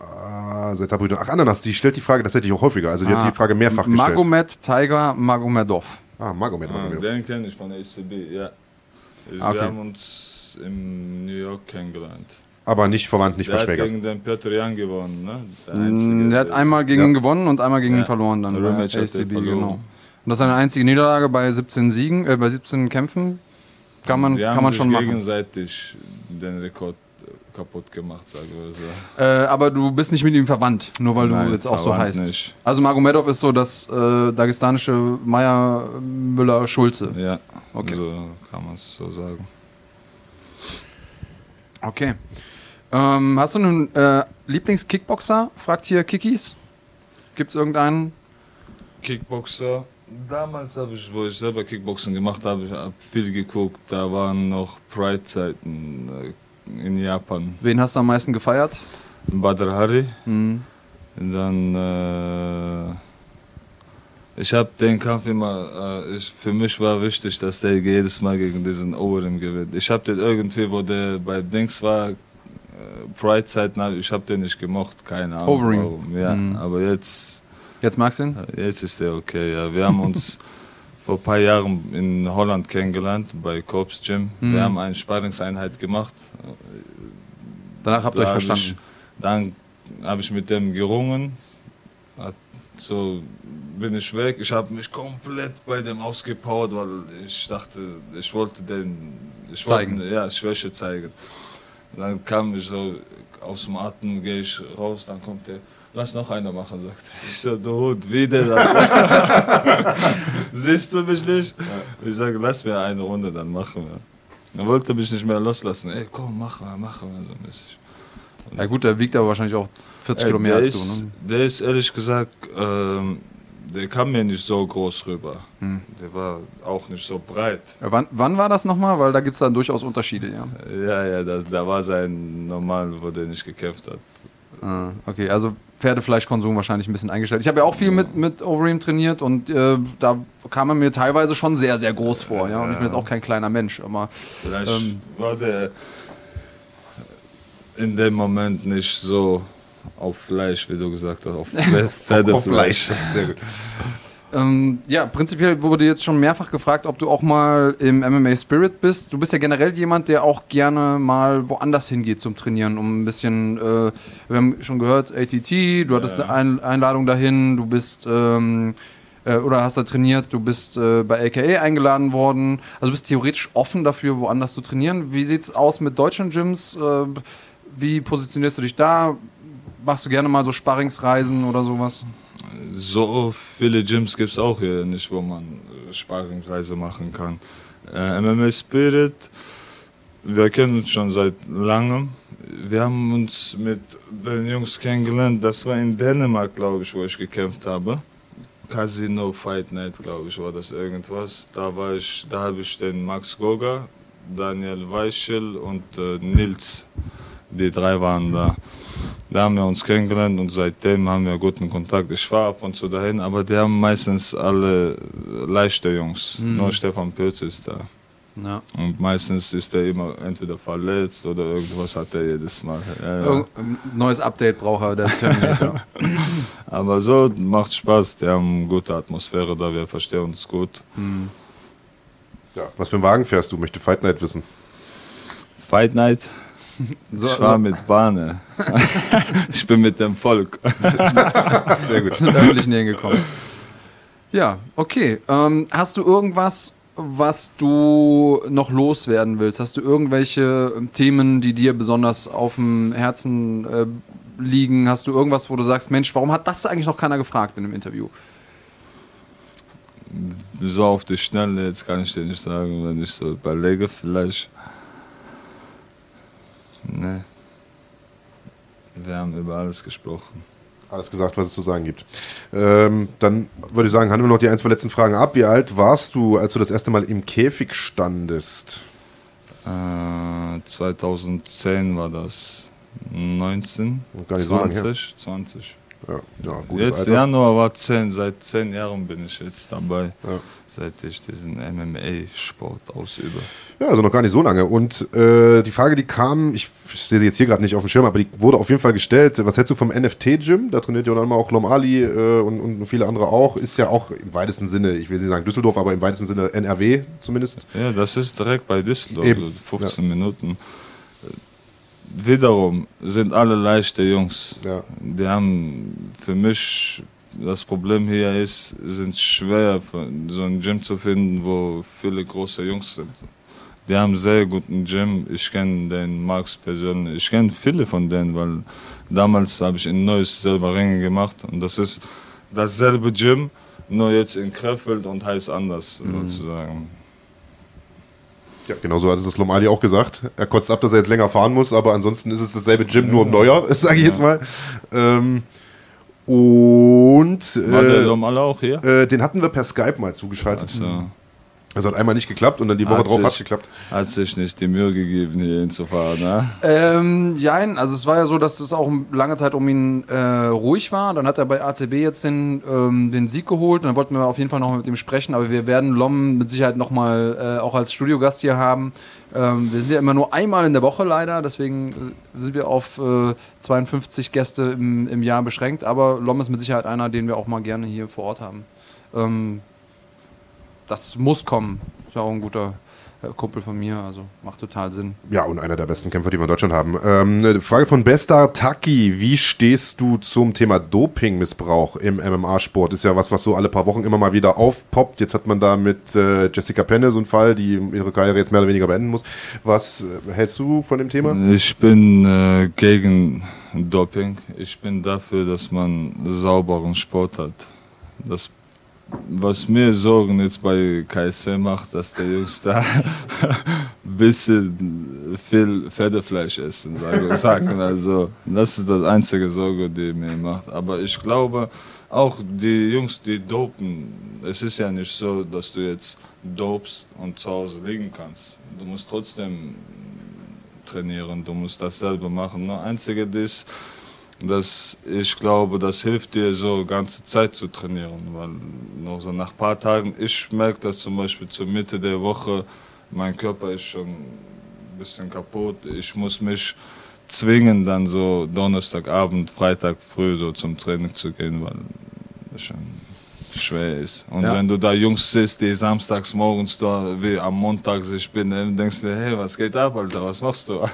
Ah, Ach, Ananas, die stellt die Frage tatsächlich auch häufiger. Also die ah, hat die Frage mehrfach gestellt. Magomed Tiger Magomedov. Ah, Magomed Magomedov. Ah, den kenne ich von ECB, ja. Wir okay. haben uns in New York kennengelernt. Aber nicht verwandt, nicht der verschwägert. Der hat gegen den Piotr Jan gewonnen, ne? Der, mm, einzige, der hat einmal gegen ja. ihn gewonnen und einmal gegen ja. ihn verloren dann bei ACB, genau. Und das ist eine einzige Niederlage bei 17 Siegen, äh, bei 17 Kämpfen. Kann man, kann man schon machen. gegenseitig den Rekord kaputt gemacht, sage ich so. Äh, aber du bist nicht mit ihm verwandt, nur weil Nein, du jetzt auch so heißt. Nicht. Also Magomedov ist so das äh, dagestanische Meier Müller Schulze. Ja, okay. so kann man es so sagen. Okay. Ähm, hast du einen äh, Lieblings-Kickboxer? Fragt hier Kikis. Gibt es irgendeinen? Kickboxer. Damals habe ich, wo ich selber Kickboxen gemacht habe, ich habe viel geguckt. Da waren noch Pride-Zeiten. In Japan. Wen hast du am meisten gefeiert? Badr Hari. Mhm. Dann, äh, ich habe den Kampf immer, äh, ich, für mich war wichtig, dass der jedes Mal gegen diesen Overeem gewinnt. Ich habe den irgendwie, wo der bei Dings war, äh, Pride-Zeiten, ich habe den nicht gemocht, keine Ahnung Overeem. warum. Ja, mhm. aber jetzt... Jetzt magst du ihn? Jetzt ist der okay, ja. Wir haben uns... *laughs* vor ein paar Jahren in Holland kennengelernt, bei Corps Gym. Mhm. Wir haben eine Sparringseinheit gemacht. Danach habt ihr euch verstanden? Ich, dann habe ich mit dem gerungen. So bin ich weg. Ich habe mich komplett bei dem ausgepowert, weil ich dachte, ich wollte den ich zeigen. Wollte, ja, Schwäche zeigen. Dann kam ich so aus dem Atem, gehe ich raus, dann kommt der lass noch einer machen, sagt er. Ich so, du Hund, wieder. *laughs* Siehst du mich nicht? Ja. Ich sage, lass mir eine Runde, dann machen wir. Er wollte mich nicht mehr loslassen. Ey, komm, mach mal, mach mal. So mäßig. Ja gut, der wiegt aber wahrscheinlich auch 40 Kilo mehr als du. Ne? Der ist ehrlich gesagt, ähm, der kam mir nicht so groß rüber. Hm. Der war auch nicht so breit. Ja, wann, wann, war das nochmal? Weil da gibt es dann durchaus Unterschiede, ja. Ja, ja, da, da war sein normal, wo der nicht gekämpft hat. Ah, okay, also Pferdefleischkonsum wahrscheinlich ein bisschen eingestellt. Ich habe ja auch viel mit, mit Overeem trainiert und äh, da kam er mir teilweise schon sehr, sehr groß vor. Ja? Und ich bin jetzt auch kein kleiner Mensch. Aber, Vielleicht ähm, war der in dem Moment nicht so auf Fleisch, wie du gesagt hast, auf *laughs* Pferdefleisch. auf Fleisch. Sehr gut. Ähm, ja, prinzipiell wurde jetzt schon mehrfach gefragt, ob du auch mal im MMA Spirit bist. Du bist ja generell jemand, der auch gerne mal woanders hingeht zum Trainieren, um ein bisschen, äh, wir haben schon gehört, ATT, du hattest ja. eine Einladung dahin, du bist, ähm, äh, oder hast da trainiert, du bist äh, bei AKA eingeladen worden. Also du bist theoretisch offen dafür, woanders zu trainieren. Wie sieht es aus mit deutschen Gyms? Äh, wie positionierst du dich da? Machst du gerne mal so Sparringsreisen oder sowas? So viele Gyms gibt es auch hier nicht, wo man äh, Sparringreise machen kann. Äh, MMA Spirit, wir kennen uns schon seit langem. Wir haben uns mit den Jungs kennengelernt. Das war in Dänemark, glaube ich, wo ich gekämpft habe. Casino Fight Night, glaube ich, war das irgendwas. Da da habe ich den Max Goga, Daniel Weichel und äh, Nils. Die drei waren da. Da haben wir uns kennengelernt und seitdem haben wir guten Kontakt. Ich fahre ab und zu dahin, aber die haben meistens alle leichte Jungs. Mhm. Nur Stefan Pürz ist da. Ja. Und meistens ist er immer entweder verletzt oder irgendwas hat er jedes Mal. Ja, ja. Neues Update braucht er, der Terminator. *laughs* Aber so macht Spaß. Die haben eine gute Atmosphäre da, wir verstehen uns gut. Mhm. Ja. Was für einen Wagen fährst du? Möchte Fight Night wissen. Fight Night? So, ich war so. mit Bahne. *laughs* ich bin mit dem Volk. *laughs* Sehr gut. Sind öffentlich näher gekommen. Ja, okay. Ähm, hast du irgendwas, was du noch loswerden willst? Hast du irgendwelche ähm, Themen, die dir besonders auf dem Herzen äh, liegen? Hast du irgendwas, wo du sagst, Mensch, warum hat das eigentlich noch keiner gefragt in einem Interview? So auf die Schnelle, jetzt kann ich dir nicht sagen, wenn ich so überlege, vielleicht. Ne. Wir haben über alles gesprochen. Alles gesagt, was es zu sagen gibt. Ähm, dann würde ich sagen, handeln wir noch die ein, zwei letzten Fragen ab. Wie alt warst du, als du das erste Mal im Käfig standest? Äh, 2010 war das. 19, Gar nicht 20, so 20. Ja, ja Jetzt Alter. Januar war 10, seit 10 Jahren bin ich jetzt dabei. Ja. Seit ich diesen MMA-Sport ausübe. Ja, also noch gar nicht so lange. Und äh, die Frage, die kam, ich sehe sie jetzt hier gerade nicht auf dem Schirm, aber die wurde auf jeden Fall gestellt. Was hältst du vom NFT-Gym? Da trainiert ja dann mal auch Lom Ali äh, und, und viele andere auch. Ist ja auch im weitesten Sinne, ich will nicht sagen Düsseldorf, aber im weitesten Sinne NRW zumindest. Ja, das ist direkt bei Düsseldorf, Eben, 15 Minuten. Wiederum sind alle leichte Jungs. Ja. Die haben für mich das Problem hier ist, sind schwer, so ein Gym zu finden, wo viele große Jungs sind. Die haben sehr guten Gym. Ich kenne den Max persönlich. Ich kenne viele von denen, weil damals habe ich in Neues selber Ringe gemacht und das ist dasselbe Gym, nur jetzt in Krefeld und heißt anders Mhm. sozusagen. Ja, genau so hat es das Lom Ali auch gesagt. Er kotzt ab, dass er jetzt länger fahren muss, aber ansonsten ist es dasselbe Gym, nur neuer, *laughs* sage ich jetzt mal. Ähm, und War der äh, Lom alle auch hier? äh, den hatten wir per Skype mal zugeschaltet. Also, Das hat einmal nicht geklappt und dann die Woche Hat drauf hat es geklappt. hat sich nicht die Mühe gegeben, hier hinzufahren, ne? Ähm, jein, also es war ja so, dass es auch lange Zeit um ihn äh, ruhig war. Dann hat er bei ACB jetzt den, ähm, den Sieg geholt und dann wollten wir auf jeden Fall noch mit ihm sprechen. Aber wir werden Lom mit Sicherheit nochmal äh, auch als Studiogast hier haben. Ähm, wir sind ja immer nur einmal in der Woche leider, deswegen äh, sind wir auf äh, 52 Gäste im, im Jahr beschränkt. Aber Lom ist mit Sicherheit einer, den wir auch mal gerne hier vor Ort haben. Ähm, das muss kommen. Ist ja auch ein guter äh, Kumpel von mir, also macht total Sinn. Ja, und einer der besten Kämpfer, die wir in Deutschland haben. Ähm, Frage von Bestar Taki. Wie stehst du zum Thema Dopingmissbrauch im MMA-Sport? Ist ja was, was so alle paar Wochen immer mal wieder aufpoppt. Jetzt hat man da mit äh, Jessica Penne so einen Fall, die ihre Karriere jetzt mehr oder weniger beenden muss. Was äh, hältst du von dem Thema? Ich bin äh, gegen Doping. Ich bin dafür, dass man sauberen Sport hat. Das, was mir Sorgen jetzt bei KSW macht, dass der Jungs da ein *laughs* bisschen viel Pferdefleisch essen, sage sagen. Also, das ist das einzige Sorge, die mir macht. Aber ich glaube, auch die Jungs, die dopen, es ist ja nicht so, dass du jetzt dopst und zu Hause liegen kannst. Du musst trotzdem trainieren, du musst dasselbe machen. Nur einzige ist, dass ich glaube, das hilft dir so ganze Zeit zu trainieren, weil noch so nach ein paar Tagen, ich merke das zum Beispiel zur Mitte der Woche, mein Körper ist schon ein bisschen kaputt, ich muss mich zwingen, dann so Donnerstagabend, Freitag früh so zum Training zu gehen, weil es schon schwer ist. Und Ja. wenn du da Jungs siehst, die samstags morgens da wie am Montag sich bin, dann denkst du, hey, was geht ab, Alter, was machst du?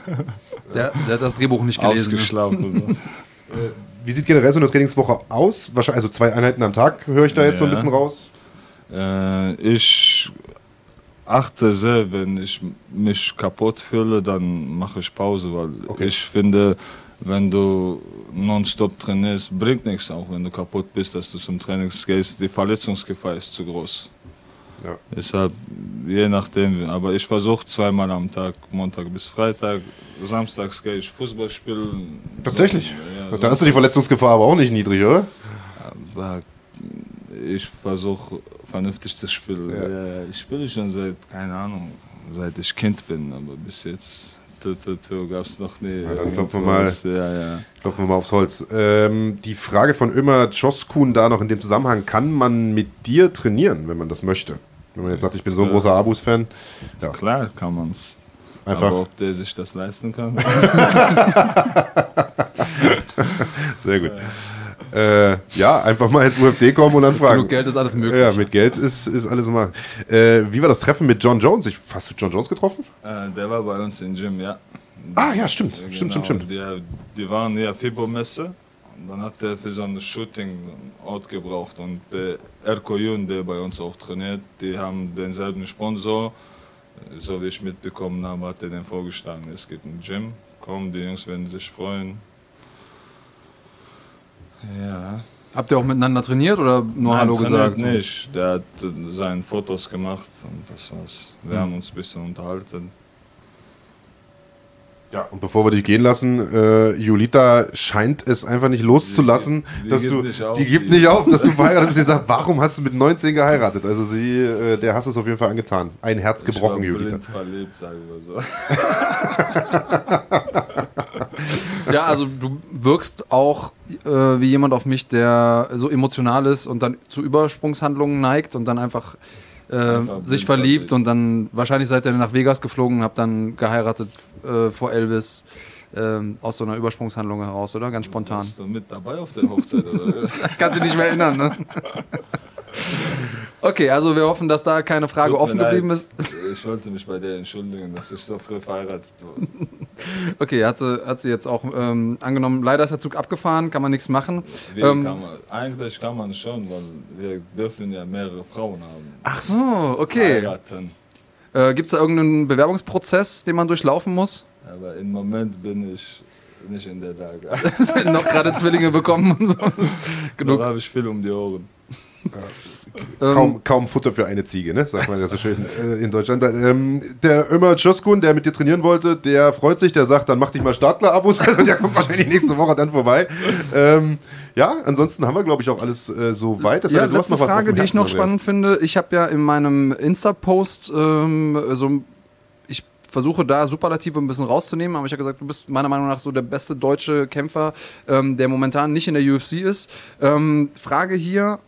Der, der hat das Drehbuch nicht gelesen. ne? Ausgeschlafen. *laughs* Wie sieht generell so eine Trainingswoche aus? Wahrscheinlich, also zwei Einheiten am Tag höre ich da jetzt so ein Ja. bisschen raus. Äh, ich achte sehr, wenn ich mich kaputt fühle, dann mache ich Pause, weil Okay. ich finde, wenn du nonstop trainierst, bringt nichts, auch wenn du kaputt bist, dass du zum Training gehst. Die Verletzungsgefahr ist zu groß. Ja. Deshalb, je nachdem, aber ich versuche zweimal am Tag, Montag bis Freitag. Samstags gehe ich Fußball spielen. Tatsächlich. Ja, da ist die Verletzungsgefahr aber auch nicht niedrig, oder? aber ich versuche vernünftig zu spielen. Ja. ich spiele schon seit, keine Ahnung, seit ich Kind bin, aber bis jetzt gab es noch nie. Ja, dann klopfen wir mal. Ja, ja. Klopfen wir mal aufs Holz. Ähm, die Frage von Ömer Joskun da noch in dem Zusammenhang, kann man mit dir trainieren, wenn man das möchte? Wenn man jetzt sagt, ich bin so ein großer Abus-Fan. Ja, Klar kann man es. einfach. Aber ob der sich das leisten kann? *laughs* Sehr gut. Äh, ja, einfach mal ins UFD kommen und dann fragen. Genug Geld ist alles möglich. Ja, mit Geld ist, ist alles immer. Äh, wie war das Treffen mit John Jones? Ich, hast du John Jones getroffen? äh, der war bei uns im Gym, ja. Ah, ja, stimmt. Ja, Stimmt, genau. stimmt, stimmt. Die, die waren ja FIBO-Messe und dann hat er für so ein Shooting einen Ort gebraucht und der Erko Jun, der bei uns auch trainiert, die haben denselben Sponsor. So wie ich mitbekommen habe, hat er den vorgeschlagen. Es gibt ein Gym, komm, die Jungs werden sich freuen. Ja. Habt ihr auch miteinander trainiert oder nur Nein, Hallo gesagt? nicht. Der hat seine Fotos gemacht und das war's. Wir mhm. haben uns ein bisschen unterhalten. Ja, und bevor wir dich gehen lassen, äh, Julita scheint es einfach nicht loszulassen, die, die dass du, auf, die gibt nicht auf, dass du verheiratet bist. Sie sagt, warum hast du mit 19 geheiratet? Also sie, äh, der hast es auf jeden Fall angetan. Ein Herz gebrochen, ich war Julita. verliebt, sagen wir so. *laughs* ja, also du wirkst auch äh, wie jemand auf mich, der so emotional ist und dann zu Übersprungshandlungen neigt und dann einfach äh, sich verliebt und dann wahrscheinlich seid ihr nach Vegas geflogen und habt dann geheiratet äh, vor Elvis. Ähm, aus so einer Übersprungshandlung heraus, oder? Ganz spontan. Bist du mit dabei auf der Hochzeit, oder? *laughs* Kannst du dich mehr erinnern, ne? *laughs* Okay, also wir hoffen, dass da keine Frage Tut offen geblieben ist. Ich wollte mich bei der entschuldigen, dass ich so früh verheiratet wurde. *laughs* Okay, hat sie, hat sie jetzt auch ähm, angenommen. Leider ist der Zug abgefahren, kann man nichts machen. Ähm, kann man, eigentlich kann man schon, weil wir dürfen ja mehrere Frauen haben. Ach so, okay. Heiraten. Äh, Gibt es da irgendeinen Bewerbungsprozess, den man durchlaufen muss? Aber im Moment bin ich nicht in der Lage. *laughs* noch gerade Zwillinge bekommen und so. *laughs* Genug. Da habe ich viel um die Ohren. Kaum, ähm, kaum Futter für eine Ziege, ne? sagt man ja so schön *laughs* äh, in Deutschland. Ähm, der Ömer Joskun, der mit dir trainieren wollte, der freut sich, der sagt, dann mach dich mal Startler-Abos, *laughs* also der kommt wahrscheinlich nächste Woche dann vorbei. Ähm, ja, ansonsten haben wir, glaube ich, auch alles äh, so weit. Das ja, letzte noch Frage, die ich noch spannend finde. Ich habe ja in meinem Insta-Post ähm, so ich versuche da Superlative ein bisschen rauszunehmen, aber ich habe gesagt, du bist meiner Meinung nach so der beste deutsche Kämpfer, ähm, der momentan nicht in der UFC ist. Frage hier,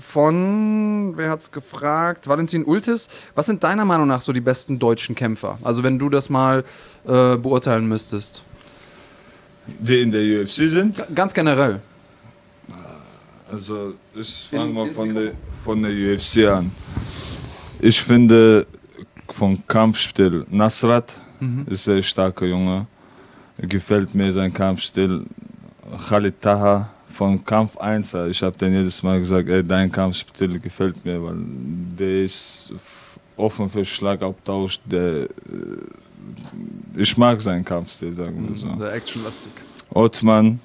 von, wer hat es gefragt? Valentin Ultis. Was sind deiner Meinung nach so die besten deutschen Kämpfer? Also wenn du das mal äh, beurteilen müsstest. Die in der UFC sind? G ganz generell. Also ich fange mal von der, von der UFC an. Ich finde vom Kampfstil Nasrat mhm. ist ein starker Junge. Gefällt mir sein Kampfstil. Khalid Taha von Kampf 1, ich habe dann jedes Mal gesagt, ey, dein Kampfstil gefällt mir, weil der ist offen für Schlagabtausch, der äh, ich mag seinen Kampfstil, sagen wir so. Der actionlastig. Ottmann,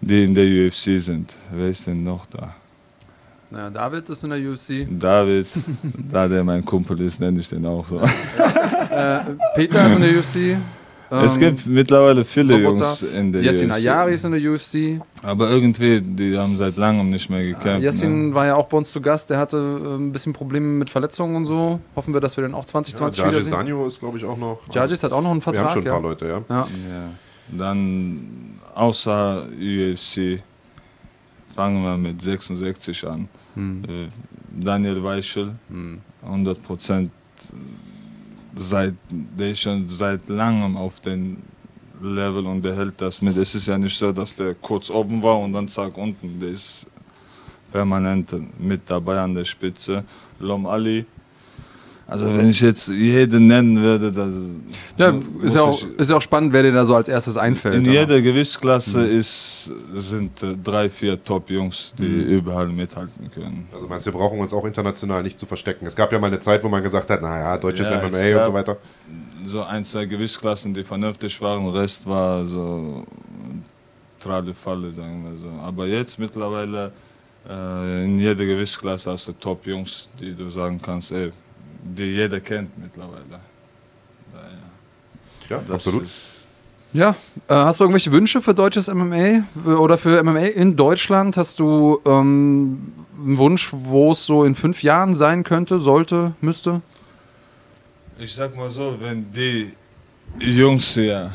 die in der UFC sind. Wer ist denn noch da? Naja, David ist in der UFC. David, *laughs* da der mein Kumpel ist, nenne ich den auch so. äh, Peter ist in der UFC. Es ähm, gibt mittlerweile viele Roboter. Jungs in der Yassin UFC. Ayari ist in der UFC. Aber irgendwie, die haben seit langem nicht mehr gekämpft. Yassin ne? war ja auch bei uns zu Gast. Der hatte äh, ein bisschen Probleme mit Verletzungen und so. Hoffen wir, dass wir den auch 2020 ja, wiedersehen. Danio ist, glaube ich, auch noch. Jargis hat auch noch einen Vertrag. Wir haben schon ein paar ja. Leute, ja. ja. ja. Dann außer UFC fangen wir mit 66 an. Hm. Äh, Daniel Weichel, hm. 100 Prozent seit, der ist schon seit langem auf dem Level und der hält das mit. Es ist ja nicht so, dass der kurz oben war und dann zack unten. Der ist permanent mit dabei an der Spitze. Lom Ali also wenn ich jetzt jeden nennen würde, das ja, ist ja, auch, ist ja auch spannend, wer dir da so als erstes einfällt. In jeder Gewichtsklasse mhm. ist, sind äh, drei, vier Top-Jungs, die mhm. überall mithalten können. Also meinst du, wir brauchen uns auch international nicht zu verstecken. Es gab ja mal eine Zeit, wo man gesagt hat, naja, deutsches ja, MMA und so weiter. So ein, zwei Gewichtsklassen, die vernünftig waren, Rest war so trade Falle, sagen wir so. Aber jetzt mittlerweile äh, in jeder Gewichtsklasse hast du Top-Jungs, die du sagen kannst, ey, die jeder kennt mittlerweile. Ja, ja absolut. Ja, äh, hast du irgendwelche Wünsche für deutsches MMA oder für MMA in Deutschland? Hast du ähm, einen Wunsch, wo es so in fünf Jahren sein könnte, sollte, müsste? Ich sag mal so, wenn die Jungs hier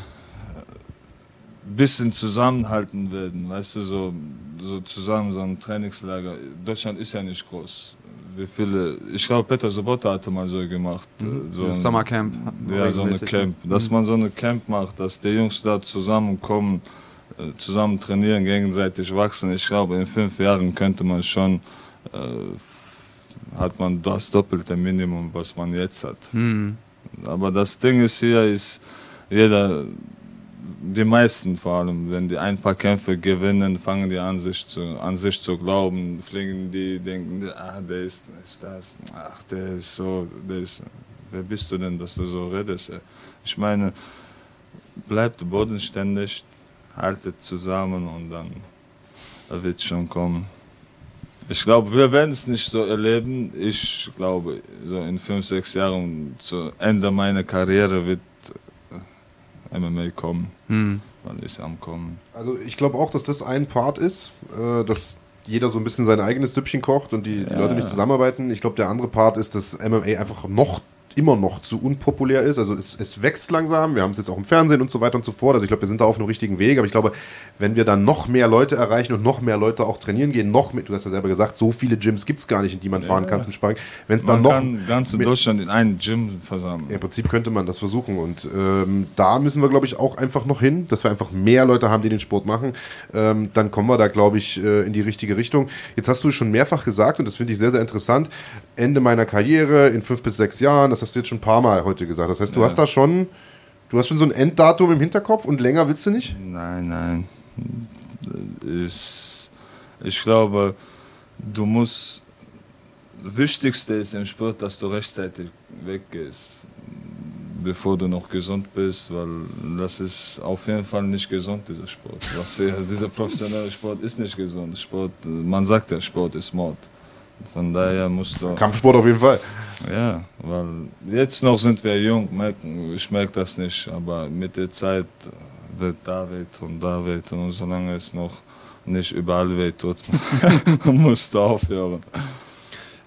ein bisschen zusammenhalten werden, weißt du, so, so zusammen so ein Trainingslager. Deutschland ist ja nicht groß wie viele, ich glaube Peter Sobota hatte mal so gemacht. Mhm. So ein, Summercamp. Ja, so eine Camp. Dass mhm. man so eine Camp macht, dass die Jungs da zusammenkommen, äh, zusammen trainieren, gegenseitig wachsen. Ich glaube, in fünf Jahren könnte man schon, äh, hat man das doppelte Minimum, was man jetzt hat. Mhm. Aber das Ding ist hier, ist jeder die meisten vor allem, wenn die ein paar Kämpfe gewinnen, fangen die an sich zu, an sich zu glauben, fliegen die, denken, ach, der ist, ist das, ach, der ist so, der ist, wer bist du denn, dass du so redest? Ich meine, bleib bodenständig, haltet zusammen und dann wird es schon kommen. Ich glaube, wir werden es nicht so erleben. Ich glaube, so in fünf, sechs Jahren zu Ende meiner Karriere wird MMA kommen. Hm. Wann ist am kommen? Also ich glaube auch, dass das ein Part ist, äh, dass jeder so ein bisschen sein eigenes Süppchen kocht und die, die ja. Leute nicht zusammenarbeiten. Ich glaube, der andere Part ist, dass MMA einfach noch immer noch zu unpopulär ist. Also es, es wächst langsam. Wir haben es jetzt auch im Fernsehen und so weiter und so fort. Also ich glaube, wir sind da auf einem richtigen Weg. Aber ich glaube, wenn wir dann noch mehr Leute erreichen und noch mehr Leute auch trainieren gehen, noch mit, du hast ja selber gesagt, so viele Gyms gibt es gar nicht, in die man ja, fahren kann zum Sparring. Wenn es dann noch. kann ganz Deutschland in einen Gym versammeln. Im Prinzip könnte man das versuchen. Und ähm, da müssen wir, glaube ich, auch einfach noch hin, dass wir einfach mehr Leute haben, die den Sport machen. Ähm, dann kommen wir da, glaube ich, äh, in die richtige Richtung. Jetzt hast du schon mehrfach gesagt, und das finde ich sehr, sehr interessant, Ende meiner Karriere in fünf bis sechs Jahren, das hast du jetzt schon ein paar Mal heute gesagt. Das heißt, du ja. hast da schon, du hast schon so ein Enddatum im Hinterkopf und länger willst du nicht? Nein, nein. Ich, ich glaube, du musst, das Wichtigste ist im Sport, dass du rechtzeitig weggehst, bevor du noch gesund bist, weil das ist auf jeden Fall nicht gesund, dieser Sport. Was, dieser professionelle Sport ist nicht gesund. Sport, man sagt ja, Sport ist Mord. Von daher musst du. Kampfsport auf jeden Fall. Ja, weil jetzt noch sind wir jung, ich merke das nicht, aber mit der Zeit wird David und David und solange es noch nicht überall wehtut, *laughs* musst du aufhören.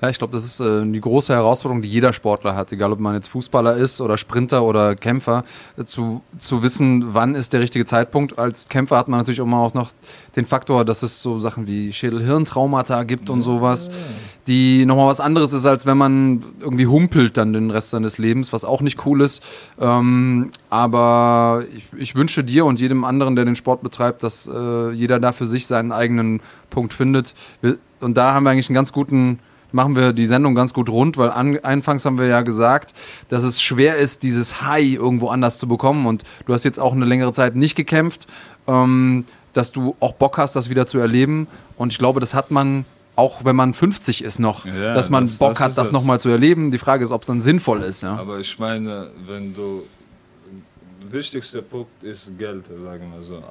Ja, ich glaube, das ist äh, die große Herausforderung, die jeder Sportler hat, egal ob man jetzt Fußballer ist oder Sprinter oder Kämpfer, äh, zu, zu wissen, wann ist der richtige Zeitpunkt. Als Kämpfer hat man natürlich immer auch noch den Faktor, dass es so Sachen wie Schädel-Hirntraumata gibt und sowas, die nochmal was anderes ist, als wenn man irgendwie humpelt dann den Rest seines Lebens, was auch nicht cool ist. Ähm, aber ich, ich, wünsche dir und jedem anderen, der den Sport betreibt, dass äh, jeder da für sich seinen eigenen Punkt findet. Wir, und da haben wir eigentlich einen ganz guten machen wir die Sendung ganz gut rund, weil an, anfangs haben wir ja gesagt, dass es schwer ist, dieses High irgendwo anders zu bekommen. Und du hast jetzt auch eine längere Zeit nicht gekämpft, ähm, dass du auch Bock hast, das wieder zu erleben. Und ich glaube, das hat man auch wenn man 50 ist noch, ja, dass man das, Bock das hat, das, das nochmal zu erleben. Die Frage ist, ob es dann sinnvoll ist. Ja? Aber ich meine, wenn du, der wichtigste Punkt ist Geld, sagen wir so.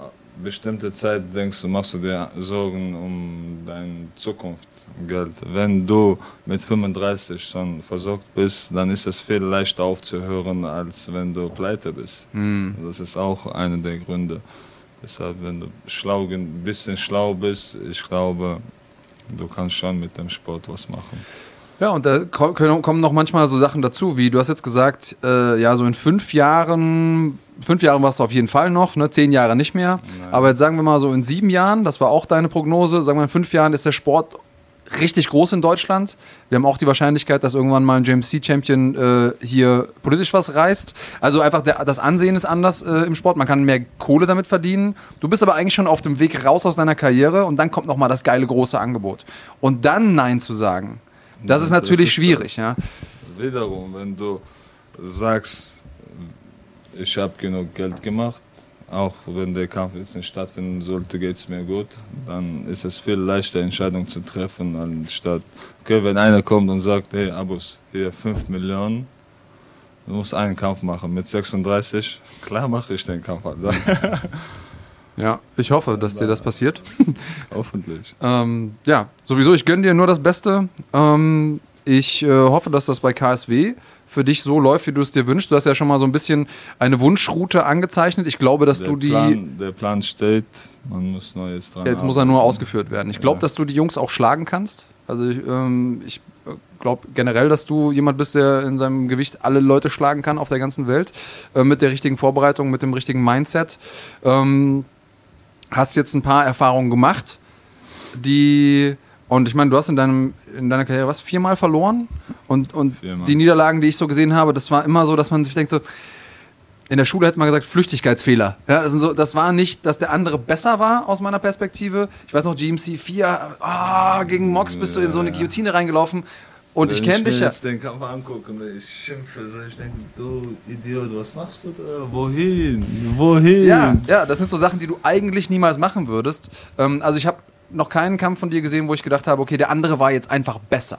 Bestimmte Zeit denkst du, machst du dir Sorgen um deine Zukunft. Geld. Wenn du mit 35 schon versorgt bist, dann ist es viel leichter aufzuhören, als wenn du pleite bist. Mhm. Das ist auch einer der Gründe. Deshalb, wenn du schlau, ein bisschen schlau bist, ich glaube, du kannst schon mit dem Sport was machen. Ja, und da kommen noch manchmal so Sachen dazu, wie du hast jetzt gesagt, äh, ja, so in fünf Jahren, fünf Jahre warst du auf jeden Fall noch, ne, zehn Jahre nicht mehr. Nein. Aber jetzt sagen wir mal so in sieben Jahren, das war auch deine Prognose, sagen wir in fünf Jahren ist der Sport richtig groß in Deutschland. Wir haben auch die Wahrscheinlichkeit, dass irgendwann mal ein JMC-Champion äh, hier politisch was reißt. Also einfach der, das Ansehen ist anders äh, im Sport. Man kann mehr Kohle damit verdienen. Du bist aber eigentlich schon auf dem Weg raus aus deiner Karriere und dann kommt nochmal das geile große Angebot. Und dann Nein zu sagen, das ja, ist natürlich das ist schwierig. Ja. Wiederum, wenn du sagst, ich habe genug Geld gemacht, auch wenn der Kampf jetzt nicht stattfinden sollte, geht es mir gut. Dann ist es viel leichter, Entscheidungen zu treffen, anstatt, okay, wenn einer kommt und sagt, hey, Abus, hier 5 Millionen, du musst einen Kampf machen mit 36, klar mache ich den Kampf. *laughs* Ja, ich hoffe, dass dir das passiert. *laughs* Hoffentlich. ähm, ja, sowieso, ich gönne dir nur das Beste. Ähm, ich äh, hoffe, dass das bei KSW für dich so läuft, wie du es dir wünschst. Du hast ja schon mal so ein bisschen eine Wunschroute angezeichnet. Ich glaube, dass der du die. Plan, der Plan steht, man muss nur jetzt dran. Jetzt arbeiten. muss er nur ausgeführt werden. Ich glaube, ja. dass du die Jungs auch schlagen kannst. Also ich, ähm, ich glaube generell, dass du jemand bist, der in seinem Gewicht alle Leute schlagen kann auf der ganzen Welt. Äh, mit der richtigen Vorbereitung, mit dem richtigen Mindset. Ähm, hast jetzt ein paar Erfahrungen gemacht, die und ich meine, du hast in, deinem, in deiner Karriere was, viermal verloren? Und, und die Niederlagen, die ich so gesehen habe, das war immer so, dass man sich denkt so, in der Schule hätte man gesagt, Flüchtigkeitsfehler. Ja, das, so, das, war nicht, dass der andere besser war aus meiner Perspektive. Ich weiß noch, GMC 4, ah, gegen Mox bist du in so eine Guillotine reingelaufen. Und Wenn ich kenne dich ja. Wenn ich den Kampf angucke und ich schimpfe, ich denke, du Idiot, was machst du da? Wohin? Wohin? Ja, ja, das sind so Sachen, die du eigentlich niemals machen würdest. Ähm, also ich habe noch keinen Kampf von dir gesehen, wo ich gedacht habe, okay, der andere war jetzt einfach besser.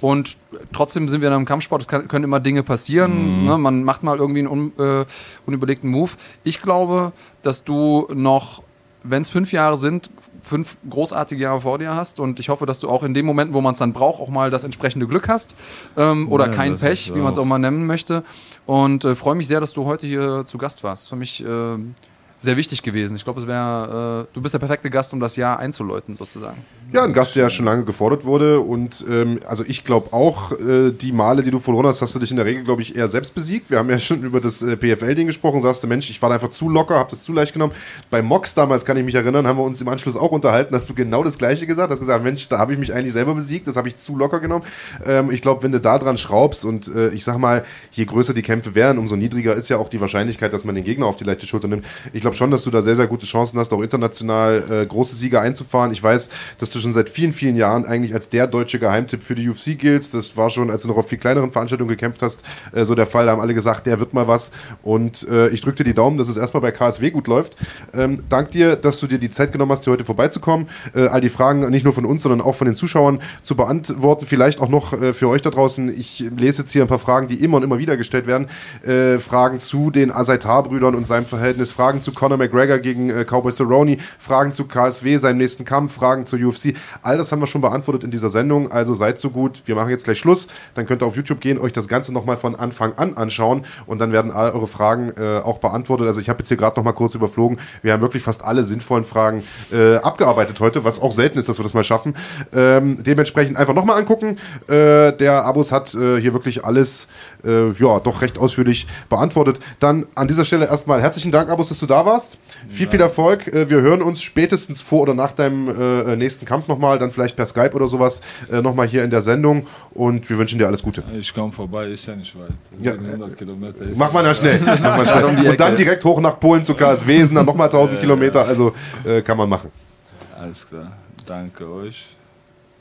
Und trotzdem sind wir in einem Kampfsport, es kann, können immer Dinge passieren. Mhm. Ne? Man macht mal irgendwie einen un, äh, unüberlegten Move. Ich glaube, dass du noch wenn es fünf Jahre sind, fünf großartige Jahre vor dir hast und ich hoffe, dass du auch in dem Moment, wo man es dann braucht, auch mal das entsprechende Glück hast ähm, oder ja, kein Pech, wie man es auch mal nennen möchte. Und äh, freue mich sehr, dass du heute hier zu Gast warst. Für mich äh, sehr wichtig gewesen. Ich glaube, es wäre, äh, du bist der perfekte Gast, um das Jahr einzuläuten, sozusagen. Ja, ein Gast, der schon lange gefordert wurde. Und ähm, also ich glaube auch, äh, die Male, die du verloren hast, hast du dich in der Regel, glaube ich, eher selbst besiegt. Wir haben ja schon über das äh, PFL-Ding gesprochen. Sagst du, Mensch, ich war einfach zu locker, habe das zu leicht genommen. Bei Mox damals, kann ich mich erinnern, haben wir uns im Anschluss auch unterhalten, hast du genau das Gleiche gesagt. Hast gesagt, Mensch, da habe ich mich eigentlich selber besiegt, das habe ich zu locker genommen. Ähm, ich glaube, wenn du da dran schraubst und äh, ich sag mal, je größer die Kämpfe werden, umso niedriger ist ja auch die Wahrscheinlichkeit, dass man den Gegner auf die leichte Schulter nimmt. Ich glaube schon, dass du da sehr, sehr gute Chancen hast, auch international äh, große Siege einzufahren. Ich weiß, dass du schon seit vielen, vielen Jahren eigentlich als der deutsche Geheimtipp für die UFC giltst. Das war schon, als du noch auf viel kleineren Veranstaltungen gekämpft hast, äh, so der Fall. Da haben alle gesagt, der wird mal was. Und äh, ich drücke dir die Daumen, dass es erstmal bei KSW gut läuft. Ähm, dank dir, dass du dir die Zeit genommen hast, hier heute vorbeizukommen. Äh, all die Fragen nicht nur von uns, sondern auch von den Zuschauern zu beantworten. Vielleicht auch noch äh, für euch da draußen. Ich lese jetzt hier ein paar Fragen, die immer und immer wieder gestellt werden. Äh, Fragen zu den Asaitar-Brüdern und seinem Verhältnis. Fragen zu Conor McGregor gegen äh, Cowboy Cerrone. Fragen zu KSW, seinem nächsten Kampf. Fragen zur UFC. All das haben wir schon beantwortet in dieser Sendung. Also seid so gut. Wir machen jetzt gleich Schluss. Dann könnt ihr auf YouTube gehen, euch das Ganze nochmal von Anfang an anschauen und dann werden all eure Fragen äh, auch beantwortet. Also ich habe jetzt hier gerade nochmal kurz überflogen. Wir haben wirklich fast alle sinnvollen Fragen äh, abgearbeitet heute, was auch selten ist, dass wir das mal schaffen. Ähm, dementsprechend einfach nochmal angucken. Äh, der Abos hat äh, hier wirklich alles äh, ja, doch recht ausführlich beantwortet. Dann an dieser Stelle erstmal herzlichen Dank, Abos, dass du da warst. Viel, viel Erfolg. Äh, wir hören uns spätestens vor oder nach deinem äh, nächsten Kampf nochmal, dann vielleicht per Skype oder sowas, äh, nochmal hier in der Sendung und wir wünschen dir alles Gute. Ich komme vorbei, ist ja nicht weit. Ja. 100 Kilometer. *laughs* Mach mal da schnell. Mach mal schnell. und dann direkt hoch nach Polen zu KSW, sind dann nochmal 1000 Kilometer, also äh, kann man machen. Alles klar. Danke euch.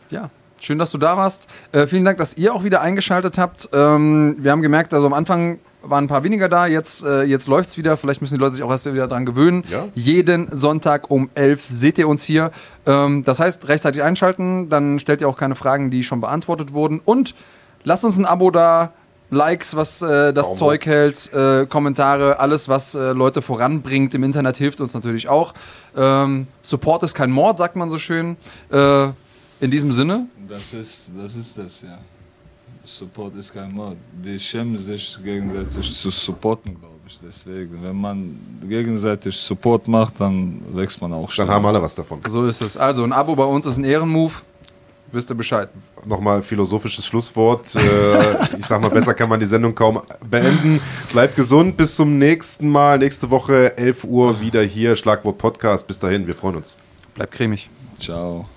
Ja, Schön, dass du da warst. Äh, vielen Dank, dass ihr auch wieder eingeschaltet habt. Ähm, wir haben gemerkt, also am Anfang waren ein paar weniger da, jetzt, äh, jetzt läuft es wieder. Vielleicht müssen die Leute sich auch erst wieder dran gewöhnen. Ja. Jeden Sonntag um 11 seht ihr uns hier. Ähm, das heißt, rechtzeitig einschalten, dann stellt ihr auch keine Fragen, die schon beantwortet wurden. Und lasst uns ein Abo da. Likes, was äh, das Daumen. Zeug hält, äh, Kommentare, alles, was äh, Leute voranbringt im Internet, hilft uns natürlich auch. Ähm, Support ist kein Mord, sagt man so schön. Äh, in diesem Sinne, das ist, das ist das, ja. Support ist kein Mord. Die schämen sich gegenseitig zu supporten, glaube ich. Deswegen, wenn man gegenseitig Support macht, dann wächst man auch schnell. Dann haben alle was davon. So ist es. Also ein Abo bei uns ist ein Ehrenmove. Wisst ihr Bescheid. Nochmal philosophisches Schlusswort. Äh, *laughs* ich sag mal, besser kann man die Sendung kaum beenden. Bleibt gesund. Bis zum nächsten Mal. Nächste Woche, 11 Uhr, wieder hier. Schlagwort Podcast. Bis dahin, wir freuen uns. Bleibt cremig. Ciao.